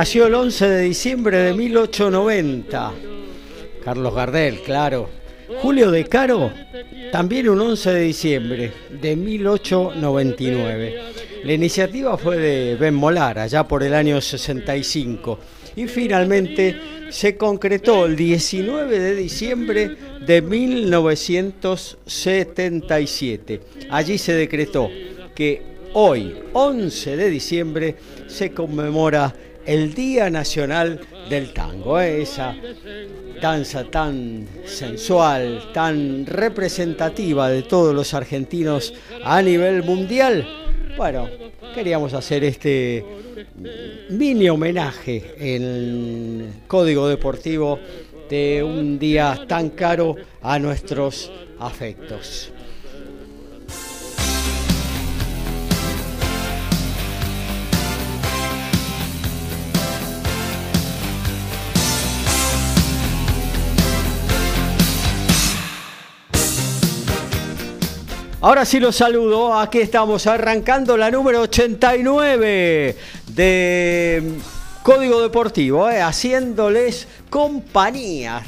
Nació el 11 de diciembre de 1890. Carlos Gardel, claro. Julio De Caro, también un 11 de diciembre de 1899. La iniciativa fue de Ben Molar, allá por el año 65. Y finalmente se concretó el 19 de diciembre de 1977. Allí se decretó que hoy, 11 de diciembre, se conmemora el Día Nacional del Tango, esa danza tan sensual, tan representativa de todos los argentinos a nivel mundial. Bueno, queríamos hacer este mini homenaje en Código Deportivo de un día tan caro a nuestros afectos. Ahora sí los saludo, aquí estamos arrancando la número 89 de Código Deportivo, eh, haciéndoles compañía,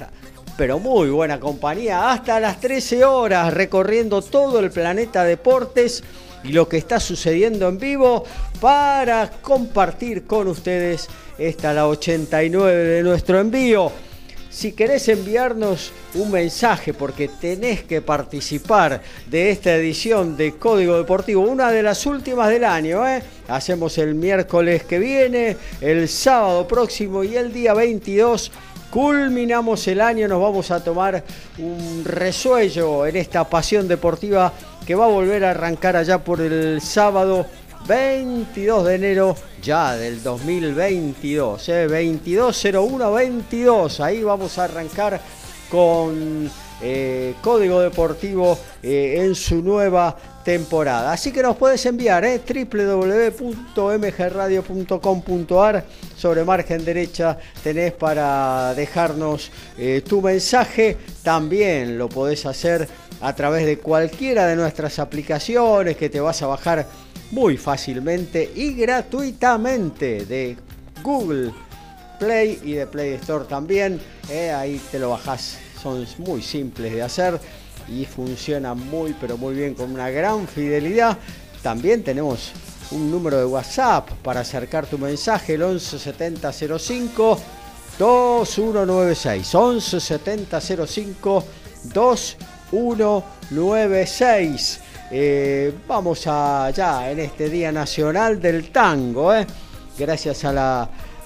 pero muy buena compañía, hasta las 13 horas recorriendo todo el planeta deportes y lo que está sucediendo en vivo para compartir con ustedes esta la 89 de nuestro envío. Si querés enviarnos un mensaje porque tenés que participar de esta edición de Código Deportivo, una de las últimas del año, ¿eh? hacemos el miércoles que viene, el sábado próximo y el día 22 culminamos el año, nos vamos a tomar un resuello en esta pasión deportiva que va a volver a arrancar allá por el sábado 22 de enero ya del 2022, ¿eh? 220122. Ahí vamos a arrancar con eh, Código Deportivo eh, en su nueva temporada. Así que nos puedes enviar ¿eh? www.mgradio.com.ar sobre margen derecha tenés para dejarnos eh, tu mensaje. También lo podés hacer a través de cualquiera de nuestras aplicaciones que te vas a bajar muy fácilmente y gratuitamente de Google Play y de Play Store también. Eh, ahí te lo bajás, son muy simples de hacer y funcionan muy pero muy bien con una gran fidelidad. También tenemos un número de WhatsApp para acercar tu mensaje, el 117005 2196. 117005 2196. Eh, vamos allá en este Día Nacional del Tango, eh. gracias a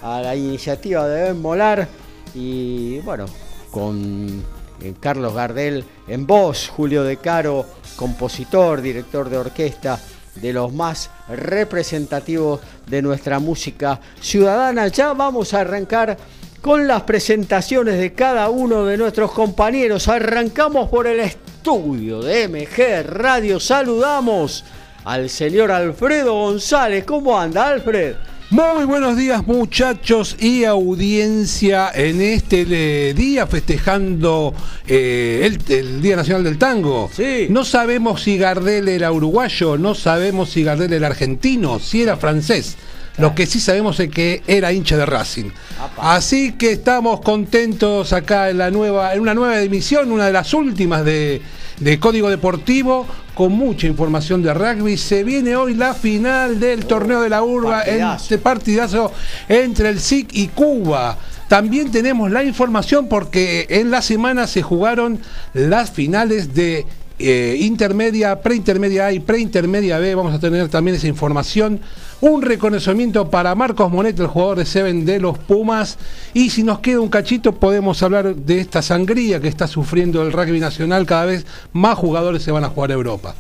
la, iniciativa de Ben Molar y bueno, con eh, Carlos Gardel en voz, Julio De Caro, compositor, director de orquesta de los más representativos de nuestra música ciudadana. Ya vamos a arrancar con las presentaciones de cada uno de nuestros compañeros. Arrancamos por el estudio de MG Radio. Saludamos al señor Alfredo González. ¿Cómo anda, Alfred? Muy buenos días muchachos y audiencia en este eh, día festejando eh, el, Día Nacional del Tango. Sí. No sabemos si Gardel era uruguayo, no sabemos si Gardel era argentino, si era francés. Lo que sí sabemos es que era hincha de Racing. Así que estamos contentos acá en la nueva, en una nueva emisión, una de las últimas de, de Código Deportivo, con mucha información de rugby. Se viene hoy la final del torneo de la urba, partidazo. este partidazo entre el SIC y Cuba. También tenemos la información porque en la semana se jugaron las finales de eh, intermedia, preintermedia A y preintermedia B. Vamos a tener también esa información. Un reconocimiento para Marcos Monet, el jugador de Seven de los Pumas. Y si nos queda un cachito, podemos hablar de esta sangría que está sufriendo el rugby nacional. Cada vez más jugadores se van a jugar a Europa.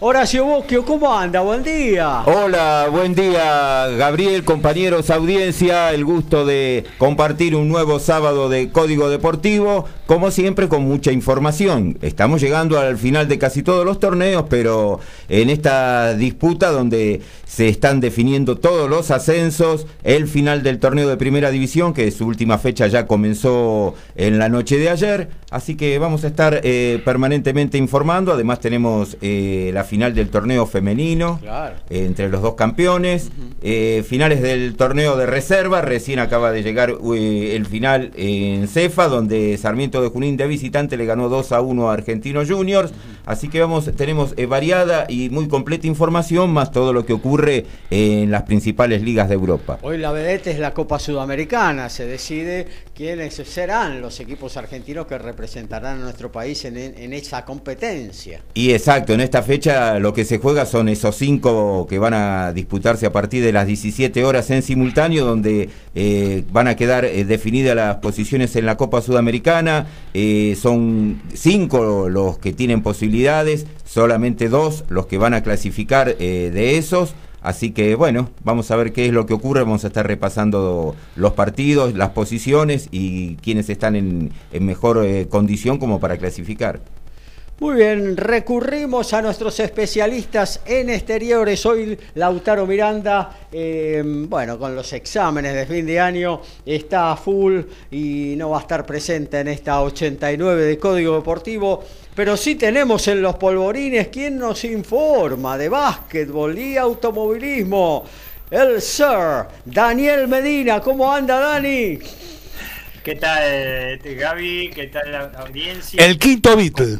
Horacio Bosquio, ¿cómo anda? Buen día. Hola, buen día Gabriel, compañeros, audiencia, el gusto de compartir un nuevo sábado de Código Deportivo, como siempre con mucha información. Estamos llegando al final de casi todos los torneos, pero en esta disputa donde se están definiendo todos los ascensos, el final del torneo de primera división, que su última fecha ya comenzó en la noche de ayer, así que vamos a estar eh, permanentemente informando, además tenemos eh, la final del torneo femenino Claro. eh, entre los dos campeones, eh, finales del torneo de reserva, recién acaba de llegar eh, el final en Cefa, donde Sarmiento de Junín de visitante le ganó 2 a 1 a Argentinos Juniors, así que vamos, tenemos eh, variada y muy completa información, más todo lo que ocurre en las principales ligas de Europa. Hoy la vedette es la Copa Sudamericana. Se decide quiénes serán los equipos argentinos que representarán a nuestro país en, en esa competencia. Y exacto, en esta fecha lo que se juega son esos cinco que van a disputarse a partir de las 17 horas en simultáneo, donde eh, van a quedar eh, definidas las posiciones en la Copa Sudamericana. Eh, son cinco los que tienen solamente dos los que van a clasificar eh, de esos. Así que bueno, vamos a ver qué es lo que ocurre, vamos a estar repasando los partidos, las posiciones y quienes están en, en mejor eh, condición como para clasificar. Muy bien, recurrimos a nuestros especialistas en exteriores. Hoy Lautaro Miranda, eh, bueno, con los exámenes de fin de año, está a full y no va a estar presente en esta 89 de Código Deportivo. Pero sí tenemos en los polvorines quien nos informa de básquetbol y automovilismo. El Sir Daniel Medina. ¿Cómo anda, Dani? ¿Qué tal, este, Gaby? ¿Qué tal la audiencia? El quinto Beatle.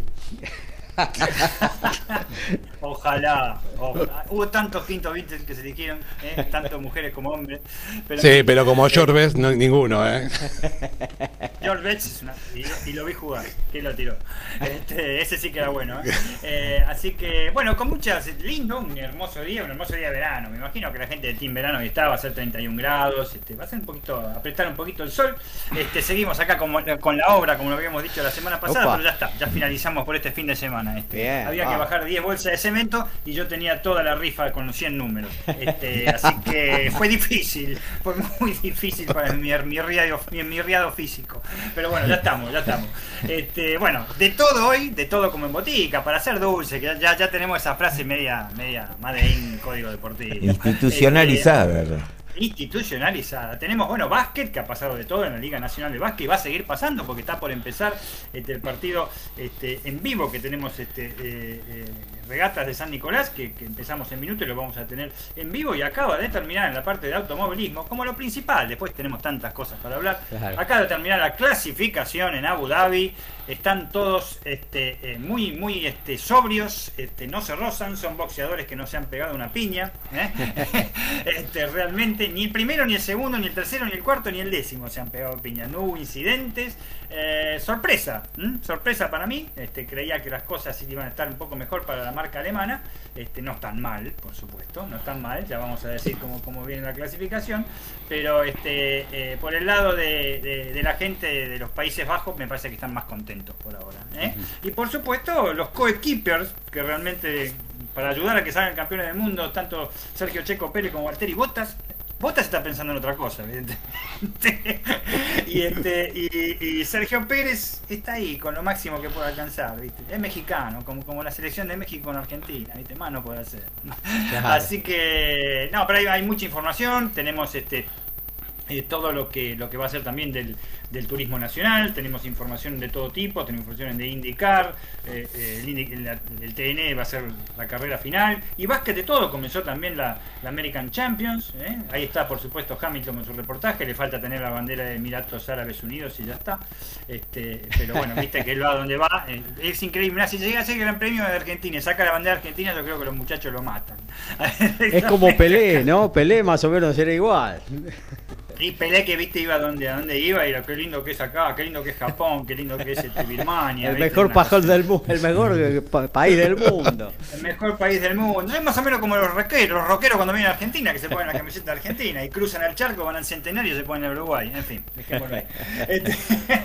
Ojalá, ojalá. Hubo tantos quintos Beatles que se dijeron, ¿eh? tanto mujeres como hombres. Pero Sí, pero como George Best, no, ninguno, ¿eh? George Betts es una- y, y lo vi jugar, que lo tiró. Este, ese sí que era bueno. ¿eh? Eh, así que, bueno, con muchas, lindo, un hermoso día, un hermoso día de verano. Me imagino que la gente de Team Verano que está va a ser 31 grados, este, va a ser un poquito, apretar un poquito el sol. Este, seguimos acá con, con la obra, como lo habíamos dicho la semana pasada, Opa. pero ya está, ya finalizamos por este fin de semana. Este. Bien, Había que vamos. bajar 10 bolsas de cemento y yo tenía toda la rifa con los 100 números. Este, así que fue difícil, fue muy difícil para mi, mi, riado, mi, mi riado físico. Pero bueno, ya estamos, ya estamos. Este, bueno, de todo hoy, de todo como en botica, para hacer dulce, que ya, ya, tenemos esa frase media, media Made in Código Deportivo. Institucionalizada, ¿verdad? Institucionalizada. Tenemos, bueno, básquet, que ha pasado de todo en la Liga Nacional de Básquet y va a seguir pasando porque está por empezar este, el partido este, en vivo que tenemos este, eh, eh, regatas de San Nicolás, que, que empezamos en minutos y lo vamos a tener en vivo y acaba de terminar en la parte de automovilismo, como lo principal, después tenemos tantas cosas para hablar. Claro. Acaba de terminar la clasificación en Abu Dhabi, están todos este, eh, muy, muy este, sobrios, este, no se rozan, son boxeadores que no se han pegado una piña. este, realmente, ni el primero, ni el segundo, ni el tercero, ni el cuarto, ni el décimo se han pegado piña. No hubo incidentes. Eh, sorpresa, sorpresa para mí. Este, creía que las cosas iban a estar un poco mejor para la marca alemana. Este, no están mal, por supuesto, no están mal. Ya vamos a decir cómo, cómo viene la clasificación. Pero este, eh, por el lado de, de- de la gente de los Países Bajos, me parece que están más contentos por ahora. ¿eh? Y por supuesto, los coequippers, que realmente para ayudar a que salgan campeones del mundo, tanto Sergio Checo Pérez como Valtteri Bottas. Bottas está pensando en otra cosa, evidentemente. y, este, y, y Sergio Pérez está ahí con lo máximo que puede alcanzar, ¿viste? Es mexicano, como, como la selección de México con Argentina, ¿viste? Más no puede hacer. Claro. Así que, no, pero hay, hay mucha información. Tenemos este eh, todo lo que lo que va a ser también del, del, turismo nacional, tenemos información de todo tipo, tenemos información de indicar, eh, eh, el, el, TN va a ser la carrera final, y básquet de todo, comenzó también la, la American Champions, ahí está por supuesto Hamilton con su reportaje, le falta tener la bandera de Emiratos Árabes Unidos y ya está, este, pero bueno, viste que él va donde va, es increíble, si llega a ser el Gran Premio de Argentina y saca la bandera argentina, yo creo que los muchachos lo matan. es como Pelé, ¿no? Pelé más o menos era igual. Y Pelé que viste iba donde, a dónde iba y lo qué lindo que es acá, qué lindo que es Japón, qué lindo que es este, Birmania. El mejor pajón del mundo, el mejor país del mundo. El mejor país del mundo. Es más o menos como los rockeros, los rockeros cuando vienen a Argentina, que se ponen la camiseta de Argentina y cruzan el charco, van al centenario y se ponen a Uruguay. En fin, ahí. Este,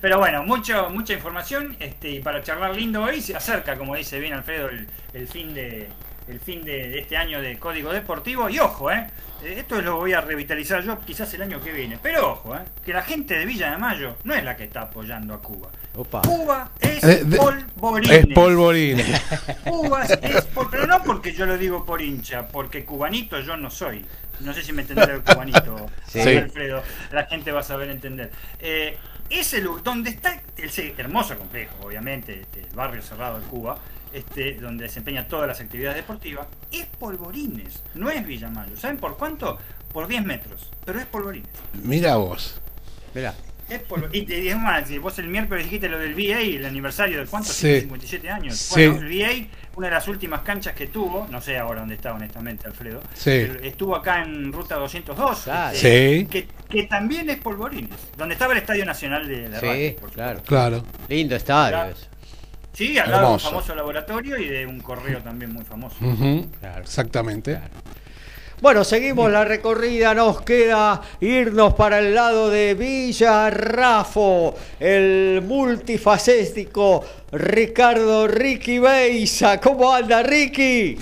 pero bueno, mucho, mucha información este, y para charlar lindo hoy se acerca, como dice bien Alfredo, el fin de el fin de, este año de Código Deportivo. Y ojo, ¿eh? esto lo voy a revitalizar yo quizás el año que viene. Pero ojo, ¿eh? que la gente de Villa de Mayo no es la que está apoyando a Cuba. Cuba es eh, polvorines. Es polvorines. Cuba es, pero no porque yo lo digo por hincha, porque cubanito yo no soy. No sé si me entenderá el cubanito, Alfredo. La gente va a saber entender. Eh, ese lugar, donde está el hermoso complejo, obviamente, este, el barrio cerrado de Cuba, este, donde desempeña todas las actividades deportivas, es Polvorines, no es Villamayo. ¿Saben por cuánto? Por 10 metros, pero es Polvorines. Mira vos. Mira. Es y, y, es más, vos el miércoles dijiste lo del VA, el aniversario del cuánto, 57 años. Bueno, el VA, una de las últimas canchas que tuvo, no sé ahora dónde está honestamente Alfredo, estuvo acá en Ruta 202, este, que, que, también es Polvorines, donde estaba el Estadio Nacional de la Sí, claro. claro. Lindo estadio. Sí, al lado de un famoso laboratorio y de un correo también muy famoso. exactamente. Bueno, seguimos la recorrida, nos queda irnos para el lado de Villarrafo, el multifacético Ricardo Ricky Beisa. ¿Cómo anda Ricky?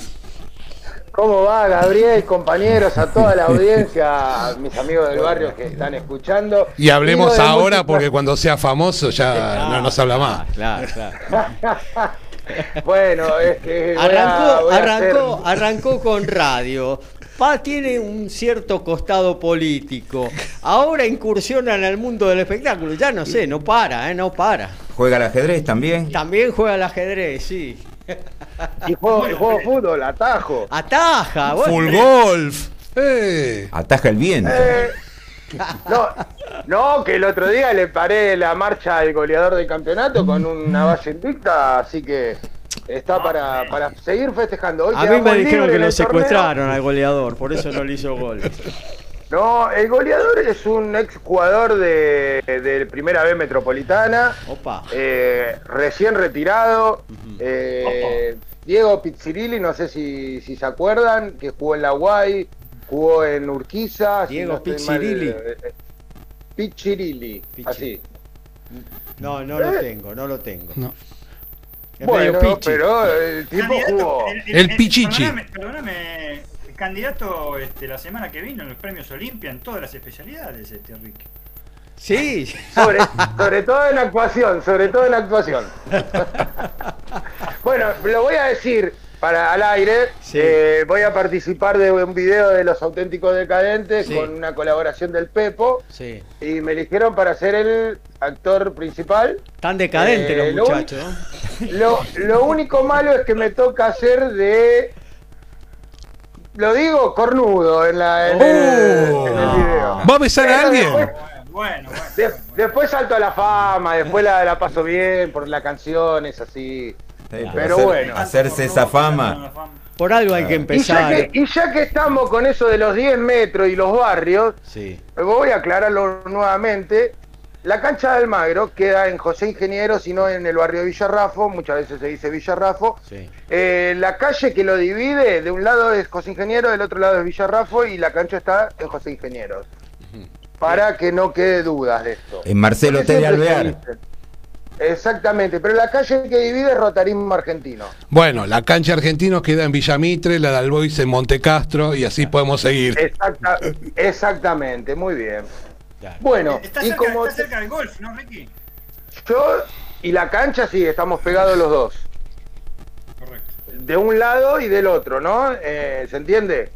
¿Cómo va Gabriel, compañeros, a toda la audiencia, mis amigos del barrio que están escuchando? Y hablemos ahora porque cuando sea famoso ya no nos habla más. Claro, claro. bueno, es que arrancó, arrancó, arrancó con radio. Pa tiene un cierto costado político. Ahora incursiona en el mundo del espectáculo. Ya no sé, no para, ¿eh? No para. ¿Juega al ajedrez también? También juega al ajedrez, sí. Y juego, juego fútbol, atajo. Ataja, Full golf. Eh. Ataja el viento. Eh, no, no, que el otro día le paré la marcha al goleador del campeonato con una base invicta, así que está para, para seguir festejando. Hoy a mí me dijeron que lo secuestraron al goleador, por eso no le hizo gol. No, el goleador es un ex jugador de, de Primera B Metropolitana. Opa. Eh, recién retirado. Eh, Diego Pizzirilli, no sé si, si, se acuerdan, que jugó en la Guay, jugó en Urquiza. Diego no Pizzirilli. Eh, Pizzirilli, así. No, no lo tengo, no lo tengo. No. Bueno, pero el tipo jugó. El, Pichichi. perdóname candidato este, la semana que vino en los premios Olimpia en todas las especialidades, este Enrique. Sí, sobre, sobre todo en actuación, sobre todo en actuación. bueno, lo voy a decir para al aire. Eh, voy a participar de un video de los auténticos decadentes con una colaboración del Pepo. Sí. Y me eligieron para ser el actor principal. Tan decadente los eh, muchachos. Lo, lo, único malo es que me toca hacer de lo digo cornudo en, la, en, el, oh. video. ¿Va a besar a alguien? bueno, después salto a la fama, después la, la paso bien por la canción, es así. pero bueno. Hacerse esa fama. Por algo hay que empezar. Y ya que, estamos con eso de los 10 metros y los barrios, sí. voy a aclararlo nuevamente. La cancha de Almagro queda en José Ingeniero, sino en el barrio de Villarrafo, muchas veces se dice Villarrafo. Eh, la calle que lo divide, de un lado es José Ingeniero, del otro lado es Villarrafo y la cancha está en José Ingeniero. Para que no quede dudas de esto. En Marcelo T. de Alvear. Exactamente, pero la calle que divide es Rotarismo Argentino. Bueno, la cancha argentino queda en Villamitre, la de Albois en Montecastro y así podemos seguir. exactamente, muy bien. Bueno, está, cerca, como está cerca del golf, ¿no, Ricky? Yo y la cancha sí, estamos pegados los dos. Correcto. De un lado y del otro, ¿no? Eh, ¿Se entiende?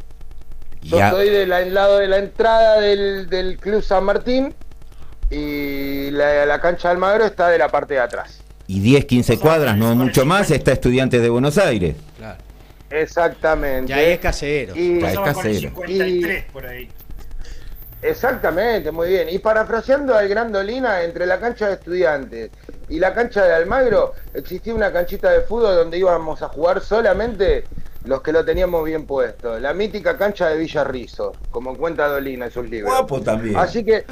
Yo Ya. estoy del lado de la entrada del, del Club San Martín y la, la cancha de Almagro está de la parte de atrás. Y 10, 15 cuadras, no mucho más, 50. está Estudiantes de Buenos Aires. Claro. Exactamente. Ya ahí es casero. Y- Ya es casero. 53 por ahí. Exactamente, muy bien. Y parafraseando al Grandolina, entre la cancha de estudiantes y la cancha de Almagro, existía una canchita de fútbol donde íbamos a jugar solamente los que lo teníamos bien puesto. La mítica cancha de Villarrizo, como cuenta Dolina en sus libros. Guapo también. Así que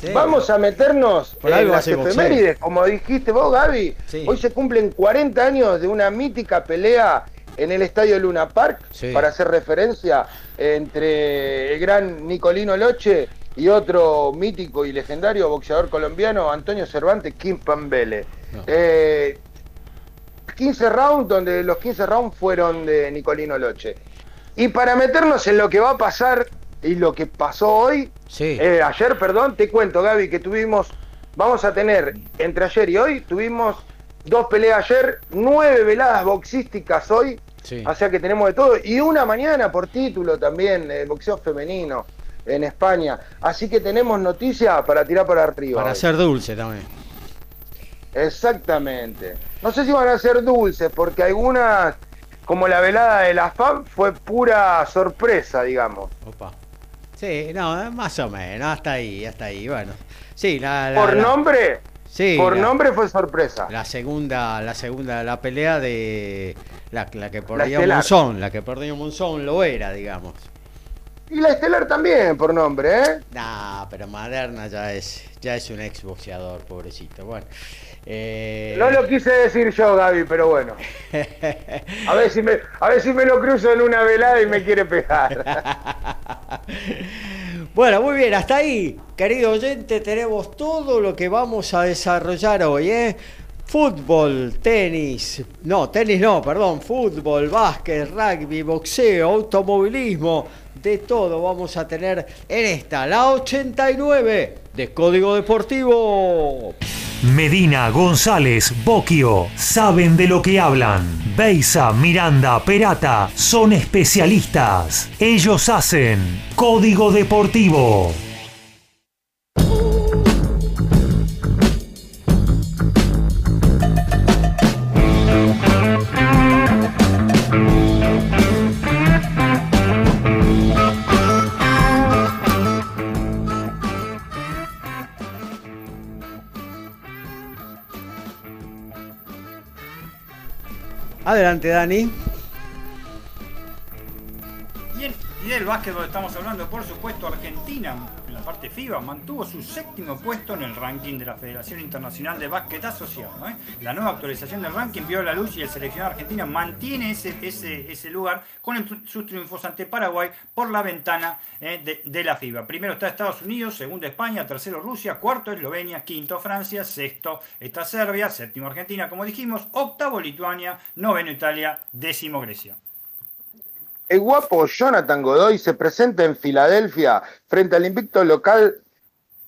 Sí. vamos a meternos en algo las boxeo. efemérides, como dijiste vos, Gaby. Sí. Hoy se cumplen 40 años de una mítica pelea en el Estadio Luna Park, Sí. para hacer referencia entre el gran Nicolino Loche y otro mítico y legendario boxeador colombiano, Antonio Cervantes Kim Pambele. No. Eh, 15 rounds, donde los 15 rounds fueron de Nicolino Loche. Y para meternos en lo que va a pasar y lo que pasó hoy, Sí. eh, ayer, perdón, te cuento, Gaby, que tuvimos, vamos a tener entre ayer y hoy, tuvimos dos peleas ayer, nueve veladas boxísticas hoy, Sí. o sea que tenemos de todo, y una mañana por título también, eh, boxeo femenino en España. Así que tenemos noticias para tirar para arriba. Para hoy. ser dulce también. Exactamente. No sé si van a ser dulces, porque algunas, como la velada de la FAB, fue pura sorpresa, digamos. Opa. Sí, no, más o menos, hasta ahí, hasta ahí, bueno. Sí, la, la- Por la- nombre, sí, por la- nombre fue sorpresa. La segunda, la segunda, la pelea de la, la que perdió. Monzón, la que perdió Monzón lo era, digamos. Y la Estelar también, por nombre, ¿eh? Nah, pero Maderna ya es, ya es un ex boxeador, pobrecito. Bueno. eh, No lo quise decir yo, Gaby, pero bueno. A ver si me, a ver si me lo cruzo en una velada y me quiere pegar. Bueno, muy bien, hasta ahí, querido oyente, tenemos todo lo que vamos a desarrollar hoy, ¿eh? Fútbol, tenis, no, tenis no, perdón, fútbol, básquet, rugby, boxeo, automovilismo, de todo vamos a tener en esta, la 89 de Código Deportivo. Medina, González, Boquio, saben de lo que hablan. Beisa, Miranda, Perata, son especialistas. Ellos hacen Código Deportivo. Adelante, Dani. Y, en- y del básquetbol estamos hablando, por supuesto, Argentina, en la parte FIBA, mantuvo su séptimo puesto en el ranking de la Federación Internacional de Básquet Asociado. ¿eh? La nueva actualización del ranking vio la luz y el seleccionado argentino mantiene ese, ese, ese lugar con sus triunfos ante Paraguay por la ventana eh, de, de la FIBA. Primero está Estados Unidos, segundo España, tercero Rusia, cuarto Eslovenia, quinto Francia, sexto está Serbia, séptimo Argentina, como dijimos, octavo Lituania, noveno Italia, décimo Grecia. El guapo Jonathan Godoy se presenta en Filadelfia frente al invicto local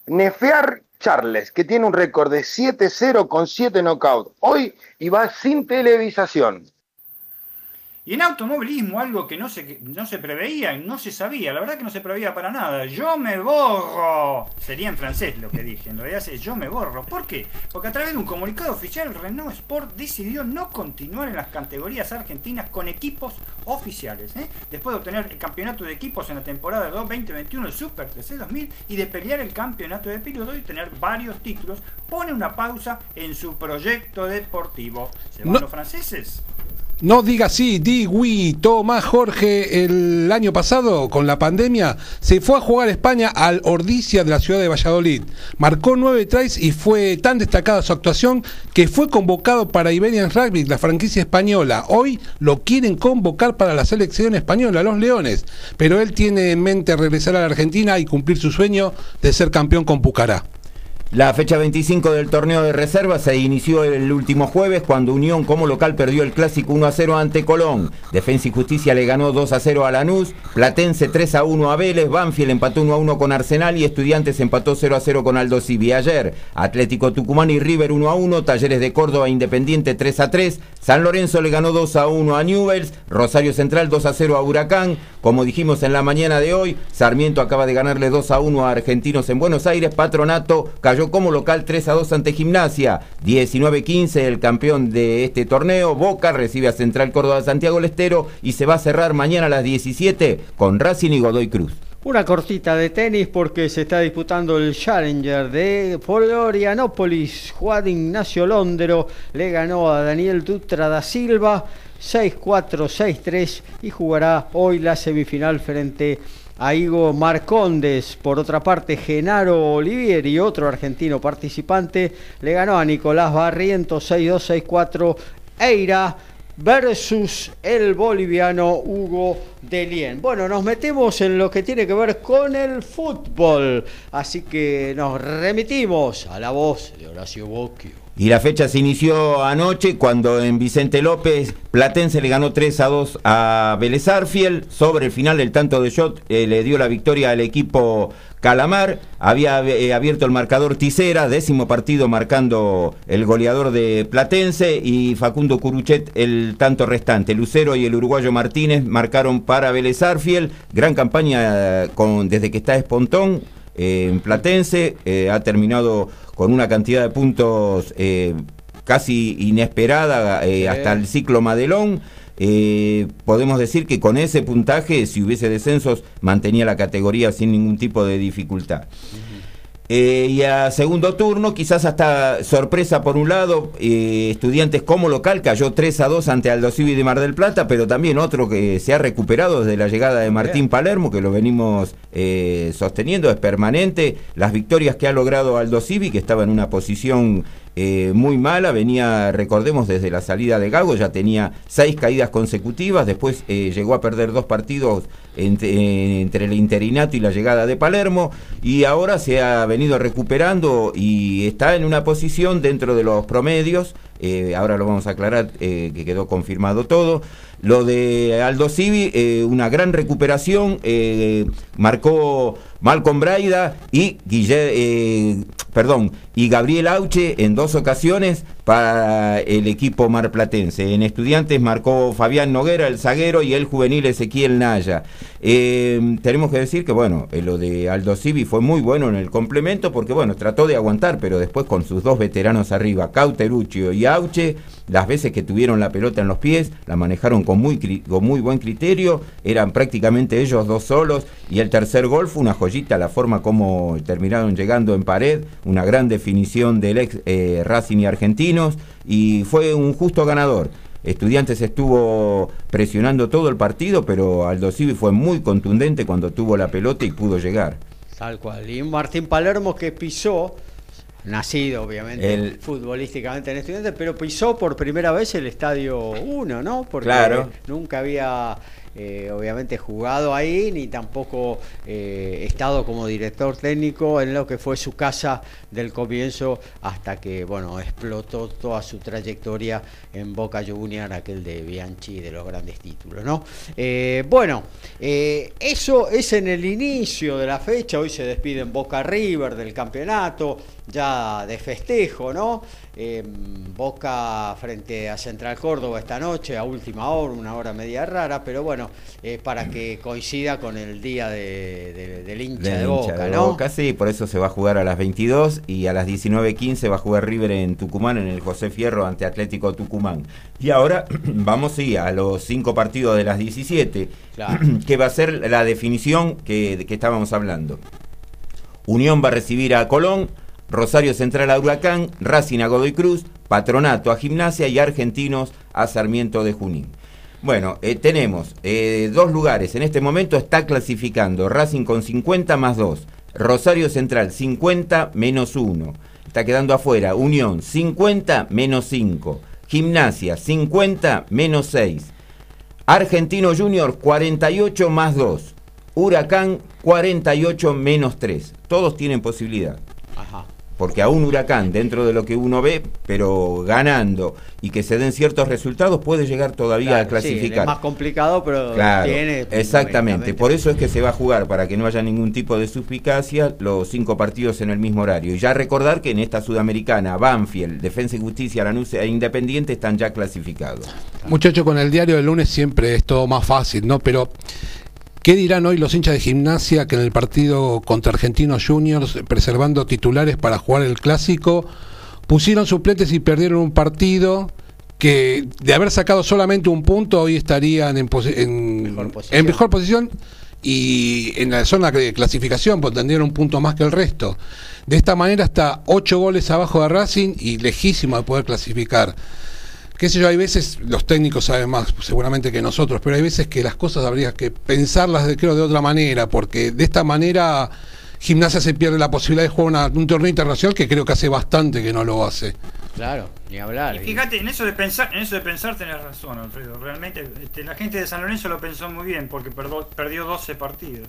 Nefear Charles, que tiene un récord de 7-0 con 7 knockouts. Hoy y va sin televisación. Y en automovilismo, algo que no se, no se preveía, no se sabía, la verdad que no se preveía para nada. Yo me borro. Sería en francés lo que dije, en realidad es yo me borro. ¿Por qué? Porque a través de un comunicado oficial, Renault Sport decidió no continuar en las categorías argentinas con equipos oficiales. ¿eh? Después de obtener el campeonato de equipos en la temporada 2021, el Super TC 2000, y de pelear el campeonato de piloto y tener varios títulos, pone una pausa en su proyecto deportivo. ¿Se van No. los franceses? No diga sí, di oui. Tomás Jorge el año pasado, con la pandemia, se fue a jugar a España al Ordicia de la ciudad de Valladolid. Marcó nueve tries y fue tan destacada su actuación que fue convocado para Iberian Rugby, la franquicia española. Hoy lo quieren convocar para la selección española, los Leones. Pero él tiene en mente regresar a la Argentina y cumplir su sueño de ser campeón con Pucará. La fecha 25 del torneo de reserva se inició el último jueves cuando Unión como local perdió el clásico 1 a 0 ante Colón. Defensa y Justicia le ganó 2 a 0 a Lanús, Platense 3 a 1 a Vélez, Banfield empató 1 a 1 con Arsenal y Estudiantes empató 0 a 0 con Aldo Civi. Ayer Atlético Tucumán y River 1 a 1, Talleres de Córdoba Independiente 3 a 3, San Lorenzo le ganó 2 a 1 a Newells, Rosario Central 2 a 0 a Huracán, como dijimos en la mañana de hoy, Sarmiento acaba de ganarle 2 a 1 a Argentinos en Buenos Aires, Patronato cayó como local 3 a 2 ante Gimnasia. 19-15 el campeón de este torneo. Boca recibe a Central Córdoba Santiago del Estero y se va a cerrar mañana a las 17 con Racing y Godoy Cruz. Una cortita de tenis porque se está disputando el Challenger de Florianópolis. Juan Ignacio Londero le ganó a Daniel Dutra da Silva 6-4, 6-3 y jugará hoy la semifinal frente a a Marcondes. Por otra parte, Genaro Olivieri, otro argentino participante, le ganó a Nicolás Barrientos 6-2, 6-4. Eira versus el boliviano Hugo Delien. Bueno, nos metemos en lo que tiene que ver con el fútbol, así que nos remitimos a la voz de Horacio Bocchio. Y la fecha se inició anoche cuando en Vicente López Platense le ganó 3 a 2 a Vélez Sobre el final del tanto de shot eh, le dio la victoria al equipo Calamar. Había eh, abierto el marcador Ticera, décimo partido marcando el goleador de Platense y Facundo Curuchet el tanto restante. Lucero y el uruguayo Martínez marcaron para Vélez Gran campaña con, desde que está Espontón eh, en Platense. ha terminado con una cantidad de puntos eh, casi inesperada eh, hasta el ciclo Madelón. Eh, podemos decir que con ese puntaje, si hubiese descensos, mantenía la categoría sin ningún tipo de dificultad. Eh, y a segundo turno, quizás hasta sorpresa por un lado, eh, Estudiantes como local cayó 3 a 2 ante Aldo Civi de Mar del Plata, pero también otro que se ha recuperado desde la llegada de Martín Palermo, que lo venimos eh, sosteniendo, es permanente. Las victorias que ha logrado Aldo Civi, que estaba en una posición eh, muy mala, venía, recordemos, desde la salida de Gago, ya tenía seis caídas consecutivas, después eh, llegó a perder dos partidos entre, entre, el interinato y la llegada de Palermo, y ahora se ha venido recuperando y está en una posición dentro de los promedios, eh, ahora lo vamos a aclarar, que quedó confirmado todo. Lo de Aldo Civi, una gran recuperación, marcó Malcolm Braida y Guillermo perdón, y Gabriel Auche en dos ocasiones para el equipo marplatense. En estudiantes marcó Fabián Noguera, el zaguero, y el juvenil Ezequiel Naya. Eh, tenemos que decir que, bueno, eh, lo de Aldo Civi fue muy bueno en el complemento porque, bueno, trató de aguantar, pero después con sus dos veteranos arriba, Cauteruccio y Auche, las veces que tuvieron la pelota en los pies, la manejaron con muy, con muy buen criterio, eran prácticamente ellos dos solos, y el tercer gol fue una joyita, la forma como terminaron llegando en pared, una gran definición del ex eh, Racing y Argentinos, y fue un justo ganador. Estudiantes estuvo presionando todo el partido, pero Aldo Civi fue muy contundente cuando tuvo la pelota y pudo llegar. Tal cual. Y Martín Palermo que pisó, nacido obviamente futbolísticamente en Estudiantes, pero pisó por primera vez el Estadio 1, ¿no? Porque nunca había eh, obviamente jugado ahí, ni tampoco eh, estado como director técnico en lo que fue su casa del comienzo hasta que, bueno, explotó toda su trayectoria en Boca Junior, aquel de Bianchi de los grandes títulos, ¿no? Eh, bueno, eso es en el inicio de la fecha, hoy se despiden Boca River del campeonato, ya de festejo, ¿no? Boca frente a Central Córdoba esta noche, a última hora, una hora media rara, pero bueno, para que coincida con el día del hincha de, Boca, ¿no? Boca, sí, por eso se va a jugar a las 22 y a las 19.15 va a jugar River en Tucumán, en el José Fierro ante Atlético Tucumán. Y ahora vamos sí, a los cinco partidos de las 17, que va a ser la definición que, de que estábamos hablando. Unión va a recibir a Colón, Rosario Central a Huracán, Racing a Godoy Cruz, Patronato a Gimnasia y Argentinos a Sarmiento de Junín. Bueno, eh, tenemos eh, dos lugares. En este momento está clasificando Racing con 50 más 2, Rosario Central 50 menos 1. Está quedando afuera Unión 50 menos 5, Gimnasia 50 menos 6, Argentino Junior 48 más 2, Huracán 48 menos 3. Todos tienen posibilidad. Ajá porque a un huracán, dentro de lo que uno ve, pero ganando y que se den ciertos resultados, puede llegar todavía Claro, a clasificar. es más complicado, pero Claro, tiene. exactamente. Por eso es que se va a jugar, para que no haya ningún tipo de suspicacia, los cinco partidos en el mismo horario. Y ya recordar que en esta Sudamericana, Banfield, Defensa y Justicia, Lanús e Independiente están ya clasificados. Muchacho, con el diario del lunes siempre es todo más fácil, ¿no? Pero, ¿qué dirán hoy los hinchas de gimnasia que en el partido contra Argentinos Juniors, preservando titulares para jugar el clásico, pusieron suplentes y perdieron un partido que de haber sacado solamente un punto hoy estarían en, Mejor posición. en mejor posición y en la zona de clasificación, pues tendrían un punto más que el resto. De esta manera está ocho goles abajo de Racing y lejísimo de poder clasificar qué sé yo, hay veces, los técnicos saben más seguramente que nosotros, pero hay veces que las cosas habría que pensarlas, de, creo, de otra manera, porque de esta manera Gimnasia se pierde la posibilidad de jugar una- un torneo internacional que creo que hace bastante que no lo hace. Claro, ni hablar. Y fíjate, en eso de pensar, en eso de pensar tenés razón, Alfredo. Realmente este, la gente de San Lorenzo lo pensó muy bien porque perdo- perdió 12 partidos.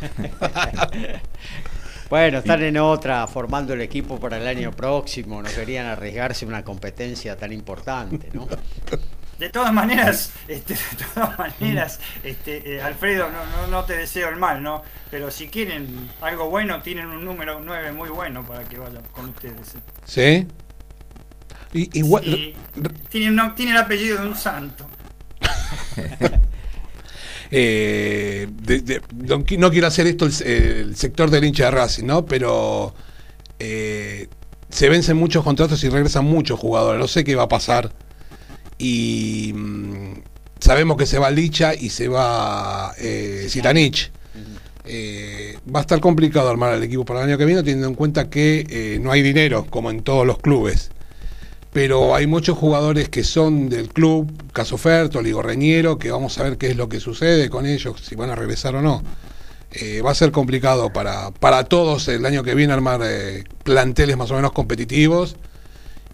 Bueno, están en otra, formando el equipo para el año próximo. No querían arriesgarse a una competencia tan importante, ¿no? De todas maneras, este, de todas maneras, este, eh, Alfredo, no, no, no te deseo el mal, ¿no? Pero si quieren algo bueno, tienen un número 9 muy bueno para que vayan con ustedes. ¿eh? ¿Sí? Y, igual, Sí. Tiene, no, tiene el apellido de un santo. eh, de- de- no, qui- no quiero hacer esto el, el sector del hincha de Racing, ¿no? Pero eh, se vencen muchos contratos y regresan muchos jugadores. No sé qué va a pasar. Y mm, sabemos que se va Licha y se va eh, Zitanich. Eh, va a estar complicado armar el equipo para el año que viene, teniendo en cuenta que eh, no hay dinero, como en todos los clubes. Pero hay muchos jugadores que son del club, Caso Ferto, Ligo que vamos a ver qué es lo que sucede con ellos, si van a regresar o no. Eh, va a ser complicado para, para todos el año que viene armar eh, planteles más o menos competitivos.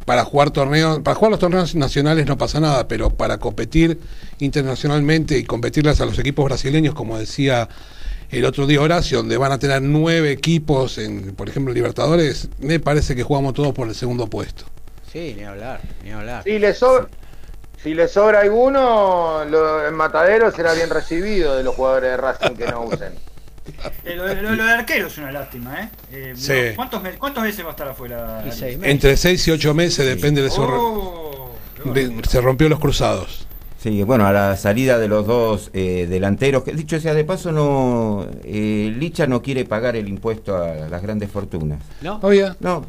Para jugar torneos, para jugar los torneos nacionales no pasa nada, pero para competir internacionalmente y competirles a los equipos brasileños, como decía el otro día Horacio, donde van a tener nueve equipos, en, por ejemplo, Libertadores, me parece que jugamos todos por el segundo puesto. Sí, ni hablar, ni hablar. Si le sobra, si le sobra alguno, lo, en Matadero será bien recibido de los jugadores de Racing que no usen. Eh, lo, lo- lo de arquero es una lástima, ¿eh? Eh, Sí. ¿cuántos, me- ¿Cuántos veces va a estar afuera? Seis meses. Entre seis y ocho meses, depende de eso. Oh, de- se rompió los cruzados. Sí, bueno, a la salida de los dos eh, delanteros, que dicho sea de paso, no eh, Licha no quiere pagar el impuesto a las grandes fortunas. ¿No? Oye, No,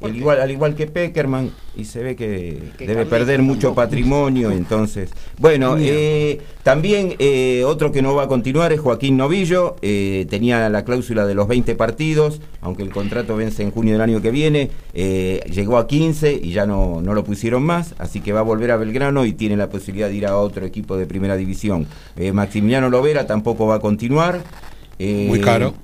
el igual, al igual que Peckerman, y se ve que, Que debe perder mucho tampoco. patrimonio, entonces... Bueno, eh, también eh, otro que no va a continuar es Joaquín Novillo, eh, tenía la cláusula de los 20 partidos, aunque el contrato vence en junio del año que viene, eh, llegó a 15 y ya no, no lo pusieron más, así que va a volver a Belgrano y tiene la posibilidad de ir a otro equipo de primera división. Eh, Maximiliano Lovera tampoco va a continuar. eh, muy caro.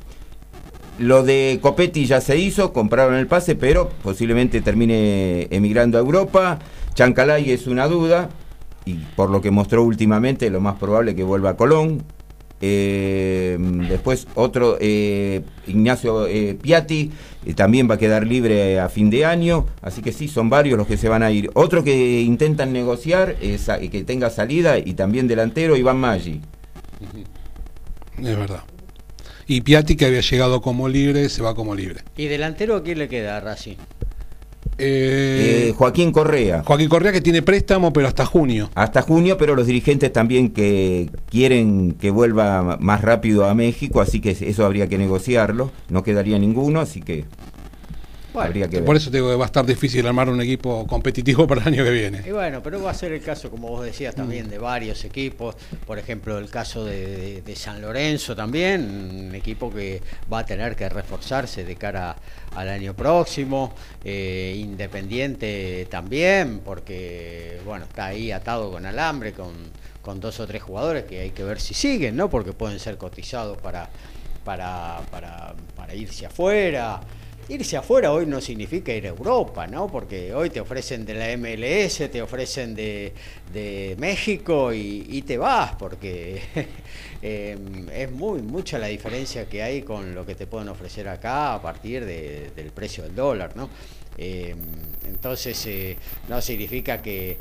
Lo de Copetti ya se hizo, compraron el pase, pero posiblemente termine emigrando a Europa. Chancalay es una duda, y por lo que mostró últimamente, lo más probable que vuelva a Colón. Eh, después otro, eh, Ignacio eh, Piatti, también va a quedar libre a fin de año, así que sí, son varios los que se van a ir. Otro que intentan negociar, es, que tenga salida, y también delantero, Iván Maggi. Es verdad. Y Piatti, que había llegado como libre, se va como libre. ¿Y delantero a quién le queda a Racing? Eh, Eh, Joaquín Correa. Joaquín Correa, que tiene préstamo, pero hasta junio. hasta junio, pero los dirigentes también que quieren que vuelva más rápido a México, así que eso habría que negociarlo, no quedaría ninguno, así que Bueno, habría que ver. Por eso te digo que va a estar difícil armar un equipo competitivo para el año que viene. Y bueno, pero va a ser el caso, como vos decías también, de varios equipos. Por ejemplo, el caso de, de- de San Lorenzo también, un equipo que va a tener que reforzarse de cara al año próximo. Eh, Independiente también, porque bueno, está ahí atado con alambre, con, con dos o tres jugadores que hay que ver si siguen, ¿no? Porque pueden ser cotizados para, para, para, para irse afuera. Irse afuera hoy no significa ir a Europa, ¿no? Porque hoy te ofrecen de la MLS, te ofrecen de, México y, te vas, porque em, es muy mucha la diferencia que hay con lo que te pueden ofrecer acá a partir del precio del dólar, ¿no? Em, entonces, eh, no significa que,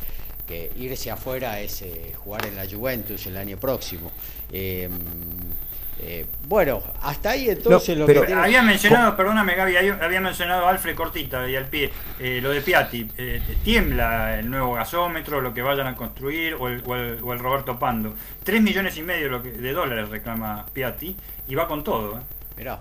irse afuera es eh, jugar en la Juventus el año próximo. Eh, bueno, hasta ahí entonces lo que Había mencionado, perdóname Gaby, había mencionado Alfred Cortita y al pie, eh, lo de Piatti. Eh, tiembla el nuevo gasómetro, lo que vayan a construir, o el, Roberto Pando. Tres millones y medio de dólares reclama Piatti y va con todo. Mirá.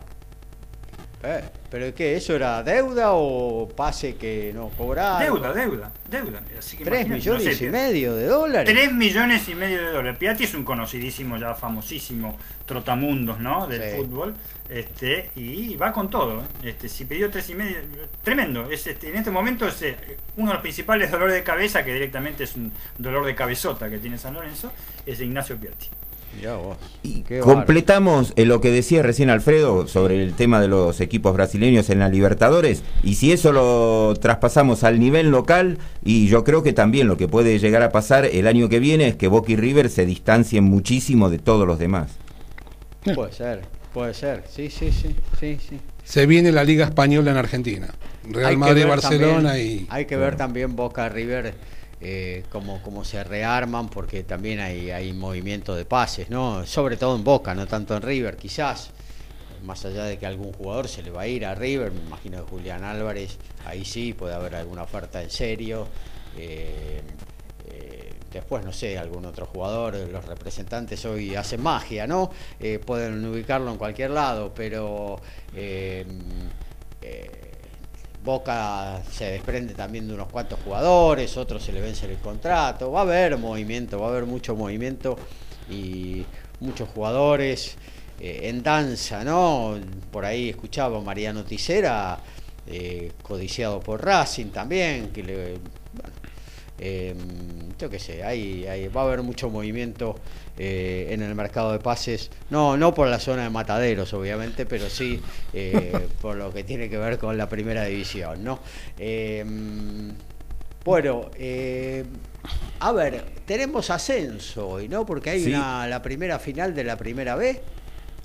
Eh, ¿Pero qué? ¿Eso era deuda o pase que no cobraba? Deuda, deuda, deuda. Así ¿Tres millones y medio de dólares? Tres millones y medio de dólares. Piatti es un conocidísimo, ya famosísimo trotamundos, ¿no? Del fútbol. Este, y va con todo. ¿eh? Este, si pidió tres y medio, tremendo. Es, este, en este momento es eh, uno de los principales dolores de cabeza, que directamente es un dolor de cabezota que tiene San Lorenzo, es Ignacio Piatti. Y completamos eh, lo que decía recién Alfredo sobre el tema de los equipos brasileños en la Libertadores y si eso lo traspasamos al nivel local y yo creo que también lo que puede llegar a pasar el año que viene es que Boca y River se distancien muchísimo de todos los demás. Puede ser, puede ser, sí, sí, sí, sí, sí. Se viene la Liga Española en Argentina, Real Madrid, Barcelona y... Hay que ver también Boca River eh, cómo, se rearman, porque también hay, hay movimiento de pases, ¿no? Sobre todo en Boca, no tanto en River, quizás. Más allá de que algún jugador se le va a ir a River, me imagino que Julián Álvarez, ahí sí puede haber alguna oferta en serio. Eh, eh, después, no sé, algún otro jugador, los representantes hoy hacen magia, ¿no? Eh, pueden ubicarlo en cualquier lado, pero Boca se desprende también de unos cuantos jugadores, otros se le vence el contrato, va a haber movimiento, va a haber mucho movimiento y muchos jugadores eh, en danza, ¿no? Por ahí escuchaba Mariano Tisera, eh, codiciado por Racing también, que le, eh, yo qué sé, ahí, va a haber mucho movimiento eh, en el mercado de pases, no, no por la zona de mataderos, obviamente, pero sí eh, por lo que tiene que ver con la primera división, ¿no? bueno, a ver, tenemos ascenso hoy, ¿no? Porque hay una, la primera final de la primera B.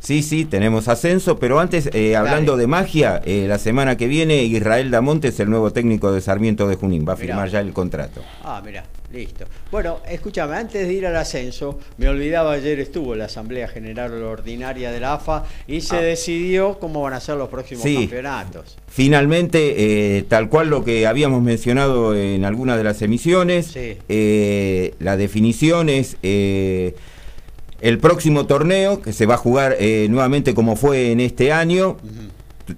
Sí, sí, tenemos ascenso, pero antes, eh, hablando de magia, eh, la semana que viene Israel Damonte el nuevo técnico de Sarmiento de Junín, va a firmar ya el contrato. Ah, mira, listo. Bueno, escúchame, antes de ir al ascenso, me olvidaba, ayer estuvo la Asamblea General Ordinaria de la AFA y se ah. decidió cómo van a ser los próximos campeonatos. Finalmente, eh, tal cual lo que habíamos mencionado en algunas de las emisiones, la definición es el próximo torneo, que se va a jugar eh, nuevamente como fue en este año,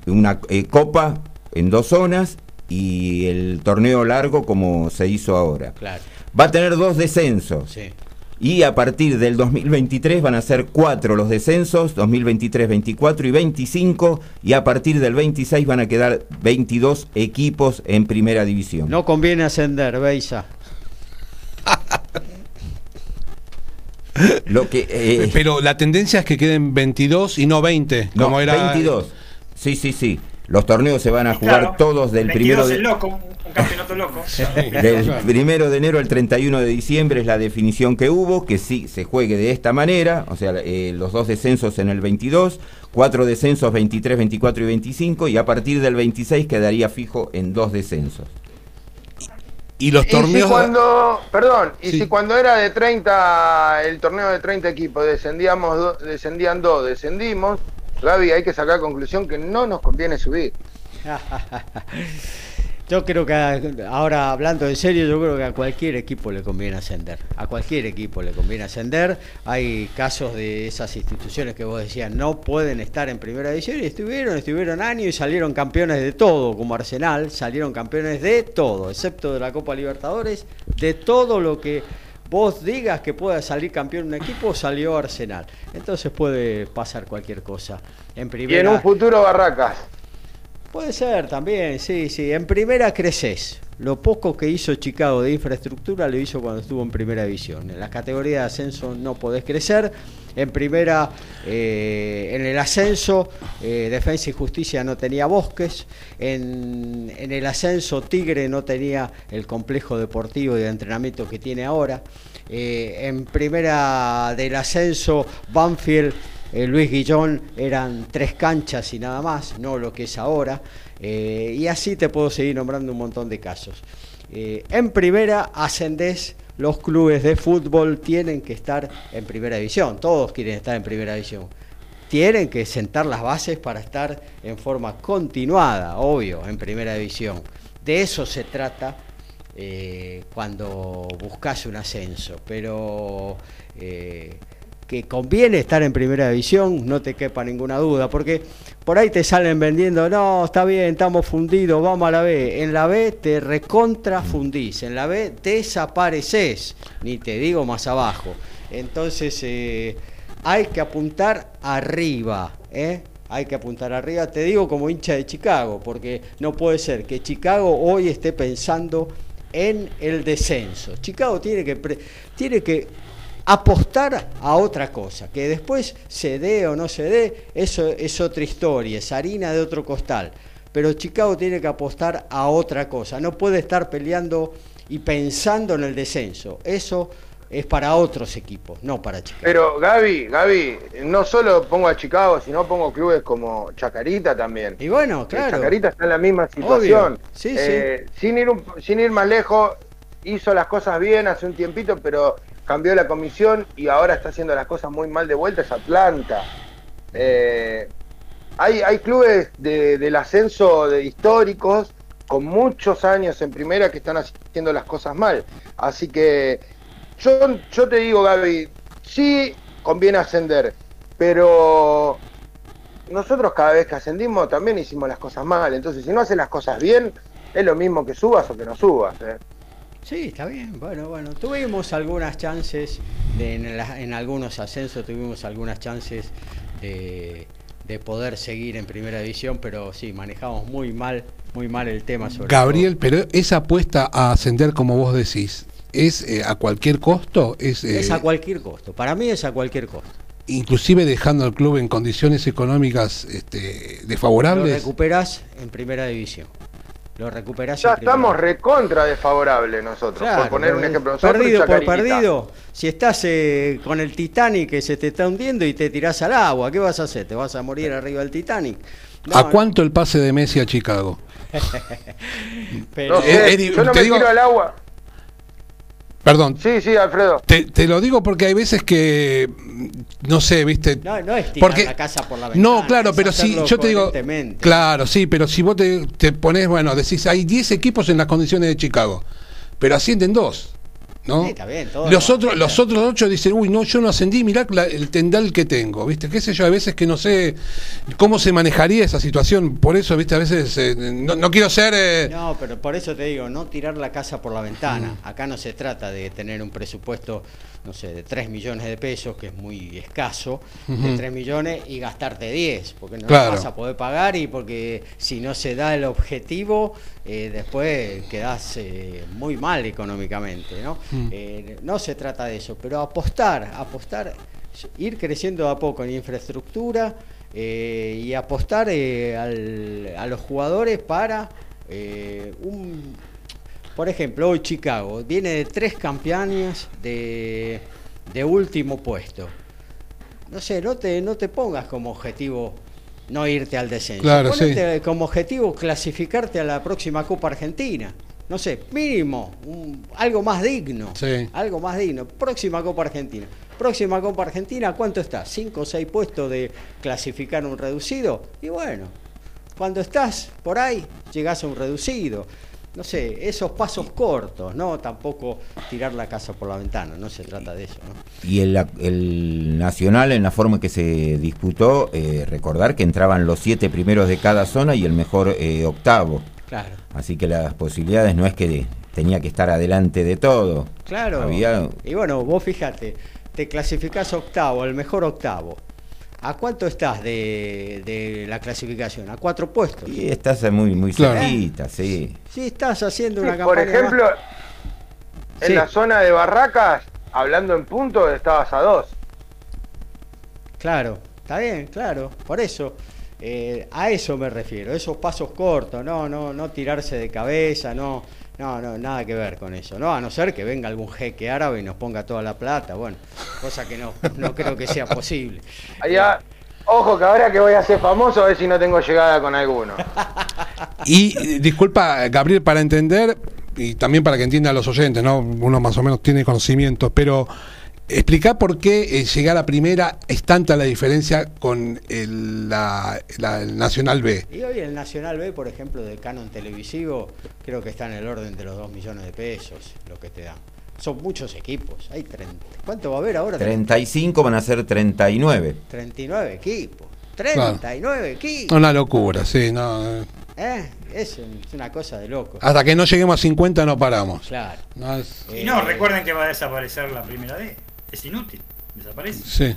una eh, copa en dos zonas y el torneo largo como se hizo ahora. Va a tener dos descensos. Y a partir del 2023 van a ser cuatro los descensos, 2023, 24 y 25, y a partir del 26 van a quedar 22 equipos en primera división. No conviene ascender, Beisa. Lo que, eh, Pero la tendencia es que queden 22 y no 20, como era. 22. Sí, sí, sí. Los torneos se van a jugar todos del primero de... loco, un campeonato loco. del primero de enero al 31 de diciembre es la definición que hubo, que sí se juegue de esta manera, o sea, eh, los dos descensos en el 22, cuatro descensos 23, 24 y 25, y a partir del 26 quedaría fijo en dos descensos. Y los torneos. cuando, perdón, y si cuando era de 30, el torneo de 30 equipos, descendíamos, descendían dos, descendimos, Gaby, hay que sacar conclusión que no nos conviene subir. Yo creo que ahora hablando en serio, yo creo que a cualquier equipo le conviene ascender. A cualquier equipo le conviene ascender. Hay casos de esas instituciones que vos decías no pueden estar en primera división y estuvieron, estuvieron años y salieron campeones de todo, como Arsenal, salieron campeones de todo, excepto de la Copa Libertadores, de todo lo que vos digas que pueda salir campeón un equipo, salió Arsenal. Entonces puede pasar cualquier cosa. En primera... Y en un futuro Barracas. Puede ser también, sí, sí. En primera creces. lo poco que hizo Chicago de infraestructura lo hizo cuando estuvo en primera división. En las categorías de ascenso no podés crecer. En primera, eh, en el ascenso, eh, Defensa y Justicia no tenía bosques. En, en, el ascenso, Tigre no tenía el complejo deportivo y de entrenamiento que tiene ahora. Eh, en primera del ascenso, Banfield eh, Luis Guillón eran tres canchas y nada más, no lo que es ahora. Eh, y así te puedo seguir nombrando un montón de casos. Eh, en primera ascendés, los clubes de fútbol tienen que estar en primera división, todos quieren estar en primera división. Tienen que sentar las bases para estar en forma continuada, obvio, en primera división. De eso se trata cuando buscas un ascenso, pero que conviene estar en primera división, no te quepa ninguna duda, porque por ahí te salen vendiendo, no, está bien, estamos fundidos, vamos a la B. En la B te recontra fundís, en la B desapareces, ni te digo más abajo. Entonces eh, hay que apuntar arriba, ¿eh? Hay que apuntar arriba, te digo como hincha de Chicago, porque no puede ser que Chicago hoy esté pensando en el descenso. Chicago tiene que, tiene que apostar a otra cosa, que después se dé o no se dé, eso es otra historia, es harina de otro costal. Pero Chicago tiene que apostar a otra cosa, no puede estar peleando y pensando en el descenso. Eso es para otros equipos, no para Chicago. Pero Gaby, Gaby, no solo pongo a Chicago, sino pongo clubes como Chacarita también. Y bueno, claro. Chacarita está en la misma situación. Sí, eh, Sin, ir sin ir más lejos, hizo las cosas bien hace un tiempito, pero cambió la comisión y ahora está haciendo las cosas muy mal de vuelta, es Atlanta. Eh, hay, hay clubes del ascenso de históricos con muchos años en primera que están haciendo las cosas mal. Así que yo, yo te digo, Gaby, sí conviene ascender, pero nosotros cada vez que ascendimos también hicimos las cosas mal. Entonces, si no haces las cosas bien, es lo mismo que subas o que no subas. ¿eh? Sí, está bien. Bueno, bueno, tuvimos algunas chances, de, en, algunos ascensos tuvimos algunas chances de, poder seguir en primera división, pero sí, manejamos muy mal, muy mal el tema sobre Gabriel, pero esa apuesta a ascender, como vos decís, ¿es eh, a cualquier costo? Es, es a eh, cualquier costo. Para mí es a cualquier costo inclusive dejando al club en condiciones económicas este, desfavorables. Lo recuperas en primera división lo recuperás. Ya estamos recontra desfavorables nosotros, por poner un ejemplo. perdido por perdido. Si estás eh, con el Titanic que se te está hundiendo y te tirás al agua, ¿qué vas a hacer? ¿Te vas a morir arriba del Titanic? ¿A cuánto el pase de Messi a Chicago? Pero, eh, yo no me tiro al agua. Perdón. Sí, sí, Alfredo. Te, lo digo porque hay veces que, no sé, viste. No, no es tirar la casa por la ventana. No, claro, pero si yo te digo. Claro, sí, pero si vos te, te pones, bueno, decís, hay 10 equipos en las condiciones de Chicago, pero ascienden dos. ¿No? los, otros, los otros ocho dicen, uy, no, yo no ascendí, mirá el tendal que tengo, ¿viste? ¿Qué sé yo? A veces que no sé cómo se manejaría esa situación, por eso, ¿viste? A veces eh, no, quiero ser... Eh, no, pero por eso te digo, no tirar la casa por la ventana. Mm. Acá no se trata de tener un presupuesto, no sé, de 3 millones de pesos, que es muy escaso, de 3 millones y gastarte 10, porque no vas a poder pagar y porque si no se da el objetivo, eh, después quedás muy mal económicamente, ¿no? Mm. Eh, no se trata de eso, pero apostar, apostar, ir creciendo a poco en infraestructura eh, y apostar eh, a los jugadores para un... Por ejemplo, hoy Chicago viene de tres campañas de, último puesto. No sé, no te, no te pongas como objetivo no irte al descenso. Claro, como objetivo clasificarte a la próxima Copa Argentina no sé, mínimo, algo más digno. Algo más digno. Próxima Copa Argentina. Próxima Copa Argentina, ¿cuánto está? ¿Cinco o seis puestos de clasificar un reducido? Y bueno, cuando estás por ahí, llegás a un reducido. No sé, esos pasos cortos, ¿no? Tampoco tirar la casa por la ventana, no se trata de eso, ¿no? Y el, Nacional, en la forma que se disputó, eh, recordar que entraban los siete primeros de cada zona y el mejor eh, octavo. Claro. Así que las posibilidades no es que tenía que estar adelante de todo. Claro. Y bueno, vos fíjate, te clasificás octavo, el mejor octavo. ¿A cuánto estás de, de la clasificación? ¿A cuatro puestos? Y estás muy, muy Claro. cerquita, sí. Sí, estás haciendo Sí, una por campaña. ejemplo, más. en Sí. la zona de Barracas, hablando en punto, estabas a dos. Claro, está bien, claro. Por eso, eh, a eso me refiero, esos pasos cortos, no, no, no tirarse de cabeza, no, no, no, nada que ver con eso, no, a no ser que venga algún jeque árabe y nos ponga toda la plata, bueno, cosa que no, no creo que sea posible. Allá, ojo que ahora que voy a ser famoso, a ver si no tengo llegada con alguno. Y disculpa, Gabriel, para entender, y también para que entiendan los oyentes, ¿no? Uno más o menos tiene conocimiento, pero explicar por qué eh, llegar a primera es tanta la diferencia con el, la, la- el Nacional B. Y hoy el Nacional B, por ejemplo, de canon televisivo, creo que está en el orden de los 2 millones de pesos, lo que te dan. Son muchos equipos, hay 30. ¿Cuánto va a haber ahora? 35 van a ser 39. 39 equipos. 39 equipos. Una locura, sí, no. eh. ¿Eh? Es, un- es una cosa de loco. Hasta que no lleguemos a 50 no paramos. Claro. No, es- Y no, recuerden que va a desaparecer la primera D. Es inútil. Desaparece. sí.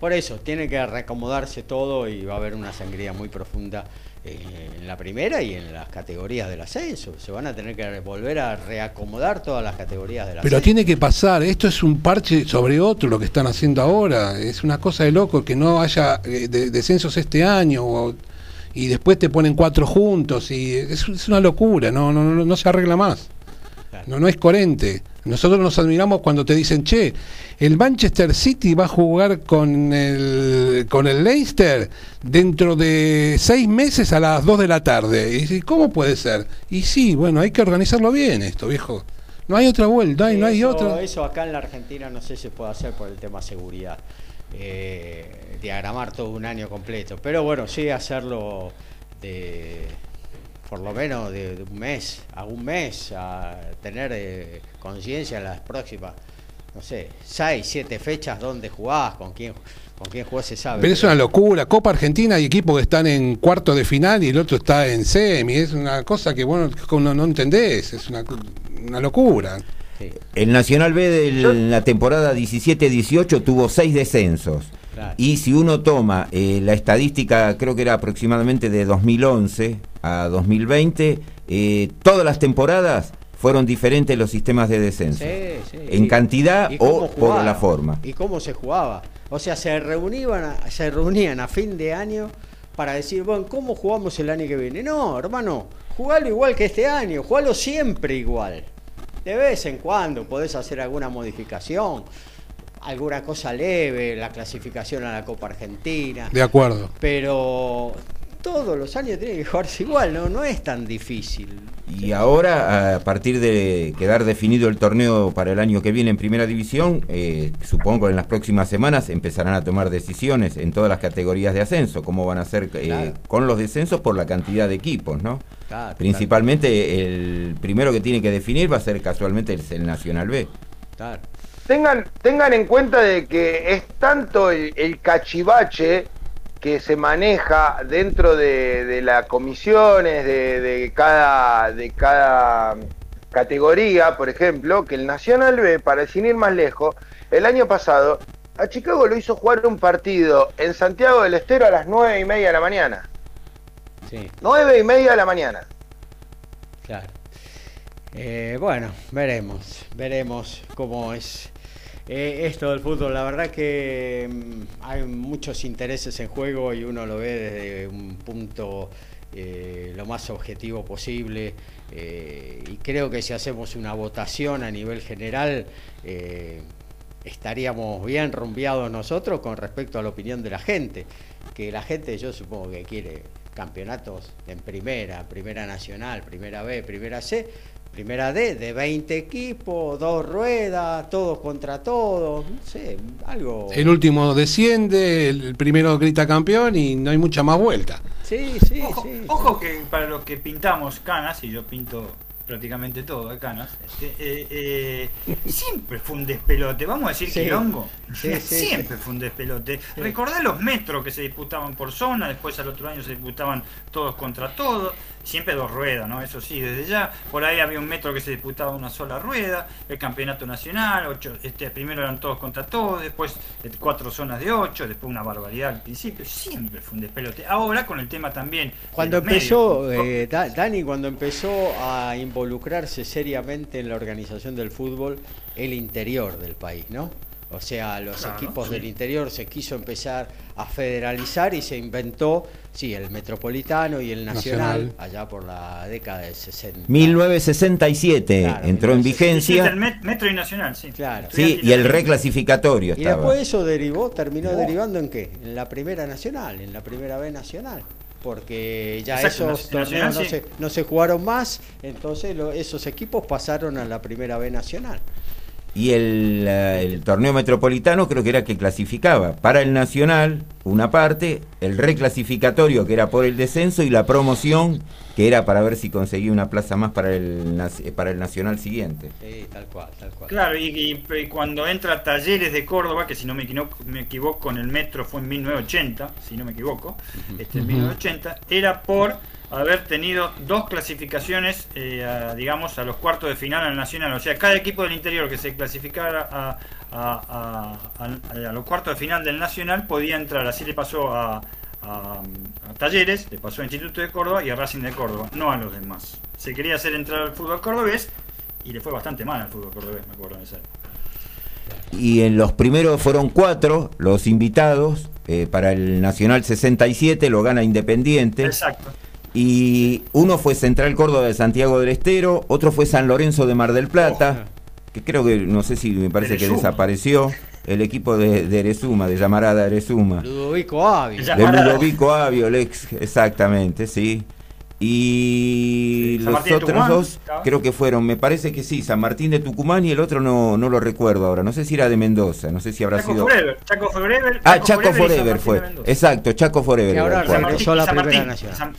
Por eso, tiene que reacomodarse todo y va a haber una sangría muy profunda eh, en la primera y en las categorías del ascenso. Se van a tener que volver a reacomodar todas las categorías del Pero ascenso. tiene que pasar, esto es un parche sobre otro lo que están haciendo ahora, es una cosa de loco que no haya eh, de- descensos este año o- y después te ponen cuatro juntos y es, es una locura, no, no, no, no se arregla más. No, no es coherente. Nosotros nos admiramos cuando te dicen, che, el Manchester City va a jugar con el, con el Leicester dentro de seis meses a las dos de la tarde. Y dices, ¿cómo puede ser? Y sí, bueno, hay que organizarlo bien esto, viejo. No hay otra vuelta, no hay eso, otra. Eso acá en la Argentina no sé si se puede hacer por el tema seguridad. Eh, diagramar todo un año completo. Pero bueno, sí hacerlo de por lo menos de, de un mes a un mes, a tener eh, conciencia en las próximas, no sé, seis, siete fechas donde jugás, con quién, con quién jugás se sabe. Pero es una locura. Copa Argentina hay equipos que están en cuarto de final y el otro está en semi. Es una cosa que bueno no, no entendés. Es una, una locura. Sí, El Nacional B de la temporada 17-18 tuvo seis descensos. Claro. Y si uno toma eh, la estadística, creo que era aproximadamente de 2011 a 2020, eh, todas las temporadas fueron diferentes los sistemas de descenso. Sí, sí. En cantidad o por la forma. Y cómo se jugaba. O sea, se reunían, a, se reunían a fin de año para decir, bueno, ¿cómo jugamos el año que viene? No, hermano, jugalo igual que este año, jugalo siempre igual. De vez en cuando podés hacer alguna modificación, alguna cosa leve, la clasificación a la Copa Argentina. De acuerdo. Pero todos los años tiene que jugarse igual, ¿no? No es tan difícil. Y ahora, a partir de quedar definido el torneo para el año que viene en Primera División, eh, supongo que en las próximas semanas empezarán a tomar decisiones en todas las categorías de ascenso, cómo van a hacer eh, Claro. con los descensos por la cantidad de equipos, ¿no? Claro, Principalmente el primero que tiene que definir va a ser casualmente el, el Nacional B. claro. Tengan, tengan en cuenta de que es tanto el, el cachivache que se maneja dentro de, de las comisiones de, de cada, de cada categoría, por ejemplo, que el Nacional B, para sin ir más lejos, el año pasado a Chicago lo hizo jugar un partido en Santiago del Estero a las nueve y media de la mañana. Sí. Nueve y media de la mañana. Claro. Eh, bueno, veremos, veremos cómo es eh, esto del fútbol. La verdad que mm, hay muchos intereses en juego y uno lo ve desde un punto eh, lo más objetivo posible. eh, y creo que si hacemos una votación a nivel general, eh, estaríamos bien rumbeados nosotros con respecto a la opinión de la gente. Que la gente, yo supongo que quiere campeonatos en primera, primera nacional, primera B, primera C, primera D, de 20 equipos, dos ruedas, todos contra todos, no sé, algo. El último desciende, el primero grita campeón y no hay mucha más vuelta. Sí, sí, Ojo, sí. ojo que para los que pintamos canas, y yo pinto prácticamente todo de canas, este, eh, eh, siempre fue un despelote, vamos a decir Sí. quilombo, Sí, sí, siempre fue un despelote. Recordá los metros que se disputaban por zona, después al otro año se disputaban todos contra todos, siempre dos ruedas, ¿no? Eso sí, desde ya por ahí había un metro que se disputaba una sola rueda, el campeonato nacional, ocho, este, primero eran todos contra todos, después eh, cuatro zonas de ocho, después una barbaridad al principio, siempre fue un despelote. Ahora con el tema también. Cuando empezó, eh, Dani, cuando empezó a involucrarse seriamente en la organización del fútbol, el interior del país, ¿no? O sea, los equipos del interior se quiso empezar a federalizar y se inventó, sí, el metropolitano y el nacional, allá por la década del 60. 1967 entró en vigencia. el metro y nacional, sí. Claro. Sí, y el reclasificatorio. Y después eso derivó, terminó derivando en qué? En la primera nacional, en la primera B nacional porque ya esos torneos no, se, jugaron más, entonces esos equipos pasaron a la primera B nacional y eh, el, torneo metropolitano creo que era que clasificaba para el nacional una parte, el reclasificatorio que era por el descenso y la promoción que era para ver si conseguía una plaza más para el para el nacional siguiente. Sí, tal cual, tal cual. Claro, y, cuando entra Talleres de Córdoba, que si no me, equivoco, me equivoco en el metro fue en 1980, si no me equivoco, este, en 1980, era por haber tenido dos clasificaciones, eh, digamos, a los cuartos de final al Nacional. O sea, cada equipo del interior que se clasificara a, los cuartos de final del Nacional podía entrar. Así le pasó a, Talleres, le pasó a Instituto de Córdoba y a Racing de Córdoba, no a los demás. Se quería hacer entrar al fútbol cordobés y le fue bastante mal al fútbol cordobés, me acuerdo de esa y en los primeros fueron cuatro los invitados eh, para el Nacional 67, lo gana Independiente. Exacto. Y uno fue Central Córdoba de Santiago del Estero, otro fue San Lorenzo de Mar del Plata, que creo que, no sé si me parece que desapareció. El equipo de, de Erezuma, de Llamarada Erezuma. Ludovico Avio. De Ludovico Avio, ex, exactamente, sí. Y los otros dos creo que fueron, me parece que sí, San Martín de Tucumán y el otro no, no lo recuerdo ahora, no sé si era de Mendoza, no sé si habrá sido... Forever, Chaco Forever. ah, Chaco Forever, fue, exacto, Chaco Forever. Que ahora regresó la primera nacional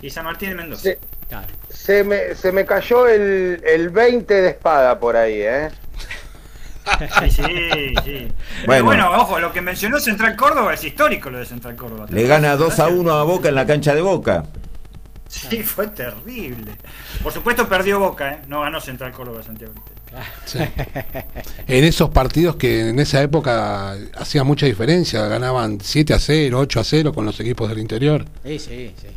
y San Martín de Mendoza. Se, me, se me cayó el, el 20 de espada por ahí, ¿eh? Sí, sí, sí. Bueno. bueno, ojo, lo que mencionó Central Córdoba es histórico lo de Central Córdoba. Le gana 2 a 1 a Boca en la cancha de Boca. Sí, fue terrible. Por supuesto perdió Boca, ¿eh? No ganó Central Córdoba Santiago. En esos partidos que en esa época hacía mucha diferencia, ganaban 7 a 0, 8 a 0 con los equipos del interior. Sí, sí, sí.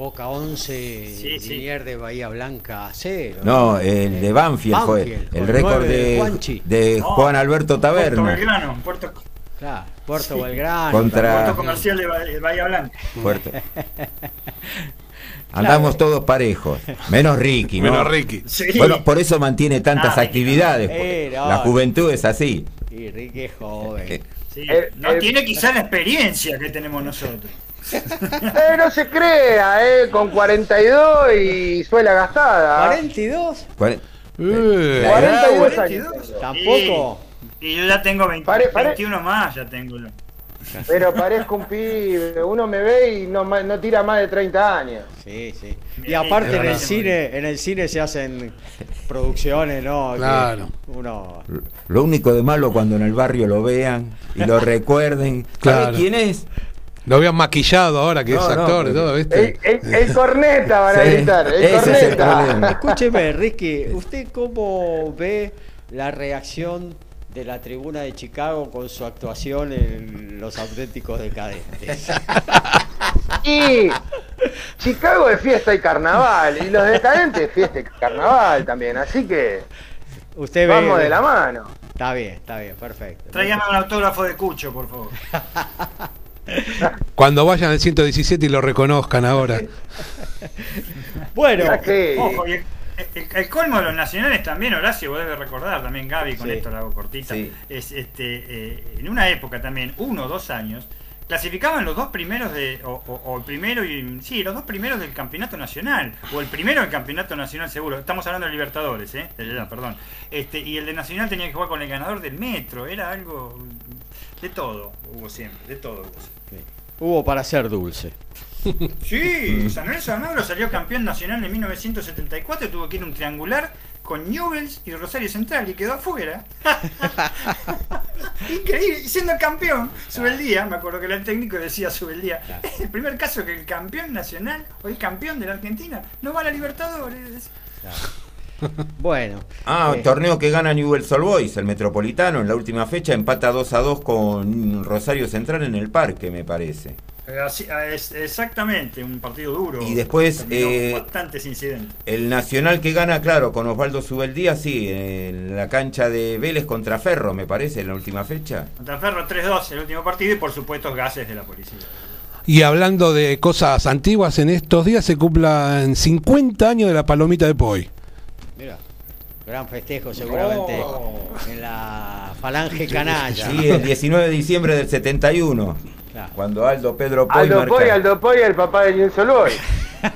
Boca 11, sí, de Bahía Blanca 0. No, el de Banfield, fue. El récord de, de, Juan Alberto Taberna. Puerto Belgrano, Puerto, claro, Puerto Belgrano. Contra... Puerto Comercial de Bahía Blanca. Puerto. Andamos todos parejos, menos Ricky, ¿no? Menos Ricky. Bueno, por eso mantiene tantas actividades. la juventud es así. Y Ricky es joven. Eh, no tiene quizá la experiencia que tenemos nosotros. eh, no se crea, eh, con 42 y suela gastada. ¿42? 42 años. Tampoco. Y, yo ya tengo 21 más, ya tengo. Pero parezco un pibe, uno me ve y no, no tira más de 30 años. Sí, sí. Y aparte en el cine, en el cine se hacen producciones, ¿no? Claro. Uno... Lo único de malo cuando en el barrio lo vean y lo recuerden. Claro. ¿Quién es? Lo habían maquillado ahora que es actor y todo, ¿viste? El, corneta van a gritar, el corneta. Escúcheme, Ricky, ¿usted cómo ve la reacción de la tribuna de Chicago con su actuación en Los Auténticos Decadentes? Y Chicago es fiesta y carnaval, y los decadentes fiesta y carnaval también, así que Usted vamos de la mano. Está bien, está bien, perfecto. Tráigame un autógrafo de Cucho, por favor. Cuando vayan al 117 y lo reconozcan ahora. bueno, ojo, el, colmo de los nacionales también, Horacio, vos debes recordar también, Gaby, con esto la hago cortita. Es este, eh, en una época también, uno o dos años, clasificaban los dos primeros de, o, el primero y sí, los dos primeros del campeonato nacional, o el primero del campeonato nacional seguro. Estamos hablando de Libertadores, eh, perdón. Este, y el de Nacional tenía que jugar con el ganador del metro, era algo de todo, hubo siempre, de todo. Hubo para ser dulce. Sí, San Lorenzo de Almagro salió campeón nacional en 1974 tuvo que ir un triangular con Newells y Rosario Central y quedó afuera. Increíble, siendo campeón, sube el día, me acuerdo que el técnico decía sube el día. Es el primer caso que el campeón nacional o el campeón de la Argentina no va a la Libertadores. Bueno. Ah, eh, torneo que gana Newell's Old Boys, el Metropolitano, en la última fecha empata 2 a 2 con Rosario Central en el parque, me parece. Eh, así- ah, es exactamente, un partido duro. Y después, eh, bastantes incidentes. El Nacional que gana, claro, con Osvaldo Subeldía, sí, en la cancha de Vélez contra Ferro, me parece, en la última fecha. Contra Ferro 3-2 el último partido y por supuesto gases de la policía. Y hablando de cosas antiguas, en estos días se cumplan 50 años de la palomita de Poi. Mira, gran festejo seguramente en la falange canalla. Sí, el 19 de diciembre del 71, Claro. cuando Aldo Pedro Poy Aldo marca- Poy, Aldo Poy, el papá de Nilson Boy.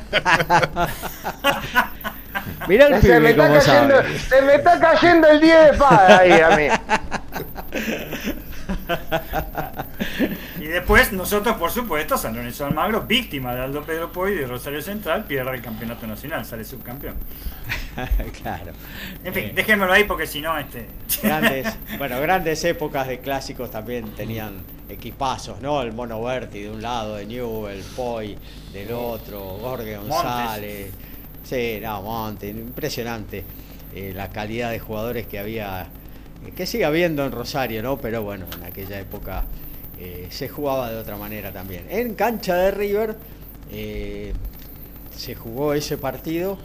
Mirá el Se me, está cayendo, sabe. se me está cayendo el 10 de espada ahí a mí. Y después nosotros, por supuesto, San Lorenzo Almagro, víctima de Aldo Pedro Poy y de Rosario Central, pierde el campeonato nacional, sale subcampeón. claro. En fin, Eh, déjenmelo ahí porque si no, este. grandes, bueno, grandes épocas de clásicos también tenían equipazos, ¿no? El Mono Berti de un lado, de Newell, Poi del otro, Jorge González. Sí, no, Monte, impresionante eh, la calidad de jugadores que había, que sigue habiendo en Rosario, ¿no? Pero bueno, en aquella época eh, se jugaba de otra manera también. En cancha de River eh, se jugó ese partido.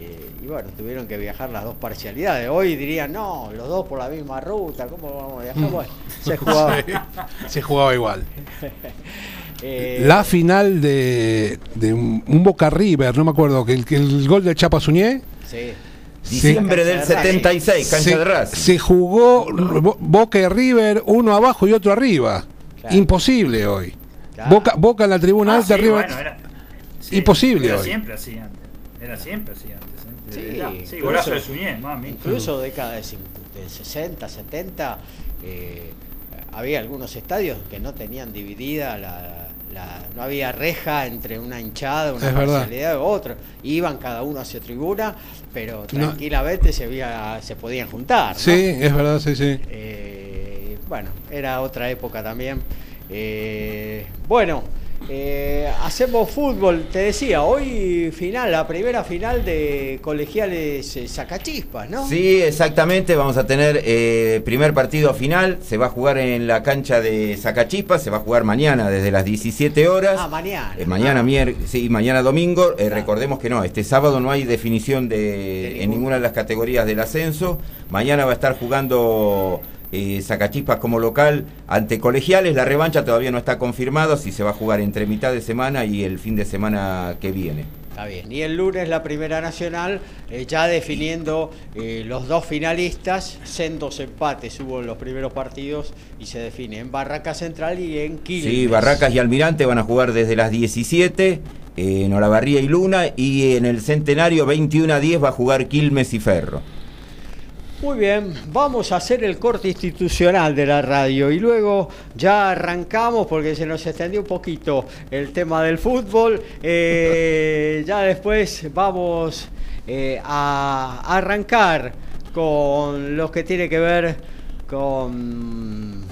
eh, y bueno, tuvieron que viajar las dos parcialidades. Hoy dirían, no, los dos por la misma ruta, ¿cómo vamos a viajar? Bueno, se jugaba. Se jugaba igual. La final de, de un, Boca River, no me acuerdo, que el, que el gol de Chapa Suñé sí. Diciembre del Cancha de Racing. 76, cancha se, de Racing. se jugó Bo- Boca y River, uno abajo y otro arriba. Claro. Imposible hoy. Claro. Boca, Boca en la tribuna Ah, alta, sí, River. bueno, era- sí, Imposible Era hoy. siempre así antes. Era siempre así antes. ¿eh? Sí, ya. sí, incluso- golazo de Suñé, mami. Incluso década de, de 60, 70, eh, había algunos estadios que no tenían dividida la, la- no había reja entre una hinchada, una Es parcialidad u otra. Iban cada uno hacia tribuna, pero No. tranquilamente se, había, se podían juntar. ¿no? Sí, es verdad, sí, sí. Eh, bueno, era otra época también. Eh, bueno, eh, hacemos fútbol, te decía, hoy final, la primera final de colegiales eh, Sacachispas, ¿no? Sí, exactamente. Vamos a tener eh, primer partido final. Se va a jugar en la cancha de Zacachispas. Se va a jugar mañana desde las 17 horas. Ah, mañana. Eh, mañana, Ah. mier- sí, mañana domingo. Eh. Recordemos que no, este sábado no hay definición de, De en ninguna de las categorías del ascenso. Mañana va a estar jugando eh, Zacachispas como local ante colegiales. La revancha todavía no está confirmada si se va a jugar entre mitad de semana y el fin de semana que viene. Está bien. Y el lunes la Primera Nacional, eh, ya definiendo eh, los dos finalistas, sendos empates hubo en los primeros partidos y se define en Barraca Central y en Quilmes. Sí, Barracas y Almirante van a jugar desde las 17, eh, en Olavarría y Luna, y en el Centenario 21 a 10 va a jugar Quilmes y Ferro. Muy bien, vamos a hacer el corte institucional de la radio y luego ya arrancamos porque se nos extendió un poquito el tema del fútbol. Eh, ya después vamos eh, a arrancar con lo que tiene que ver con,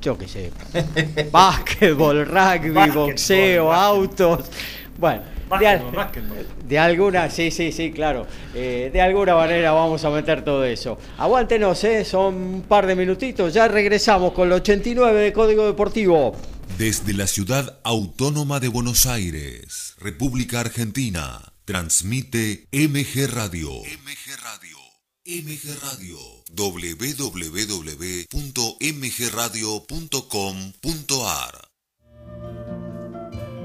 yo qué sé, básquetbol, rugby, boxeo, autos. Bueno, de básquetbol. de alguna, sí, sí, sí, claro. Eh, de alguna manera vamos a meter todo eso. Aguántenos, ¿eh? son un par de minutitos. Ya regresamos con el 89 de Código Deportivo. Desde la ciudad autónoma de Buenos Aires, República Argentina, transmite MG Radio. MG Radio. MG Radio. www.mgradio.com.ar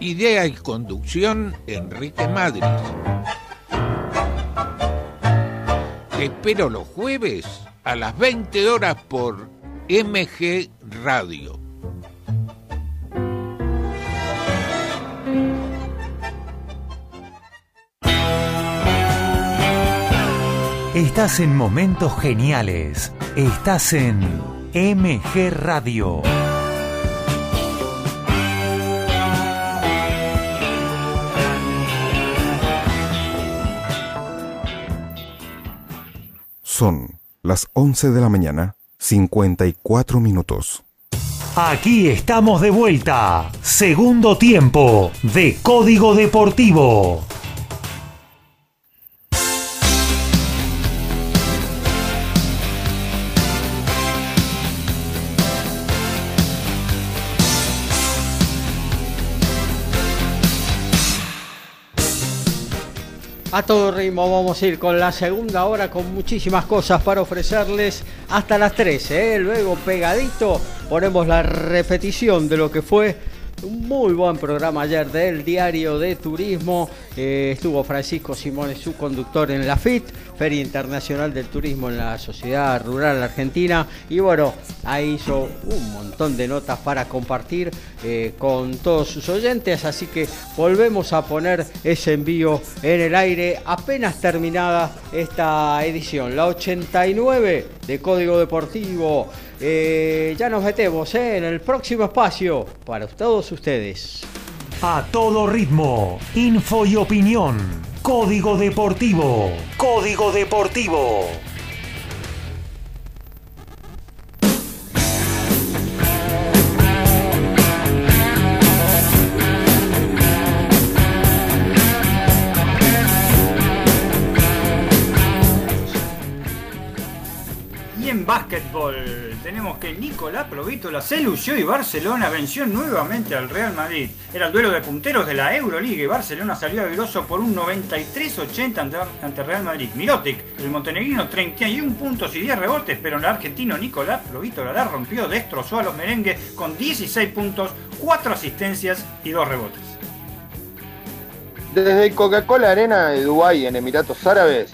Idea y conducción, Enrique Madrid. Te espero los jueves a las 20 horas por MG Radio. Estás en momentos geniales. Estás en MG Radio. Son las 11 de la mañana, 54 minutos. Aquí estamos de vuelta. Segundo tiempo de Código Deportivo. A todo ritmo vamos a ir con la segunda hora con muchísimas cosas para ofrecerles hasta las 13. ¿eh? Luego pegadito ponemos la repetición de lo que fue un muy buen programa ayer del Diario de Turismo. Eh, estuvo Francisco Simón, su conductor en la FIT, Feria Internacional del Turismo en la Sociedad Rural Argentina. Y bueno, ahí hizo un montón de notas para compartir eh, con todos sus oyentes. Así que volvemos a poner ese envío en el aire apenas terminada esta edición, la 89 de Código Deportivo. Eh, ya nos metemos eh, en el próximo espacio para todos ustedes. A todo ritmo, info y opinión. Código Deportivo. Código Deportivo. Básquetbol tenemos que Nicolás Provítola se lució y Barcelona venció nuevamente al Real Madrid. Era el duelo de punteros de la Euroliga y Barcelona salió aviroso por un 93-80 ante, ante Real Madrid. Mirotic, el montenegrino, 31 puntos y 10 rebotes, pero el argentino Nicolás Provítola la rompió, destrozó a los merengues con 16 puntos, 4 asistencias y 2 rebotes. Desde Coca-Cola Arena de Dubái, en Emiratos Árabes,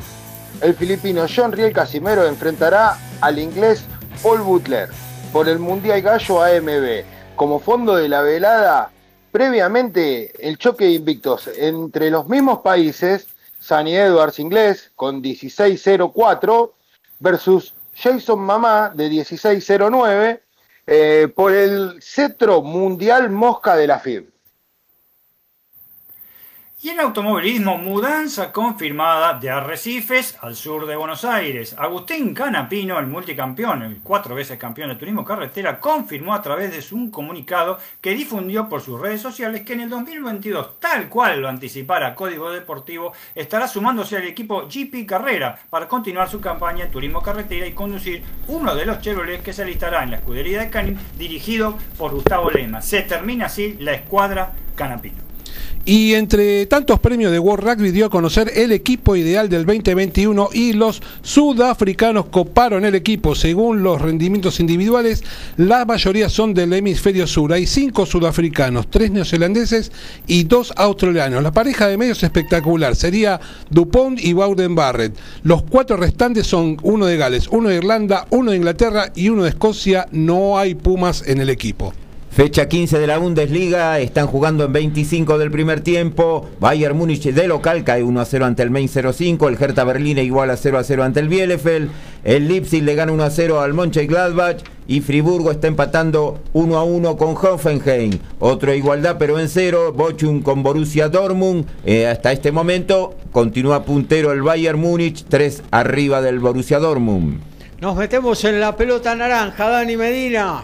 el filipino John Riel Casimero enfrentará al inglés Paul Butler por el Mundial Gallo AMB. Como fondo de la velada, previamente el choque de invictos entre los mismos países, Sunny Edwards inglés con 16-0-4 versus Jason Mamá de 16-09 eh, por el cetro mundial mosca de la FIB. Y en automovilismo, mudanza confirmada de Arrecifes al sur de Buenos Aires. Agustín Canapino, el multicampeón, el cuatro veces campeón de turismo carretera, confirmó a través de un comunicado que difundió por sus redes sociales que en el 2022, tal cual lo anticipara Código Deportivo, estará sumándose al equipo GP Carrera para continuar su campaña en turismo carretera y conducir uno de los Chevrolet que se alistará en la escudería de Canin, dirigido por Gustavo Lema. Se termina así la escuadra Canapino. Y entre tantos premios de World Rugby dio a conocer el equipo ideal del 2021 y los sudafricanos coparon el equipo. Según los rendimientos individuales, la mayoría son del hemisferio sur. Hay cinco sudafricanos, tres neozelandeses y dos australianos. La pareja de medios espectacular sería Dupont y Bowden Barrett. Los cuatro restantes son uno de Gales, uno de Irlanda, uno de Inglaterra y uno de Escocia. No hay Pumas en el equipo. Fecha 15 de la Bundesliga, están jugando en 25 del primer tiempo. Bayern Múnich de local cae 1 a 0 ante el Main 05. El Hertha Berlín igual a 0 a 0 ante el Bielefeld. El Leipzig le gana 1 a 0 al Mönchengladbach. Y Friburgo está empatando 1 a 1 con Hoffenheim. Otra igualdad, pero en cero. Bochum con Borussia Dortmund. Eh, hasta este momento continúa puntero el Bayern Múnich, 3 arriba del Borussia Dortmund. Nos metemos en la pelota naranja, Dani Medina.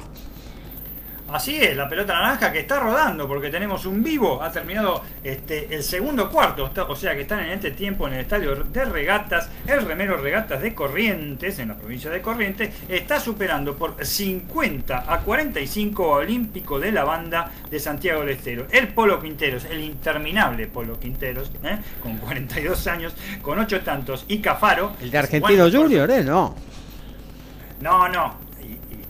Así es, la pelota naranja que está rodando porque tenemos un vivo, ha terminado este, el segundo cuarto, o sea que están en este tiempo en el estadio de regatas, el remero regatas de Corrientes, en la provincia de Corrientes, está superando por 50 a 45 a Olímpico de la banda de Santiago del Estero. El Polo Quinteros, el interminable Polo Quinteros, ¿eh? con 42 años, con 8 tantos, y Cafaro. El de Argentino Junior, ¿eh? No. no, no.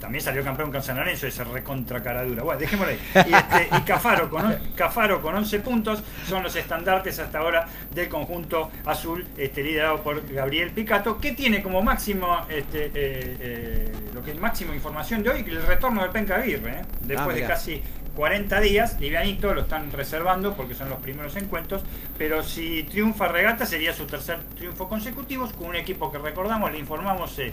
También salió campeón con San Lorenzo, ese recontra cara dura. Bueno, dejémoslo ahí. Y, este, y Cafaro, con, on- Cafaro con 11 puntos son los estandartes hasta ahora del conjunto azul, este, liderado por Gabriel Picato, que tiene como máximo, este, eh, eh, lo que es máximo información de hoy, el retorno del Penca Aguirre, ¿eh? después Ah, de casi 40 días, livianito, lo están reservando porque son los primeros encuentros, pero si triunfa Regata sería su tercer triunfo consecutivo con un equipo que recordamos, le informamos, se,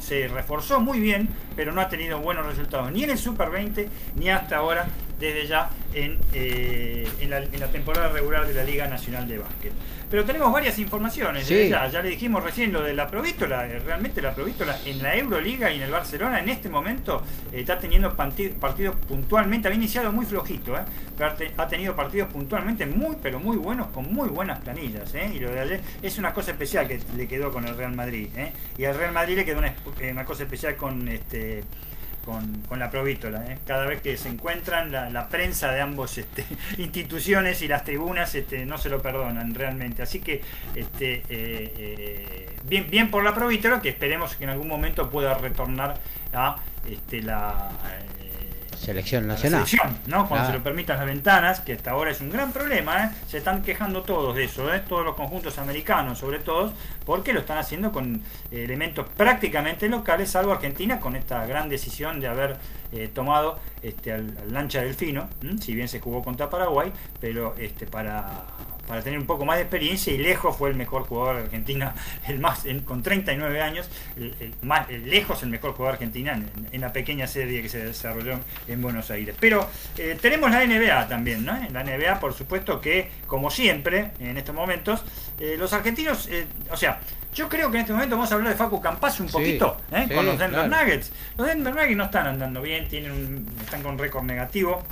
se, reforzó muy bien, pero no ha tenido buenos resultados ni en el Super 20 ni hasta ahora, desde ya en, eh, en, la, en la temporada regular de la Liga Nacional de Básquet. Pero tenemos varias informaciones, Sí. desde ya, ya le dijimos recién lo de la Provítola, eh, realmente la Provítola en la Euroliga y en el Barcelona en este momento eh, está teniendo partidos puntualmente, había iniciado muy flojito, eh, pero ha te- ha tenido partidos puntualmente muy pero muy buenos con muy buenas planillas, y lo de ayer es una cosa especial que le quedó con el Real Madrid, y al Real Madrid le quedó una, una cosa especial con este con, la Provítola. ¿eh? Cada vez que se encuentran, la, prensa de ambos este, instituciones y las tribunas este, no se lo perdonan realmente. Así que este, eh, eh, bien, bien por la Provítola, que esperemos que en algún momento pueda retornar a la... Selección la nacional. selección, ¿no? Cuando Claro. se lo permitan las ventanas, que hasta ahora es un gran problema, ¿eh? se están quejando todos de eso, ¿eh? todos los conjuntos americanos sobre todo, porque lo están haciendo con eh, elementos prácticamente locales, salvo Argentina, con esta gran decisión de haber eh, tomado este, al, al Lancha Delfino, ¿m? si bien se jugó contra Paraguay, pero este, para, para tener un poco más de experiencia y lejos fue el mejor jugador de Argentina, el más en- con 39 años, el, el más lejos el mejor jugador de Argentina en, en la pequeña serie que se desarrolló en Buenos Aires. Pero eh, tenemos la NBA también, ¿no? La NBA, por supuesto que, como siempre, en estos momentos, eh, los argentinos, eh, o sea, yo creo que en este momento vamos a hablar de Facu Campazo un Sí, poquito, ¿eh? sí, con los Denver claro. Nuggets. Los Denver Nuggets no están andando bien, tienen un- están con récord negativo.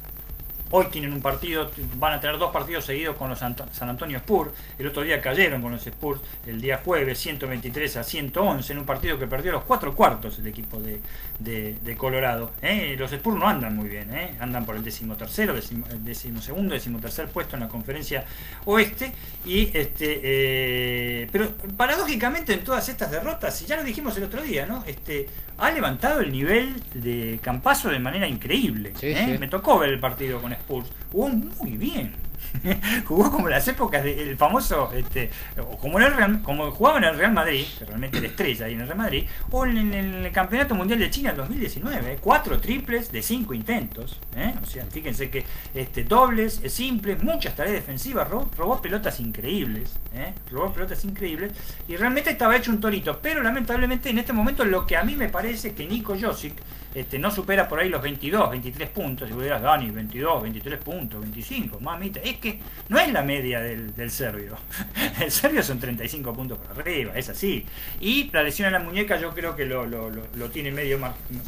Hoy tienen un partido, van a tener dos partidos seguidos con los San Antonio Spurs. El otro día cayeron con los Spurs el día jueves 123 a 111 en un partido que perdió los cuatro cuartos el equipo de, de- Colorado. ¿eh? Los Spurs no andan muy bien, ¿eh? andan por el decimotercero, decimo, el decimosegundo, decimotercer puesto en la conferencia oeste. Y este, eh, pero paradójicamente en todas estas derrotas, y ya lo dijimos el otro día, ¿no? Este, ha levantado el nivel de Campazo de manera increíble. Sí, ¿eh? sí. Me tocó ver el partido con Spurs. Jugó muy bien. Jugó como las épocas del famoso, este, como, en el Real- como jugaba en el Real Madrid, realmente era estrella ahí en el Real Madrid, o en, el Campeonato Mundial de China en 2019. ¿eh? Cuatro triples de cinco intentos. ¿eh? O sea, fíjense que este, dobles, eh, simples, muchas tareas defensivas, robó, pelotas increíbles. ¿eh? Robó pelotas increíbles. Y realmente estaba hecho un torito. Pero lamentablemente en este momento lo que a mí me parece que Nico Josic este, no supera por ahí los 22, 23 puntos. Si pudieras, Dani, 22, 23 puntos, 25, mamita. Es no es la media del, serbio. El serbio son 35 puntos por arriba, es así. Y la lesión en la muñeca yo creo que lo, tiene medio,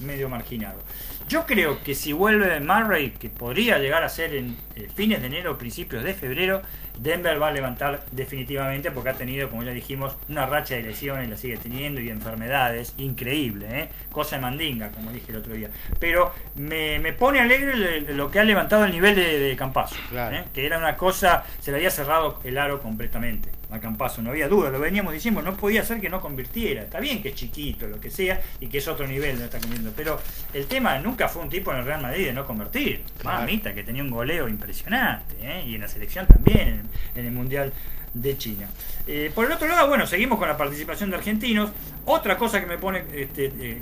medio marginado. Yo creo que si vuelve Murray, que podría llegar a ser en eh, fines de enero o principios de febrero, Denver va a levantar definitivamente porque ha tenido, como ya dijimos, una racha de lesiones, la sigue teniendo y enfermedades, increíble, ¿eh? cosa de mandinga, como dije el otro día. Pero me, me pone alegre le- lo que ha levantado el nivel de, de Campazo, Claro. ¿eh? que era una cosa, se le había cerrado el aro completamente a Campazo, no había duda, lo veníamos diciendo, no podía ser que no convirtiera, está bien que es chiquito, lo que sea, y que es otro nivel, no está convirtiendo, pero el tema nunca fue un tipo en el Real Madrid de no convertir, Claro. mamita, que tenía un goleo impresionante, ¿eh? y en la selección también, en, en el Mundial de China. Eh, por el otro lado, bueno, seguimos con la participación de argentinos. Otra cosa que me pone, este, eh,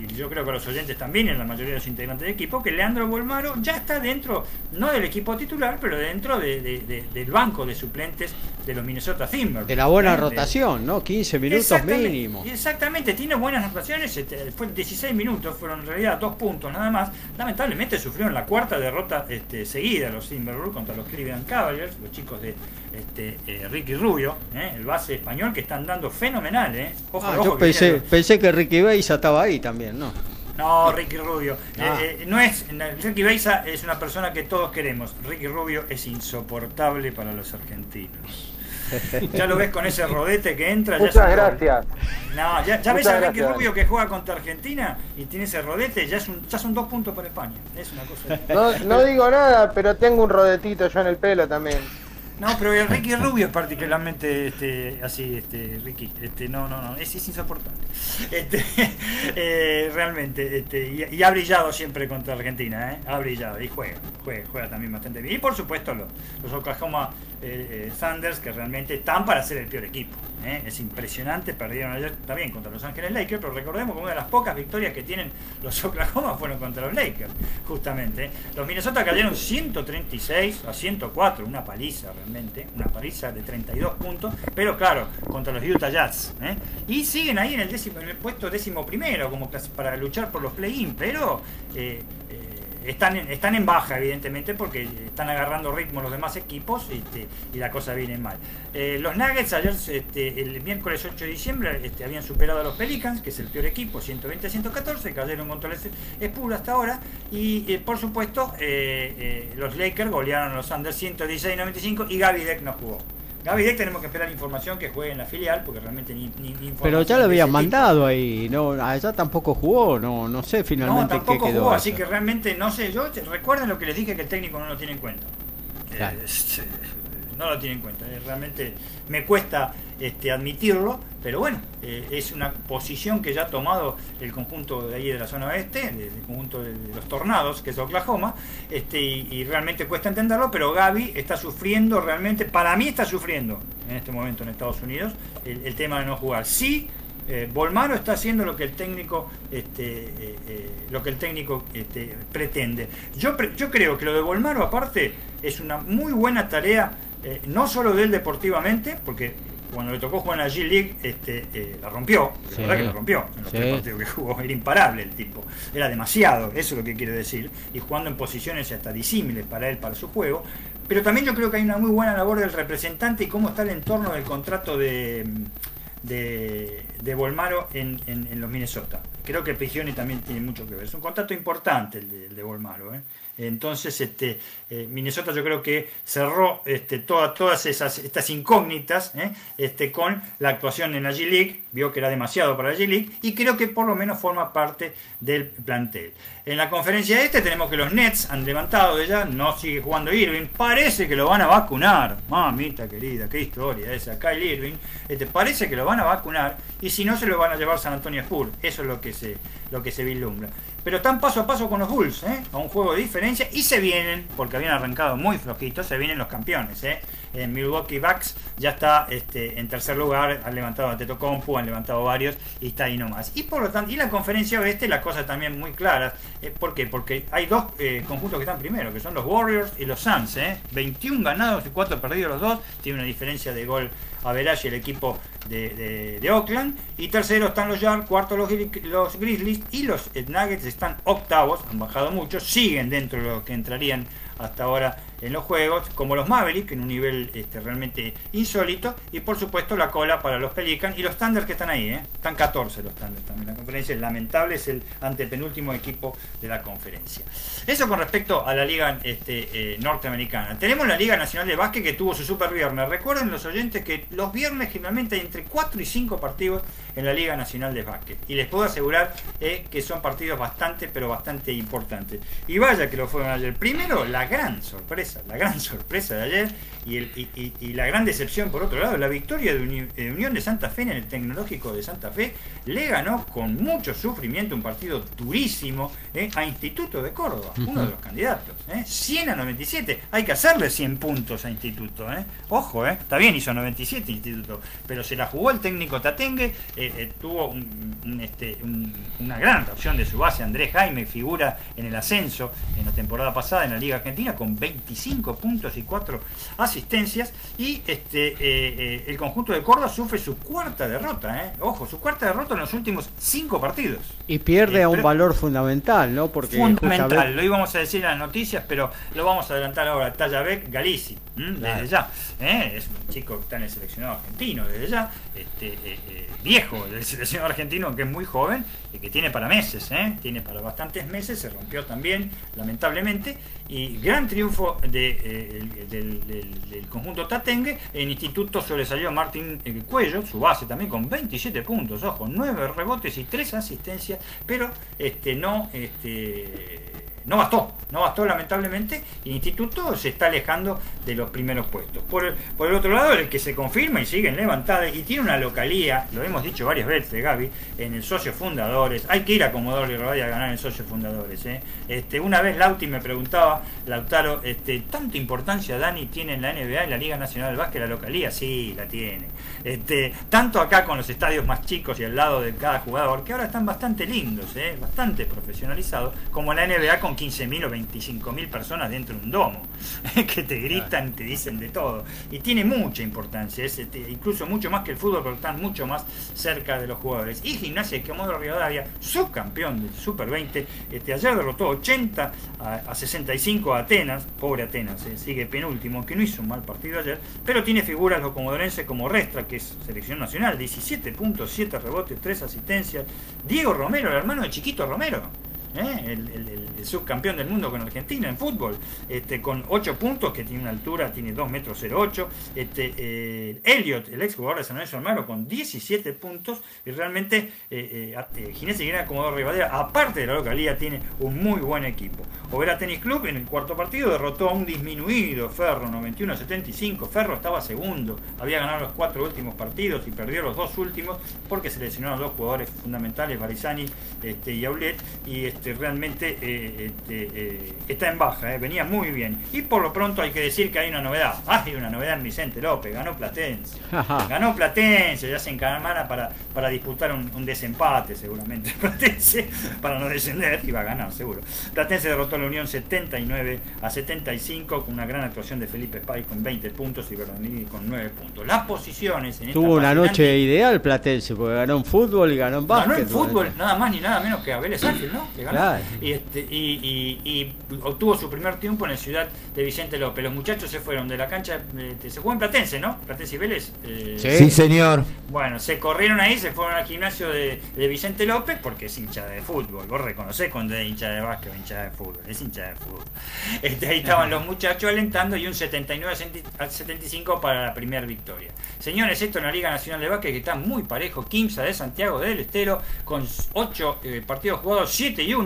y yo creo que los oyentes también, en la mayoría de los integrantes del equipo, que Leandro Bolmaro ya está dentro, no del equipo titular, pero dentro de- de- de- del banco de suplentes de los Minnesota Timberwolves. De la buena ¿eh? Rotación, ¿no? 15 minutos Exactamente, mínimo. Exactamente, tiene buenas anotaciones, este, fue 16 minutos, fueron en realidad dos puntos nada más. Lamentablemente sufrieron la cuarta derrota este, seguida los Timberwolves contra los Cleveland Cavaliers, los chicos de este, eh, Ricky Rubio, ¿eh? El base español que están dando fenomenal. ¿eh? Ojo, Ah, ojo yo que pensé, viene- pensé que Ricky Beisa estaba ahí también, ¿no? No, Ricky Rubio. Ah. Eh, eh, no es, Ricky Beisa es una persona que todos queremos. Ricky Rubio es insoportable para los argentinos. Ya lo ves con ese rodete que entra. ya Muchas es un- gracias. No, ya, ya ves a Ricky gracias. Rubio que juega contra Argentina y tiene ese rodete, ya, es un, ya son dos puntos para España. Es una cosa. No, no digo nada, pero tengo un rodetito yo en el pelo también. No, pero el Ricky Rubio es particularmente este, así, este, Ricky, este, no, no, no, es, es insoportable. Este, eh, realmente, este, y, ha brillado siempre contra Argentina, ¿eh? ha brillado y juega, juega, juega también bastante bien. Y por supuesto los, los Oklahoma eh, eh, Thunders que realmente están para ser el peor equipo. ¿eh? Es impresionante, perdieron ayer también contra Los Ángeles Lakers, pero recordemos que una de las pocas victorias que tienen los Oklahoma fueron contra los Lakers, justamente. ¿eh? Los Minnesota cayeron 136 a 104, una paliza realmente, una paliza de 32 puntos, pero claro, contra los Utah Jazz. ¿eh? Y siguen ahí en el, en el puesto décimo primero, como para luchar por los play-in, pero... están están en baja, evidentemente, porque están agarrando ritmo los demás equipos este, y la cosa viene mal. Eh, los Nuggets ayer, este, el miércoles 8 de diciembre, este, habían superado a los Pelicans, que es el peor equipo, 120-114, cayeron contra el Spurs hasta ahora. Y eh, por supuesto, eh, los Lakers golearon a los Under 116-95 y Gaby Deck no jugó. Gaby Deck tenemos que esperar información que juegue en la filial, porque realmente ni, ni- ni Pero ya lo habían tipo. mandado ahí, no, allá tampoco jugó, no, no sé No, finalmente qué tampoco quedó. jugó, así que realmente no sé. Yo recuerden lo que les dije que el técnico no lo tiene en cuenta. Claro. Eh, este, no lo tiene en cuenta. realmente me cuesta este, admitirlo, pero bueno, eh, es una posición que ya ha tomado el conjunto de ahí de la zona oeste, del conjunto de, los tornados, que es Oklahoma, este, y, realmente cuesta entenderlo, pero Gaby está sufriendo realmente, para mí está sufriendo en este momento en Estados Unidos el, el tema de no jugar. Sí, eh, Bolmaro está haciendo lo que el técnico este, eh, eh, lo que el técnico este, pretende. Yo, yo creo que lo de Bolmaro aparte es una muy buena tarea, eh, no solo de él deportivamente, porque cuando le tocó jugar en la G-League este, eh, la rompió, la verdad que la rompió en los Sí. tres partidos que jugó, era imparable el tipo, era demasiado, eso es lo que quiero decir, y jugando en posiciones hasta disímiles para él, para su juego, pero también yo creo que hay una muy buena labor del representante y cómo está el entorno del contrato de, de, de Bolmaro en, en- en los Minnesota. Creo que Prigioni también tiene mucho que ver. Es un contrato importante el de, el de Bolmaro. ¿eh? Entonces, este, eh, Minnesota yo creo que cerró este, toda- todas esas, estas incógnitas ¿eh? este, con la actuación en la G-League, vio que era demasiado para la G-League y creo que por lo menos forma parte del plantel. En la conferencia este tenemos que los Nets han levantado de ya, no sigue jugando Irving, parece que lo van a vacunar. Mamita querida, qué historia esa, Kyle Irving, este, parece que lo van a vacunar y si no se lo van a llevar San Antonio Spurs, eso es lo que se, lo que se vislumbra. Pero están paso a paso con los Bulls, ¿eh? a un juego de diferencia y se vienen, porque habían arrancado muy flojitos, se vienen los campeones. ¿eh? En Milwaukee Bucks ya está este, en tercer lugar, han levantado a Teto Compu, han levantado varios y está ahí nomás. Y por lo tanto, y la conferencia oeste, la cosa también muy clara. Eh, ¿Por qué? Porque hay dos eh, conjuntos que están primero, que son los Warriors y los Suns. ¿eh? 21 ganados y 4 perdidos los dos, tiene una diferencia de gol a Verage el equipo de, de- de Oakland. Y tercero están los Jazz, cuarto los, los Grizzlies y los Nuggets están octavos, han bajado mucho, siguen dentro de lo que entrarían hasta ahora en los juegos, como los Mavericks, en un nivel este, realmente insólito, y por supuesto la cola para los Pelicans y los Thunder que están ahí, ¿eh? están 14 los Thunder también. La conferencia es lamentable, es el antepenúltimo equipo de la conferencia. Eso con respecto a la liga este, eh, norteamericana. Tenemos la Liga Nacional de Básquet que tuvo su super viernes. Recuerden los oyentes que los viernes generalmente hay entre 4 y 5 partidos en la Liga Nacional de Básquet. Y les puedo asegurar eh, que son partidos bastante, pero bastante importantes. Y vaya que lo fueron ayer. Primero, la gran sorpresa, la gran sorpresa de ayer y, el- y- y- la gran decepción por otro lado, la victoria de Uni- de Unión de Santa Fe en el Tecnológico de Santa Fe le ganó con mucho sufrimiento un partido durísimo eh, a Instituto de Córdoba, uno de los candidatos. eh, 100 a 97, hay que hacerle 100 puntos a Instituto. eh. Ojo, eh, está bien, hizo 97 Instituto, pero se la jugó el técnico Tatengue, tuvo un- un, este, un- una gran actuación de su base, Andrés Jaime, figura en el ascenso en la temporada pasada en la Liga Argentina con 25 puntos y 4 asistencias y este eh, eh, el conjunto de Córdoba sufre su cuarta derrota, eh. ojo, su cuarta derrota en los últimos 5 partidos. Y pierde Eh, a un valor fundamental, ¿no? Porque Fundamental, justamente- lo íbamos a decir en las noticias, pero lo vamos a adelantar ahora. Tallavec Galici, ¿m? desde Claro. ya. ¿eh? Es un chico que está en el seleccionado argentino, desde ya. Este, eh, eh, viejo del seleccionado argentino, que es muy joven y que tiene para meses, tiene para bastantes meses. Se rompió también, lamentablemente. Y gran triunfo de, el- del, del- del conjunto Tatengue. En instituto sobresalió Martín Cuello, su base también, con 27 puntos. Ojo, 9 rebotes y 3 asistencias, pero este, no. Este, no bastó, no bastó lamentablemente, el instituto se está alejando de los primeros puestos. Por el, el otro lado, el que se confirma y sigue en levantada y tiene una localía, lo hemos dicho varias veces, Gaby, en el socio fundadores, hay que ir a Comodoro y Rivadavia a ganar en socio fundadores. ¿eh? Este, una vez Lauti me preguntaba, Lautaro, este, ¿tanta importancia Dani tiene en la NBA y la Liga Nacional del Básquet la localía? Sí, la tiene. Este, tanto acá con los estadios más chicos y al lado de cada jugador, que ahora están bastante lindos, ¿eh? bastante profesionalizados, como la NBA con 15.000 o 25.000 personas dentro de un domo, que te gritan, te dicen de todo. Y tiene mucha importancia, es, este, incluso mucho más que el fútbol, pero están mucho más cerca de los jugadores. Y Gimnasia de Comodoro Rivadavia, subcampeón del Super 20, este, ayer derrotó 80 a, a 65 a Atenas, pobre Atenas, eh, sigue penúltimo, que no hizo un mal partido ayer, pero tiene figuras los comodorenses como Restra, que es selección nacional, 17 puntos, 7 rebotes, 3 asistencias. Diego Romero, el hermano de Chiquito Romero. ¿Eh? El, subcampeón del mundo con Argentina en fútbol, este, con 8 puntos, que tiene una altura, tiene 2 metros 08. Este, eh, Elliot, el ex jugador de San Lorenzo Almagro, con 17 puntos. Y realmente eh, eh, Ginés y Comodoro Rivadavia, aparte de la localidad, tiene un muy buen equipo. Overa Tenis Club en el cuarto partido derrotó a un disminuido Ferro 91-75. Ferro estaba segundo, había ganado los cuatro últimos partidos y perdió los dos últimos porque se lesionaron dos jugadores fundamentales, Barizani este, y Aulet, y este, realmente eh, este, eh, está en baja, eh, venía muy bien. Y por lo pronto hay que decir que hay una novedad. Hay una novedad en Vicente López, ganó Platense. Ganó Platense, ya se encamara para, para disputar un, un desempate seguramente. Platense, para no descender, iba a ganar seguro. Platense derrotó a la Unión 79 a 75 con una gran actuación de Felipe Spay con 20 puntos y Bernardini con 9 puntos. Las posiciones en esta Tuvo una noche ideal Platense, porque ganó en fútbol y ganó en básquet. Ganó en fútbol, nada más ni nada menos que a Vélez Ángel, ¿no? Que ganó. Claro. Y, este, y, y- y obtuvo su primer triunfo en la ciudad de Vicente López. Los muchachos se fueron de la cancha, eh, se jugó en Platense, ¿no? Platense y Vélez. eh, Sí, señor. Bueno, se corrieron ahí, se fueron al gimnasio de, de Vicente López porque es hincha de fútbol. Vos reconocés cuando es hincha de básquet o hincha de fútbol. Es hincha de fútbol. Este, ahí estaban los muchachos alentando y un 79 a 75 para la primera victoria. Señores, esto en la Liga Nacional de Básquet que está muy parejo. Quimsa de Santiago del Estero con 8 partidos jugados, 7 y 1.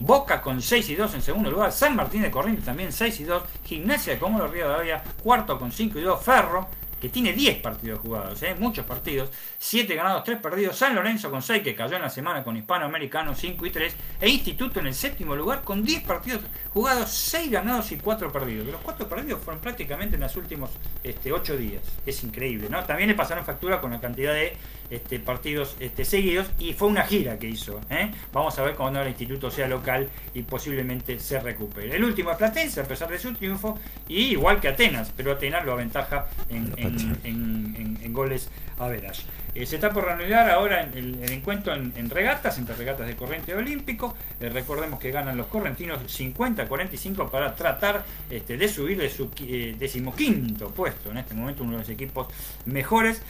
Boca con 6 y 2 en segundo lugar. San Martín de Corrientes también 6 y 2. Gimnasia de Comodoro Rivadavia cuarto con 5 y 2. Ferro que tiene 10 partidos jugados, ¿eh? muchos partidos, 7 ganados, 3 perdidos, San Lorenzo con 6 que cayó en la semana con Hispanoamericano 5 y 3, e Instituto en el séptimo lugar con 10 partidos jugados, 6 ganados y 4 perdidos. Los 4 perdidos fueron prácticamente en los últimos este, 8 días, es increíble, ¿no? También le pasaron factura con la cantidad de este, partidos este, seguidos y fue una gira que hizo. ¿eh? Vamos a ver cuando el instituto sea local y posiblemente se recupere. El último es Platense, a pesar de su triunfo, y igual que Atenas, pero Atenas lo aventaja en, en- en- en- en goles a veras. Eh, se está por reanudar ahora el, encuentro en, regatas, entre regatas de corriente olímpico. Eh, recordemos que ganan los correntinos 50-45 para tratar este, de subir de su eh, decimoquinto puesto. En este momento uno de los equipos mejores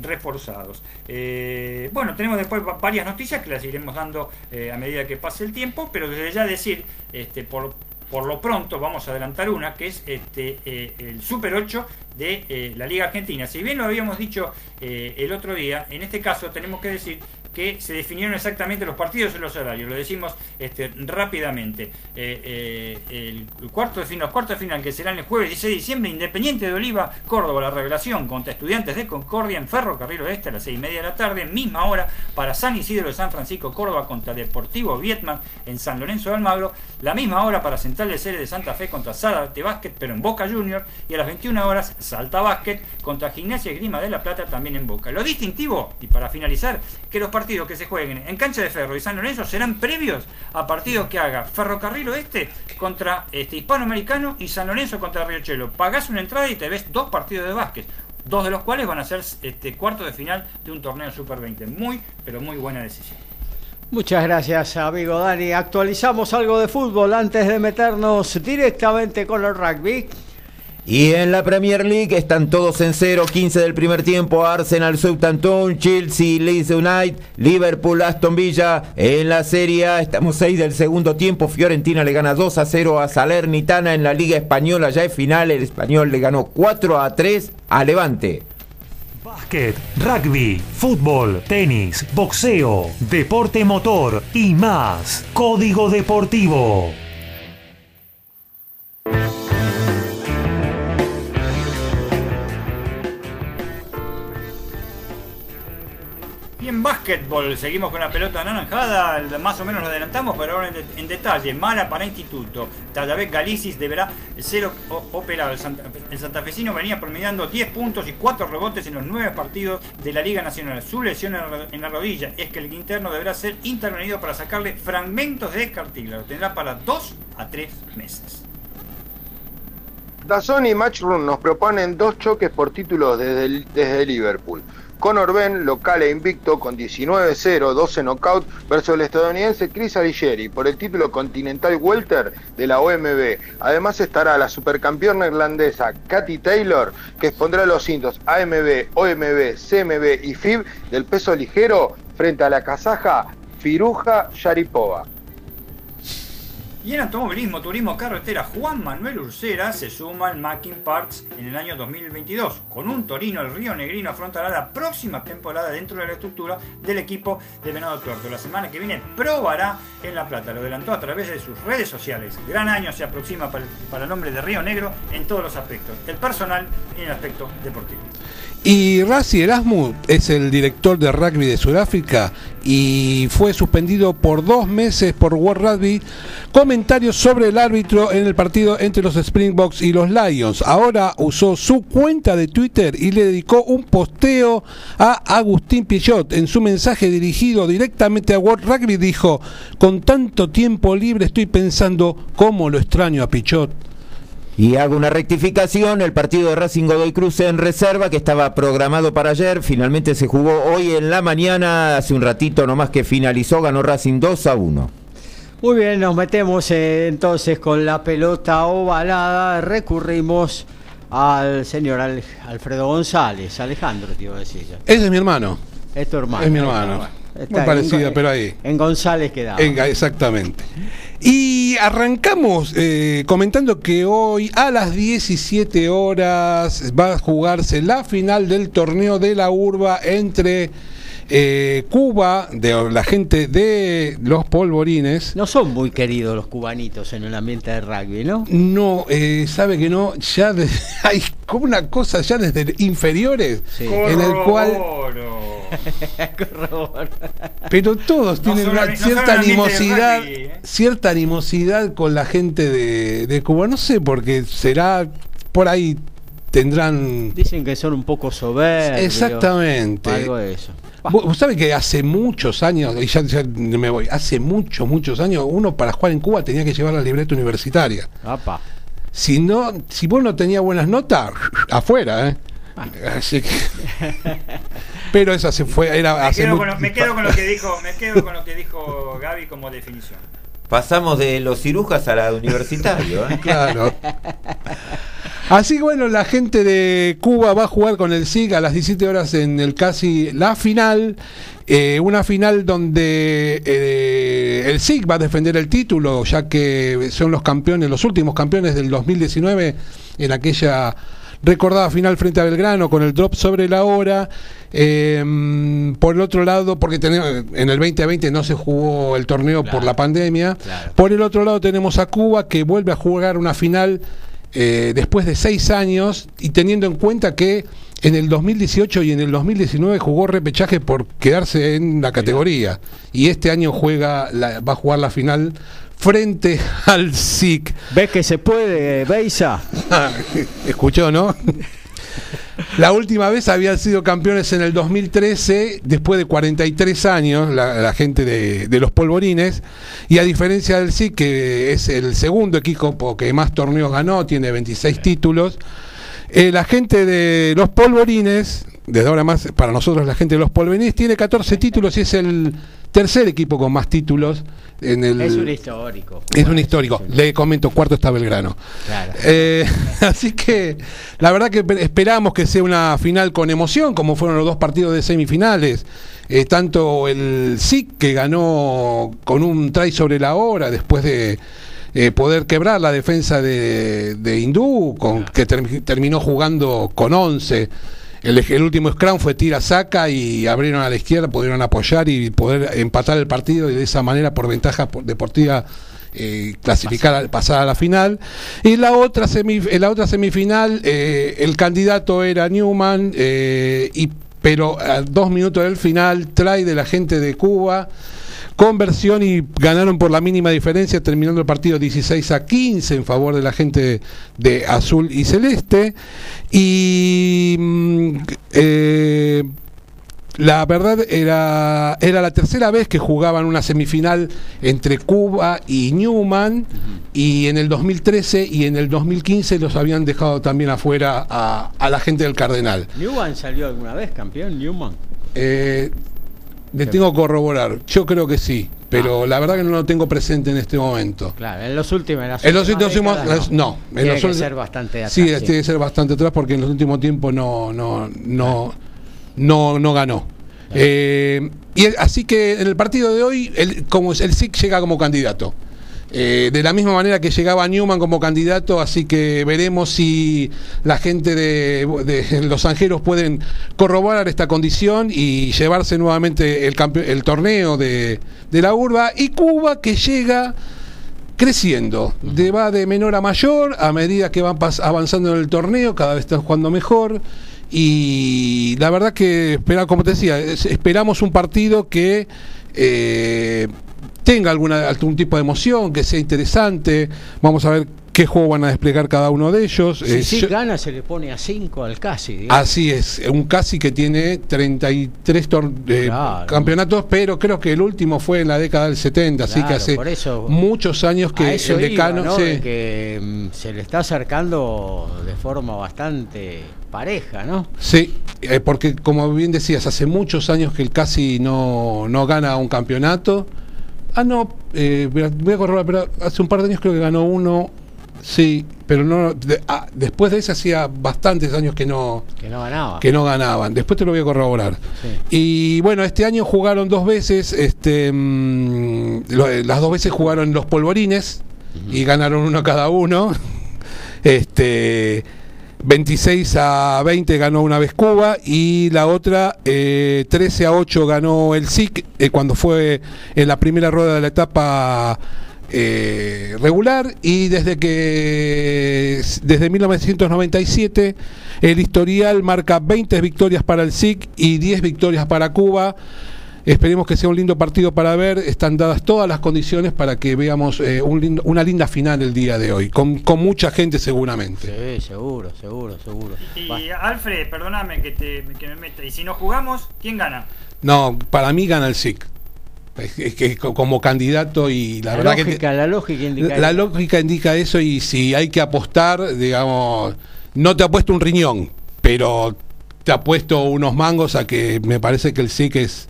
reforzados. Bueno, tenemos después va- varias noticias que las iremos dando a medida que pase el tiempo, pero desde ya decir, este, por, por lo pronto vamos a adelantar una, que es este, eh, el Super 8 de eh, la Liga Argentina. Si bien lo habíamos dicho eh, el otro día, en este caso tenemos que decir que se definieron exactamente los partidos y los horarios. Lo decimos este, rápidamente. Eh, eh, el cuarto de final, los cuartos de final que serán el jueves 16 de diciembre, Independiente de Oliva, Córdoba, la revelación contra Estudiantes de Concordia en Ferrocarril Oeste a las 6 y media de la tarde, misma hora para San Isidro de San Francisco, Córdoba contra Deportivo Vietman en San Lorenzo de Almagro, la misma hora para Central de Series de Santa Fe contra de Básquet, pero en Boca Junior, y a las 21 horas Salta Básquet contra Gimnasia y Grima de la Plata también en Boca. Lo distintivo, y para finalizar, que los partidos que se jueguen en Cancha de Ferro y San Lorenzo serán previos a partidos que haga Ferrocarril Oeste contra este, Hispanoamericano y San Lorenzo contra Chelo. Pagás una entrada y te ves dos partidos de básquet dos de los cuales van a ser este cuarto de final de un torneo Super 20. Muy, pero muy buena decisión. Muchas gracias, amigo Dani. Actualizamos algo de fútbol antes de meternos directamente con el rugby. Y en la Premier League están todos en 0, 15 del primer tiempo, Arsenal, Southampton, Chelsea, Leeds United, Liverpool, Aston Villa. En la Serie A estamos 6 del segundo tiempo, Fiorentina le gana 2 a 0 a Salernitana en la Liga Española, ya es final, el español le ganó 4 a 3 a Levante. Básquet, rugby, fútbol, tenis, boxeo, deporte motor y más. Código Deportivo. Seguimos con la pelota anaranjada, más o menos lo adelantamos, pero ahora en, detalle. Mala para Instituto. vez Galicis deberá ser operado. El, santafesino venía promediando 10 puntos y 4 rebotes en los 9 partidos de la Liga Nacional. Su lesión en la rodilla es que el interno deberá ser intervenido para sacarle fragmentos de cartílago. Tendrá para 2 a 3 meses. Dazón y Matchroom nos proponen dos choques por títulos desde, desde Liverpool. Conor Ben, local e invicto, con 19-0, 12 knockout, versus el estadounidense Chris Aligeri por el título Continental Welter de la OMB. Además estará la supercampeona irlandesa Katy Taylor, que expondrá los cintos AMB, OMB, CMB y FIB del peso ligero frente a la kazaja Firuja Sharipova. Y en automovilismo, turismo, carretera, Juan Manuel Ursera se suma al Mackin Parts en el año 2022. Con un Torino, el Río Negrino afrontará la próxima temporada dentro de la estructura del equipo de Venado Tuerto. La semana que viene probará en La Plata. Lo adelantó a través de sus redes sociales. Gran año se aproxima para el, nombre de Río Negro en todos los aspectos, el personal y el aspecto deportivo. Y Razi Erasmus es el director de rugby de Sudáfrica y fue suspendido por dos meses por World Rugby. Comentarios sobre el árbitro en el partido entre los Springboks y los Lions. Ahora usó su cuenta de Twitter y le dedicó un posteo a Agustín Pichot. En su mensaje dirigido directamente a World Rugby dijo, con tanto tiempo libre estoy pensando cómo lo extraño a Pichot. Y hago una rectificación, el partido de Racing Godoy Cruz en reserva, que estaba programado para ayer, finalmente se jugó hoy en la mañana, hace un ratito nomás que finalizó, ganó Racing 2 a 1. Muy bien, nos metemos eh, entonces con la pelota ovalada, recurrimos al señor Alfredo González, Alejandro, te iba a decir. Ese es mi hermano. Es tu hermano. Es mi hermano. Muy parecida, pero ahí. En González quedaba. exactamente. Y arrancamos eh, comentando que hoy a las 17 horas va a jugarse la final del torneo de la urba entre eh, Cuba, de la gente de los polvorines. No son muy queridos los cubanitos en el ambiente de rugby, ¿no? No, eh, sabe que no, ya hay como una cosa ya desde inferiores en el cual... Pero todos tienen una cierta animosidad, ¿eh? cierta animosidad con la gente de, de Cuba. No sé, porque será por ahí tendrán. Dicen que son un poco soberbios. Exactamente. Algo de eso. Vos, sabés que hace muchos años, y ya, me voy, hace muchos, muchos años, uno para jugar en Cuba tenía que llevar la libreta universitaria. Si no, si vos no tenías buenas notas, afuera, ¿eh? Ah. Así que... Pero esa se fue, era me, quedo con me quedo con lo que dijo, me quedo con lo que dijo Gaby como definición. Pasamos de los cirujas a la universitario, ¿eh? Claro. Así que bueno, la gente de Cuba va a jugar con el SIG a las 17 horas en el casi la final. Eh, una final donde eh, el SIG va a defender el título, ya que son los campeones, los últimos campeones del 2019 en aquella recordada final frente a Belgrano con el drop sobre la hora. Eh, por el otro lado, porque tenemos, en el 2020 no se jugó el torneo por la pandemia. claro. Por el otro lado tenemos a Cuba que vuelve a jugar una final eh, después de seis años y teniendo en cuenta que en el 2018 y en el 2019 jugó repechaje por quedarse en la categoría y este año juega la- va a jugar la final frente al SIC. ¿Ves que se puede, Beisa? Escuchó, ¿no? La última vez habían sido campeones en el 2013, después de 43 años, la, la gente de, de los polvorines, y a diferencia del SIC, que es el segundo equipo que más torneos ganó, tiene 26 títulos, eh, la gente de los polvorines, desde ahora más, para nosotros la gente de los polvorines, tiene 14 títulos y es el tercer equipo con más títulos en el... Es un histórico. Es un histórico. Le comento, cuarto está Belgrano. Claro. Eh, así que la verdad que esperamos que sea una final con emoción, como fueron los dos partidos de semifinales. Eh, tanto el SIC que ganó con un try sobre la hora después de eh, poder quebrar la defensa de, de Hindú, con, que termi- terminó jugando con 11. El, último scrum fue tira saca y abrieron a la izquierda, pudieron apoyar y poder empatar el partido y de esa manera por ventaja por- deportiva eh, clasificar, pasar a la final. Y la otra, la otra semifinal, eh, el candidato era Newman, eh, y, pero a dos minutos del final, trae de la gente de Cuba. Conversión y ganaron por la mínima diferencia, terminando el partido 16 a 15 en favor de la gente de azul y celeste. Y mm, eh, la verdad era, era la tercera vez que jugaban una semifinal entre Cuba y Newman y en el 2013 y en el 2015 los habían dejado también afuera a, a la gente del Cardenal. ¿Newman salió alguna vez campeón? ¿Newman? Eh, le tengo que corroborar, yo creo que sí, pero la verdad que no lo tengo presente en este momento. Claro, en los últimos. En, las En los últimos décadas, no, en Tiene los que ser bastante atrás, Sí, sí. tiene que ser bastante atrás porque en los últimos tiempos no no no no no ganó. Eh, y el- así que en el partido de hoy, el, como el SIC llega como candidato. Eh, de la misma manera que llegaba Newman como candidato, así que veremos si la gente de, de Los Angeros pueden corroborar esta condición y llevarse nuevamente el, el torneo de, de la urba. Y Cuba que llega creciendo, de, va de menor a mayor a medida que van avanzando en el torneo, cada vez están jugando mejor. Y la verdad que, como te decía, es- esperamos un partido que eh, tenga alguna, algún tipo de emoción, que sea interesante. Vamos a ver qué juego van a desplegar cada uno de ellos. Si Eh, sí yo- gana, se le pone a 5 al casi. digamos. Así es, un casi que tiene 33 tor- eh, Claro. campeonatos, pero creo que el último fue en la década del 70, así que hace por eso- muchos años que eso el decano... iba, mm, se le está acercando de forma bastante pareja, ¿no? Sí, eh, porque como bien decías, hace muchos años que el casi no, no gana un campeonato. Ah, no, eh, voy a- corroborar, pero hace un par de años creo que ganó uno, sí, pero no de- ah, después de ese hacía bastantes años que no, Que no ganaba. que no ganaban. Después te lo voy a corroborar. Sí. Y bueno, este año jugaron dos veces, este, mm, lo- eh, las dos veces jugaron los polvorines y ganaron uno cada uno. Este 26 a 20 ganó una vez Cuba y la otra eh, 13 a 8 ganó el SIC eh, cuando fue en la primera rueda de la etapa eh, regular y desde que desde 1997 el historial marca 20 victorias para el SIC y 10 victorias para Cuba. Esperemos que sea un lindo partido para ver. Están dadas todas las condiciones para que veamos eh, un lindo- una linda final el día de hoy, con, con mucha gente seguramente. Sí, seguro, seguro, seguro. Y Alfred, perdóname que, te, que me meta. Y si no jugamos, ¿quién gana? No, para mí gana el SIC. Es, es que co- como candidato y la, La, verdad que lógica, la lógica indica la eso. lógica indica eso y si hay que apostar, digamos, no te apuesto un riñón, pero te apuesto unos mangos a que me parece que el SIC es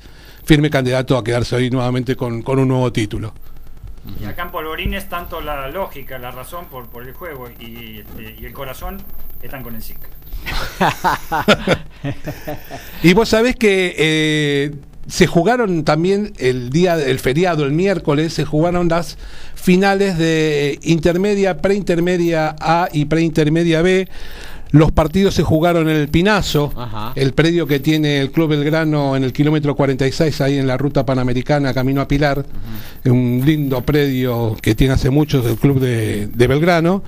firme candidato a quedarse hoy nuevamente con, con un nuevo título. Y acá en Polvorines, tanto la lógica, la razón por, por el juego y, este, y el corazón están con el SIC. Y vos sabés que eh, se jugaron también el día del feriado, el miércoles, se jugaron las finales de intermedia, preintermedia A y preintermedia B. Los partidos se jugaron en el Pinazo, Ajá. el predio que tiene el Club Belgrano en el kilómetro 46, ahí en la ruta panamericana, camino a Pilar. Un lindo predio que tiene hace mucho el Club de, de Belgrano.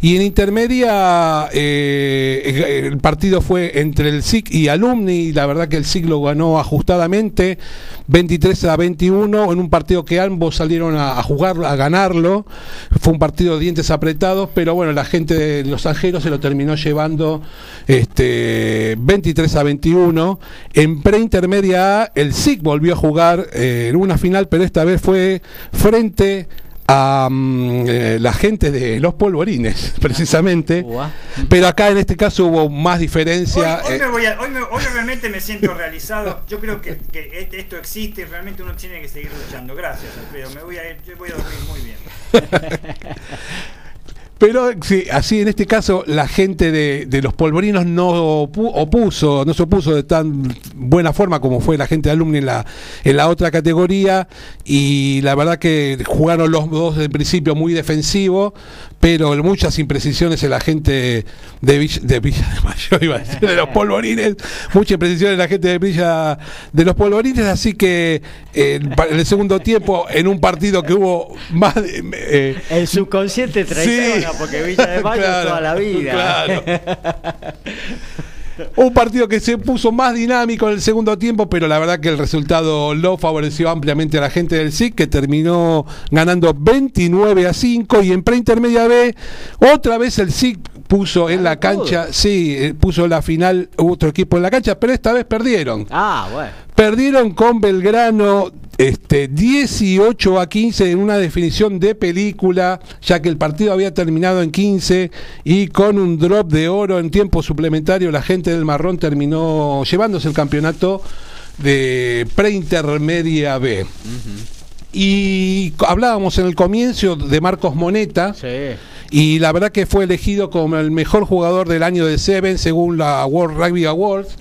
Y en intermedia, eh, el partido fue entre el SIC y Alumni. Y la verdad que el SIC lo ganó ajustadamente, 23 a 21, en un partido que ambos salieron a, a jugar, a ganarlo. Fue un partido de dientes apretados, pero bueno, la gente de Los Angeros se lo terminó llevando este, 23 a 21. En preintermedia A, el SIC volvió a jugar eh, en una final, pero esta vez fue frente a mm, eh, la gente de los polvorines, precisamente. Pero acá en este caso hubo más Hoy, diferencia. hoy eh, me voy a- hoy me- hoy realmente me siento realizado. Yo creo que, que este- esto existe y realmente uno tiene que seguir luchando. Gracias, Alfredo. Me voy a ir, yo voy a dormir muy bien. Pero sí, así en este caso la gente de, de los polvorinos no opu- opuso, no se opuso de tan buena forma como fue la gente de alumni en la, en la otra categoría. Y la verdad que jugaron los dos en principio muy defensivo, pero muchas imprecisiones en la gente de Villa de, Villa de Mayo, iba a decir, de los polvorines, muchas imprecisiones en la gente de Villa de los polvorines, así que eh, en el segundo tiempo, en un partido que hubo más de... eh, El subconsciente traiciona, Sí. Porque Villa de Mayo Claro, toda la vida. claro. Un partido que se puso más dinámico en el segundo tiempo, pero la verdad que el resultado lo favoreció ampliamente a la gente del SIC, que terminó ganando 29 a 5. Y en preintermedia B, otra vez el SIC puso en la cancha, sí, eh, puso la final otro equipo en la cancha, pero esta vez perdieron. Ah, bueno. Perdieron con Belgrano este, 18 a 15 en una definición de película, ya que el partido había terminado en 15 y con un drop de oro en tiempo suplementario la gente del Marrón terminó llevándose el campeonato de preintermedia B. Y hablábamos en el comienzo de Marcos Moneta. Sí. Y la verdad que fue elegido como el mejor jugador del año de Seven según la World Rugby Awards.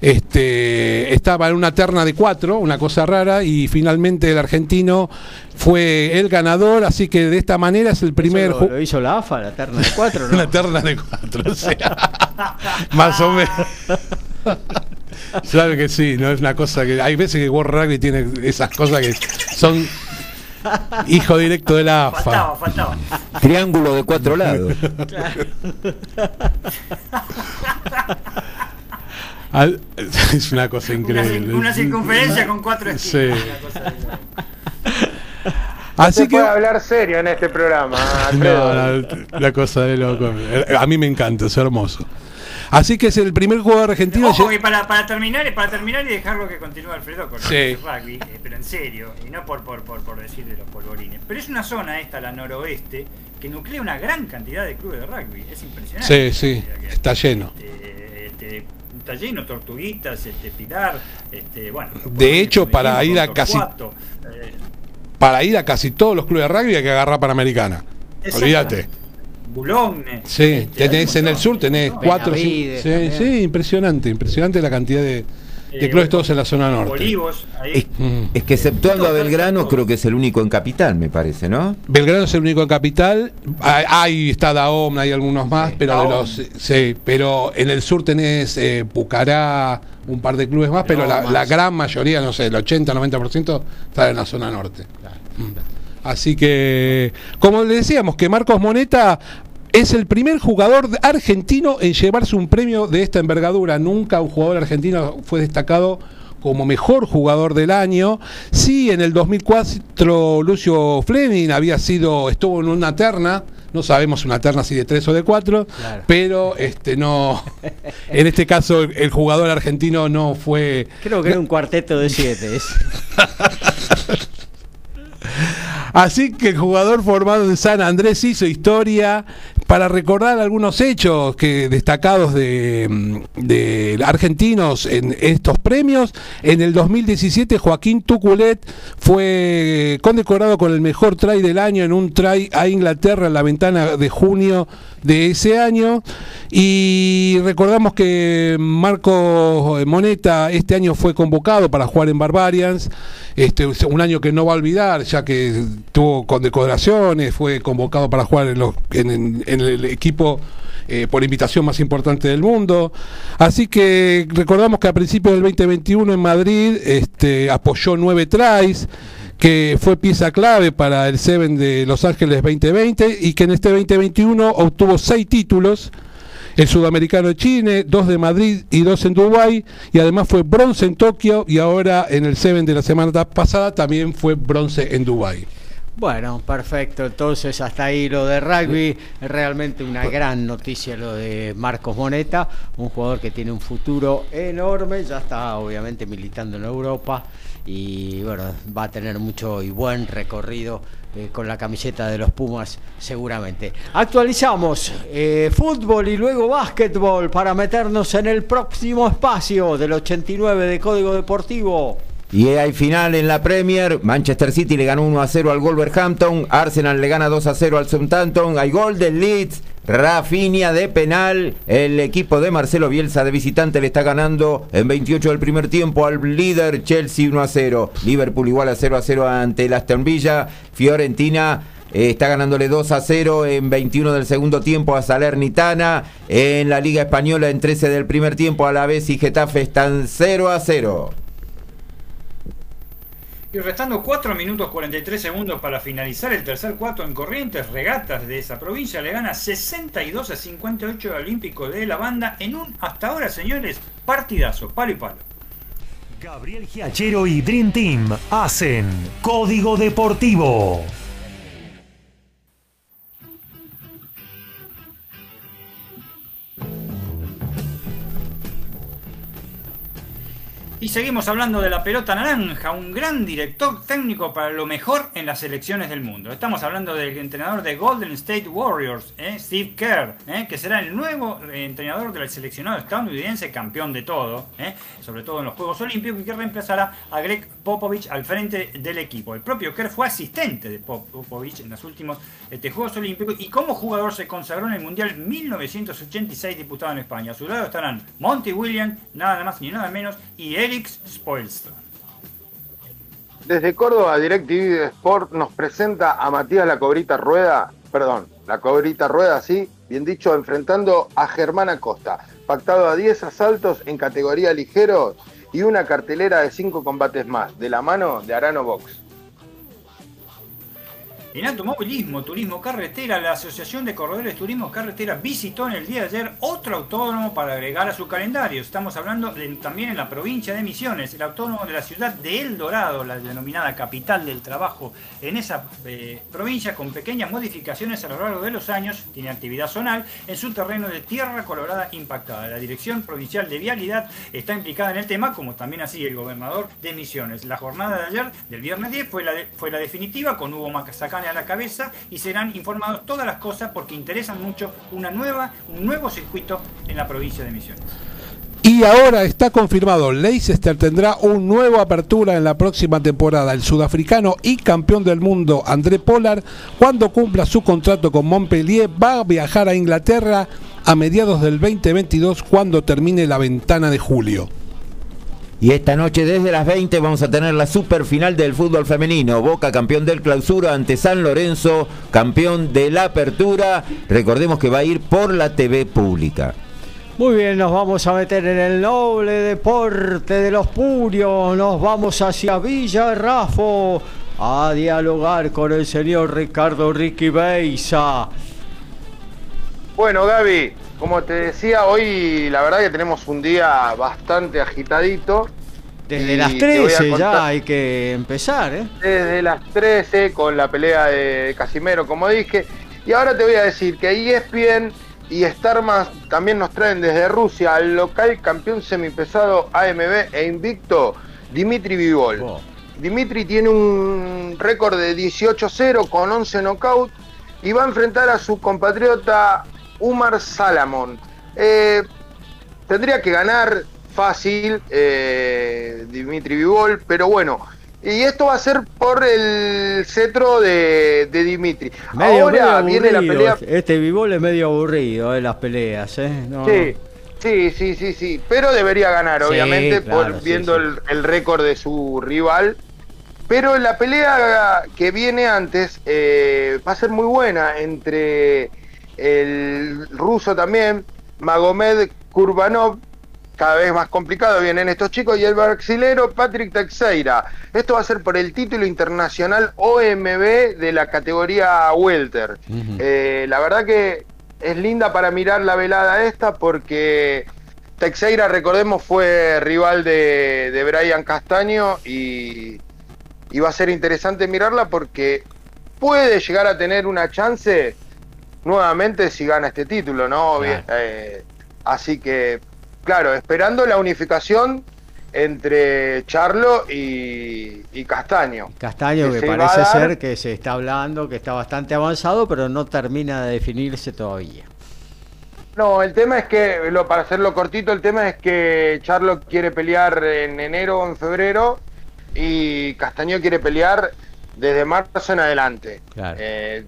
Este, estaba en una terna de cuatro, una cosa rara, y finalmente el argentino fue el ganador, así que de esta manera es el primer lo, lo hizo la AFA, la terna de cuatro, ¿no? una terna de cuatro, o sea, más o menos. Sabe que sí, no es una cosa que. Hay veces que World Rugby tiene esas cosas que son hijo directo de la AFA. Faltaba, faltaba. Triángulo de cuatro lados. Al- es una cosa Una, increíble. cir- una circunferencia con cuatro Sí. esquinas. una cosa de- Así se que. puede hablar serio en este programa. No, no, la cosa de loco. A mí me encanta, es hermoso. Así que es el primer jugador argentino. Ojo, y para, para terminar para terminar y dejarlo que continúe Alfredo con Sí. el rugby, eh, pero en serio, y no por, por, por, por decir de los polvorines. Pero es una zona esta, la noroeste, que nuclea una gran cantidad de clubes de rugby. Es impresionante. Sí, sí, está lleno. Este, este, está lleno, Tortuguitas, este, Pilar, este, bueno. De hecho, para ir a casi- eh, Para ir a casi todos los clubes de rugby hay que agarrar Panamericana. Olvídate. Boulogne. Sí, este, hay tenés en el sur tenés cuatro. Benavides Sí, también. sí, impresionante, impresionante la cantidad de, de Eh, clubes todos en la zona norte. Olivos, ahí. Es, Mm. es que exceptuando a Belgrano, creo que es el único en capital, me parece, ¿no? Belgrano es el único en capital. Hay, hay- está Daom, hay algunos más, pero de los sí, pero en el sur tenés eh, Pucará, un par de clubes más, pero la, más. la gran mayoría, no sé, el 80-90% está en la zona norte. Mm. Así que, como le decíamos, que Marcos Moneta es el primer jugador argentino en llevarse un premio de esta envergadura. Nunca un jugador argentino fue destacado como mejor jugador del año. Sí, en el 2004 Lucio Fleming había sido, estuvo en una terna. No sabemos una terna si de tres o de cuatro, Claro. pero este no. En este caso, el, el jugador argentino no fue. Creo que era un cuarteto de siete. Así que el jugador formado en San Andrés hizo historia para recordar algunos hechos que destacados de, argentinos en estos premios. En el 2017 Joaquín Tuculet fue condecorado con el mejor try del año en un try a Inglaterra en la ventana de junio de ese año. Y recordamos que Marco Moneta este año fue convocado para jugar en Barbarians. Este, un año que no va a olvidar, ya que tuvo condecoraciones, fue convocado para jugar en, los- en el equipo eh, por invitación más importante del mundo. Así que recordamos que a principios del 2021 en Madrid este, apoyó nueve tries que fue pieza clave para el Seven de Los Ángeles 2020 y que en este 2021 obtuvo seis títulos, el sudamericano de Chile, dos de Madrid y dos en Dubái, y además fue bronce en Tokio y ahora en el Seven de la semana pasada también fue bronce en Dubái. Bueno, perfecto. Entonces, hasta ahí lo de rugby. Realmente una gran noticia lo de Marcos Moneta, un jugador que tiene un futuro enorme. Ya está, obviamente, militando en Europa y bueno, va a tener mucho y buen recorrido eh, con la camiseta de los Pumas, seguramente. Actualizamos eh, fútbol y luego básquetbol para meternos en el próximo espacio del 89 de Código Deportivo. Y hay final en la Premier. Manchester City le ganó 1 a 0 al Wolverhampton. Arsenal le gana 2 a 0 al Southampton. Hay gol del Leeds. Rafinha de penal. El equipo de Marcelo Bielsa de visitante le está ganando en 28 del primer tiempo al líder Chelsea 1 a 0. Liverpool igual a 0 a 0 ante el Aston Villa. Fiorentina eh, está ganándole 2 a 0 en 21 del segundo tiempo a Salernitana. En la Liga Española en 13 del primer tiempo a la vez y Getafe están 0 a 0. Y restando 4 minutos 43 segundos para finalizar el tercer cuarto en Corrientes, regatas de esa provincia le gana 62 a 58 al Olímpico de la banda en un, hasta ahora señores, partidazo, palo y palo. Gabriel Giachero y Dream Team hacen Código Deportivo. Y seguimos hablando de la pelota naranja, un gran director técnico para lo mejor en las selecciones del mundo. Estamos hablando del entrenador de Golden State Warriors, ¿eh? Steve Kerr, ¿eh? que será el nuevo eh, entrenador del seleccionado estadounidense, campeón de todo, sobre todo en los Juegos Olímpicos, y que reemplazará a Greg Popovich al frente del equipo. El propio Kerr fue asistente de Popovich en los últimos este, Juegos Olímpicos y como jugador se consagró en el Mundial 1986 disputado en España. A su lado estarán Monty Williams, nada más ni nada menos, y Spoelstra. Desde Córdoba, DirecTV Sport nos presenta a Matías La Cobrita Rueda, perdón, La Cobrita Rueda, sí, bien dicho, enfrentando a Germán Acosta, pactado a 10 asaltos en categoría ligero y una cartelera de 5 combates más, de la mano de Arano Box. En automovilismo, turismo carretera, la Asociación de Corredores Turismo Carretera visitó en el día de ayer otro autódromo para agregar a su calendario. Estamos hablando también en la provincia de Misiones, el autódromo de la ciudad de El Dorado, la denominada capital del trabajo en esa eh, provincia, con pequeñas modificaciones a lo largo de los años, tiene actividad zonal en su terreno de tierra colorada impactada. La Dirección Provincial de Vialidad está implicada en el tema, como también así el gobernador de Misiones. La jornada de ayer, del viernes 10, fue la, fue la definitiva, con Hugo A la cabeza, y serán informados todas las cosas porque interesan mucho una nueva, un nuevo circuito en la provincia de Misiones. Y ahora está confirmado, Leicester tendrá un nuevo apertura en la próxima temporada. El sudafricano y campeón del mundo André Pollard, cuando cumpla su contrato con Montpellier, va a viajar a Inglaterra a mediados del 2022 cuando termine la ventana de julio. Y esta noche desde las 20 vamos a tener la super final del fútbol femenino. Boca campeón del clausura ante San Lorenzo, campeón de la apertura. Recordemos que va a ir por la TV pública. Muy bien, nos vamos a meter en el noble deporte de los purios. Nos vamos hacia Villa Rafo a dialogar con el señor Ricardo Ricky Beisa. Bueno, Gaby, como te decía, hoy la verdad que tenemos un día bastante agitadito. Desde las te voy a 13 ya hay que empezar, ¿eh? Desde las 13 con la pelea de Casimero, como dije. Y ahora te voy a decir que ESPN y Star Más también nos traen desde Rusia al local campeón semipesado AMB e invicto Dimitri Vivol. Oh. Dimitri tiene un récord de 18-0 con 11 knockout y va a enfrentar a su compatriota Umar Salamon. Eh, tendría que ganar fácil eh, Dimitri Vivol, pero bueno. Y esto va a ser por el cetro de, de Dimitri. Medio, Ahora medio viene la pelea. Este, este Vivol es medio aburrido, ¿eh? Las peleas, ¿eh? No, Sí, sí, sí, sí, sí. Pero debería ganar, Sí, obviamente, claro, por sí, viendo sí. El, el récord de su rival. Pero la pelea que viene antes eh, va a ser muy buena entre el ruso también, Magomed Kurbanov, cada vez más complicado vienen estos chicos, y el brasilero Patrick Teixeira. Esto va a ser por el título internacional OMB de la categoría Welter. Eh, la verdad que es linda para mirar la velada esta porque Teixeira, recordemos, fue rival de, de Brian Castaño y, y va a ser interesante mirarla porque puede llegar a tener una chance nuevamente si gana este título, ¿no? Eh, así que, claro, esperando la unificación entre Charlo y, y Castaño. Castaño que parece ser que se está hablando, que está bastante avanzado, pero no termina de definirse todavía. No, el tema es que, lo, para hacerlo cortito, el tema es que Charlo quiere pelear en enero o en febrero y Castaño quiere pelear desde marzo en adelante. Claro. Eh,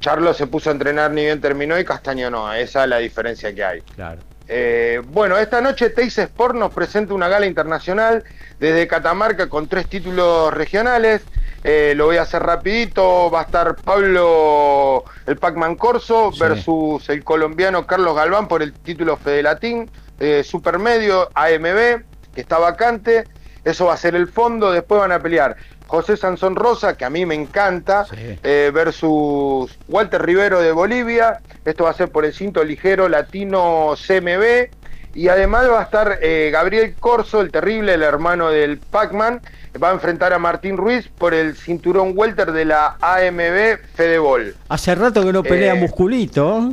Charlo se puso a entrenar ni bien terminó y Castaño no, esa es la diferencia que hay. Claro. Eh, bueno, esta noche Teis Sport nos presenta una gala internacional desde Catamarca con tres títulos regionales. Eh, lo voy a hacer rapidito. Va a estar Pablo el Pacman Corso Sí. versus el colombiano Carlos Galván por el título Fedelatín eh, Supermedio AMB, que está vacante. Eso va a ser el fondo. Después van a pelear José Sansón Rosa, que a mí me encanta, eh, versus Walter Rivero de Bolivia. Esto va a ser por el cinto ligero latino CMB. Y además va a estar eh, Gabriel Corso, el terrible, el hermano del Pac-Man. Va a enfrentar a Martín Ruiz por el cinturón welter de la AMB Fedebol. Hace rato que no pelea Eh, Musculito.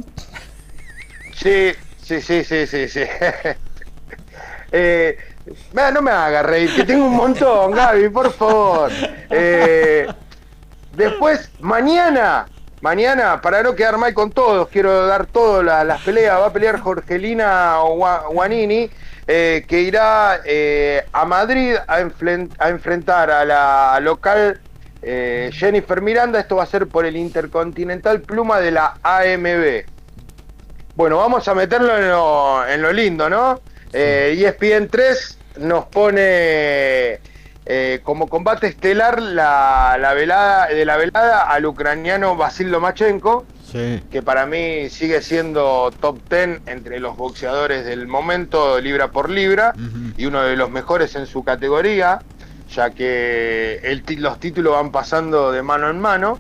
Sí, sí, sí, sí, sí, sí. vea, no me haga reír, que tengo un montón, Gaby, por favor. Eh, después, mañana, mañana, para no quedar mal con todos, quiero dar todas la- las peleas. Va a pelear Jorgelina Gua- Guanini, eh, que irá eh, a Madrid a, enfren- a enfrentar a la local eh, Jennifer Miranda. Esto va a ser por el Intercontinental Pluma de la AMB. Bueno, vamos a meterlo en en lo lindo, ¿no? Eh, ESPN 3 nos pone eh, como combate estelar la, la velada de la velada al ucraniano Vasil Lomachenko, Sí. que para mí sigue siendo top 10 entre los boxeadores del momento, libra por libra, y uno de los mejores en su categoría, ya que el los títulos van pasando de mano en mano.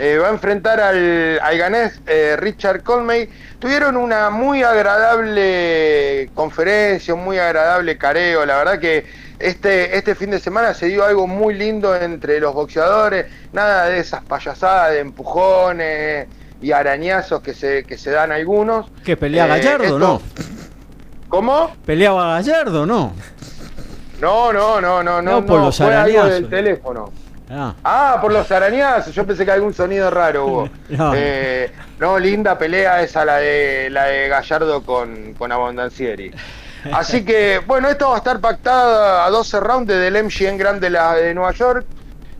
Eh, va a enfrentar al, al ganés eh, Richard Colmey. Tuvieron una muy agradable conferencia, un muy agradable careo. La verdad que este, este fin de semana se dio algo muy lindo entre los boxeadores. Nada de esas payasadas de empujones y arañazos que se, que se dan algunos. ¿Que pelea Eh, Gallardo esto- no? ¿Cómo? ¿Peleaba Gallardo no? No, no, no, no, no. No, por los fue algo del teléfono. Ah, Ah, por los arañazos. Yo pensé que algún sonido raro hubo. No. Eh, no, linda pelea esa la de la de Gallardo con, con Abondancieri. Así que, bueno, esto va a estar pactado a 12 rounds desde el MGM Grand de, la, de Nueva York.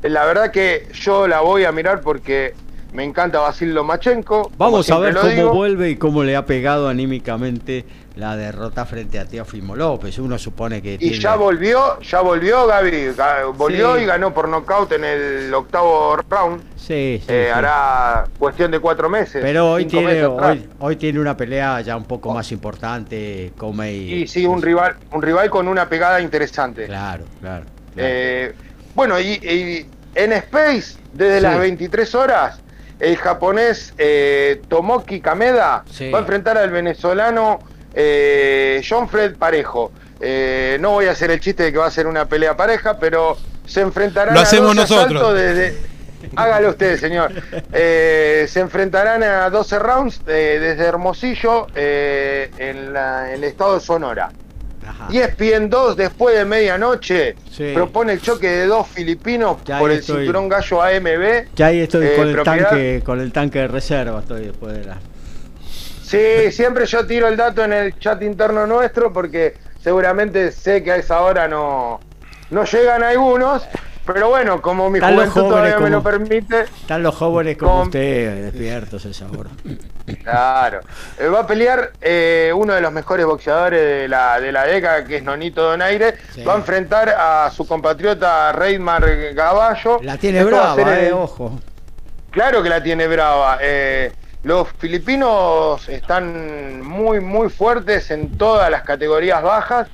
La verdad que yo la voy a mirar porque me encanta Basil Lomachenko. Vamos a ver cómo digo. vuelve y cómo le ha pegado anímicamente la derrota frente a Teófimo López. Uno supone que Y tiene... ya volvió, ya volvió Gaby, Ga- volvió Sí. y ganó por nocaut en el octavo round. Sí, sí, Eh, sí. hará cuestión de cuatro meses. Pero hoy tiene, hoy, hoy tiene una pelea ya un poco más importante, Comey. Y sí, un rival, un rival con una pegada interesante. Claro, claro. Eh, bueno, y, y en Space, desde las 23 horas, el japonés eh, Tomoki Kameda Sí. va a enfrentar al venezolano eh, John Fred Parejo. Eh, no voy a hacer el chiste de que va a ser una pelea pareja, pero se enfrentarán Lo a hacemos 12 nosotros. desde... Hágalo usted, señor. Eh, se enfrentarán a 12 rounds eh, desde Hermosillo, eh, en, la- en el estado de Sonora. Ajá. Y ESPN 2, después de medianoche, Sí. propone el choque de dos filipinos Ya por el estoy. cinturón gallo AMB. Ya ahí estoy Eh, con, el propiedad- tanque, con el tanque de reserva, estoy después de la... Sí, siempre yo tiro el dato en el chat interno nuestro porque seguramente sé que a esa hora no, no llegan algunos. Pero bueno, como mi juventud todavía me lo permite, Están los jóvenes como Con- usted eh, despiertos esa hora. claro. Eh, va a pelear eh, uno de los mejores boxeadores de la, de la década, que es Nonito Donaire. Sí. Va a enfrentar a su compatriota Reymar Gaballo. La tiene Esto brava, eh, el- ojo. Claro que la tiene brava. Eh, Los filipinos están muy, muy fuertes en todas las categorías bajas.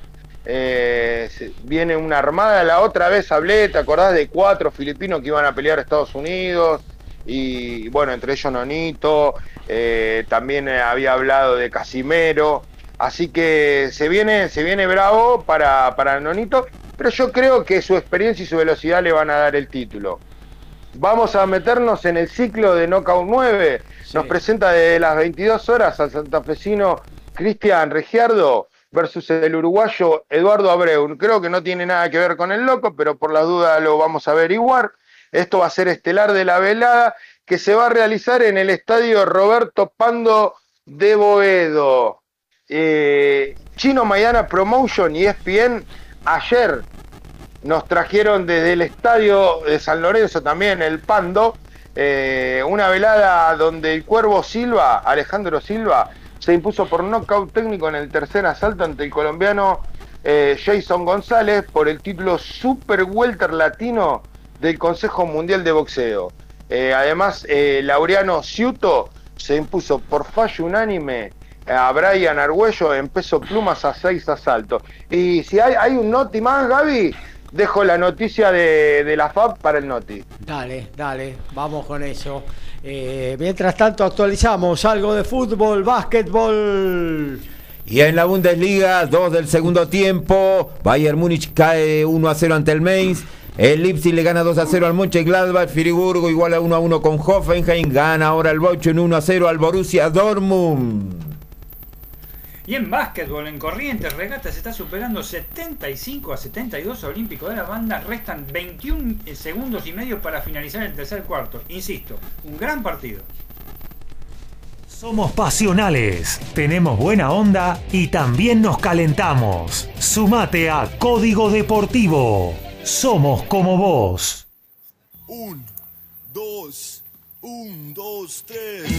Eh, viene una armada, la otra vez hablé, ¿te acordás de cuatro filipinos que iban a pelear a Estados Unidos? Y bueno, entre ellos Nonito, eh, también eh, había hablado de Casimero. Así que se viene, se viene bravo para, para Nonito, pero yo creo que su experiencia y su velocidad le van a dar el título. Vamos a meternos en el ciclo de Knockout 9. Nos presenta de las 22 horas al santafesino Cristian Regiardo versus el uruguayo Eduardo Abreu. Creo que no tiene nada que ver con el loco, pero por las dudas lo vamos a averiguar. Esto va a ser estelar de la velada que se va a realizar en el estadio Roberto Pando de Boedo. Eh, Chino Maidana Promotion y ESPN ayer nos trajeron desde el estadio de San Lorenzo también, el Pando, eh, una velada donde el Cuervo Silva, Alejandro Silva, se impuso por nocaut técnico en el tercer asalto ante el colombiano eh, Jason González por el título Super Welter Latino del Consejo Mundial de Boxeo. Eh, además, Laureano Ciuto se impuso por fallo unánime a Brian Argüello en peso plumas a seis asaltos. Y si hay, hay un noti más, Gaby, dejo la noticia de, de la FAB para el noti. Dale, dale, vamos con eso. Eh, mientras tanto actualizamos algo de fútbol, básquetbol. Y en la Bundesliga, dos del segundo tiempo, Bayern Múnich cae 1 a 0 ante el Mainz. El Leipzig le gana 2 a 0 al Mönchengladbach, Friburgo igual a 1 a 1 con Hoffenheim, gana ahora el Bochum 1 a 0 al Borussia Dortmund. Y en básquetbol, en Corrientes, Regata se está superando 75 a 72 a Olímpico de la Banda. Restan 21 segundos y medio para finalizar el tercer cuarto. Insisto, un gran partido. Somos pasionales, tenemos buena onda y también nos calentamos. Sumate a Código Deportivo. Somos como vos. Un, dos, un, dos, tres.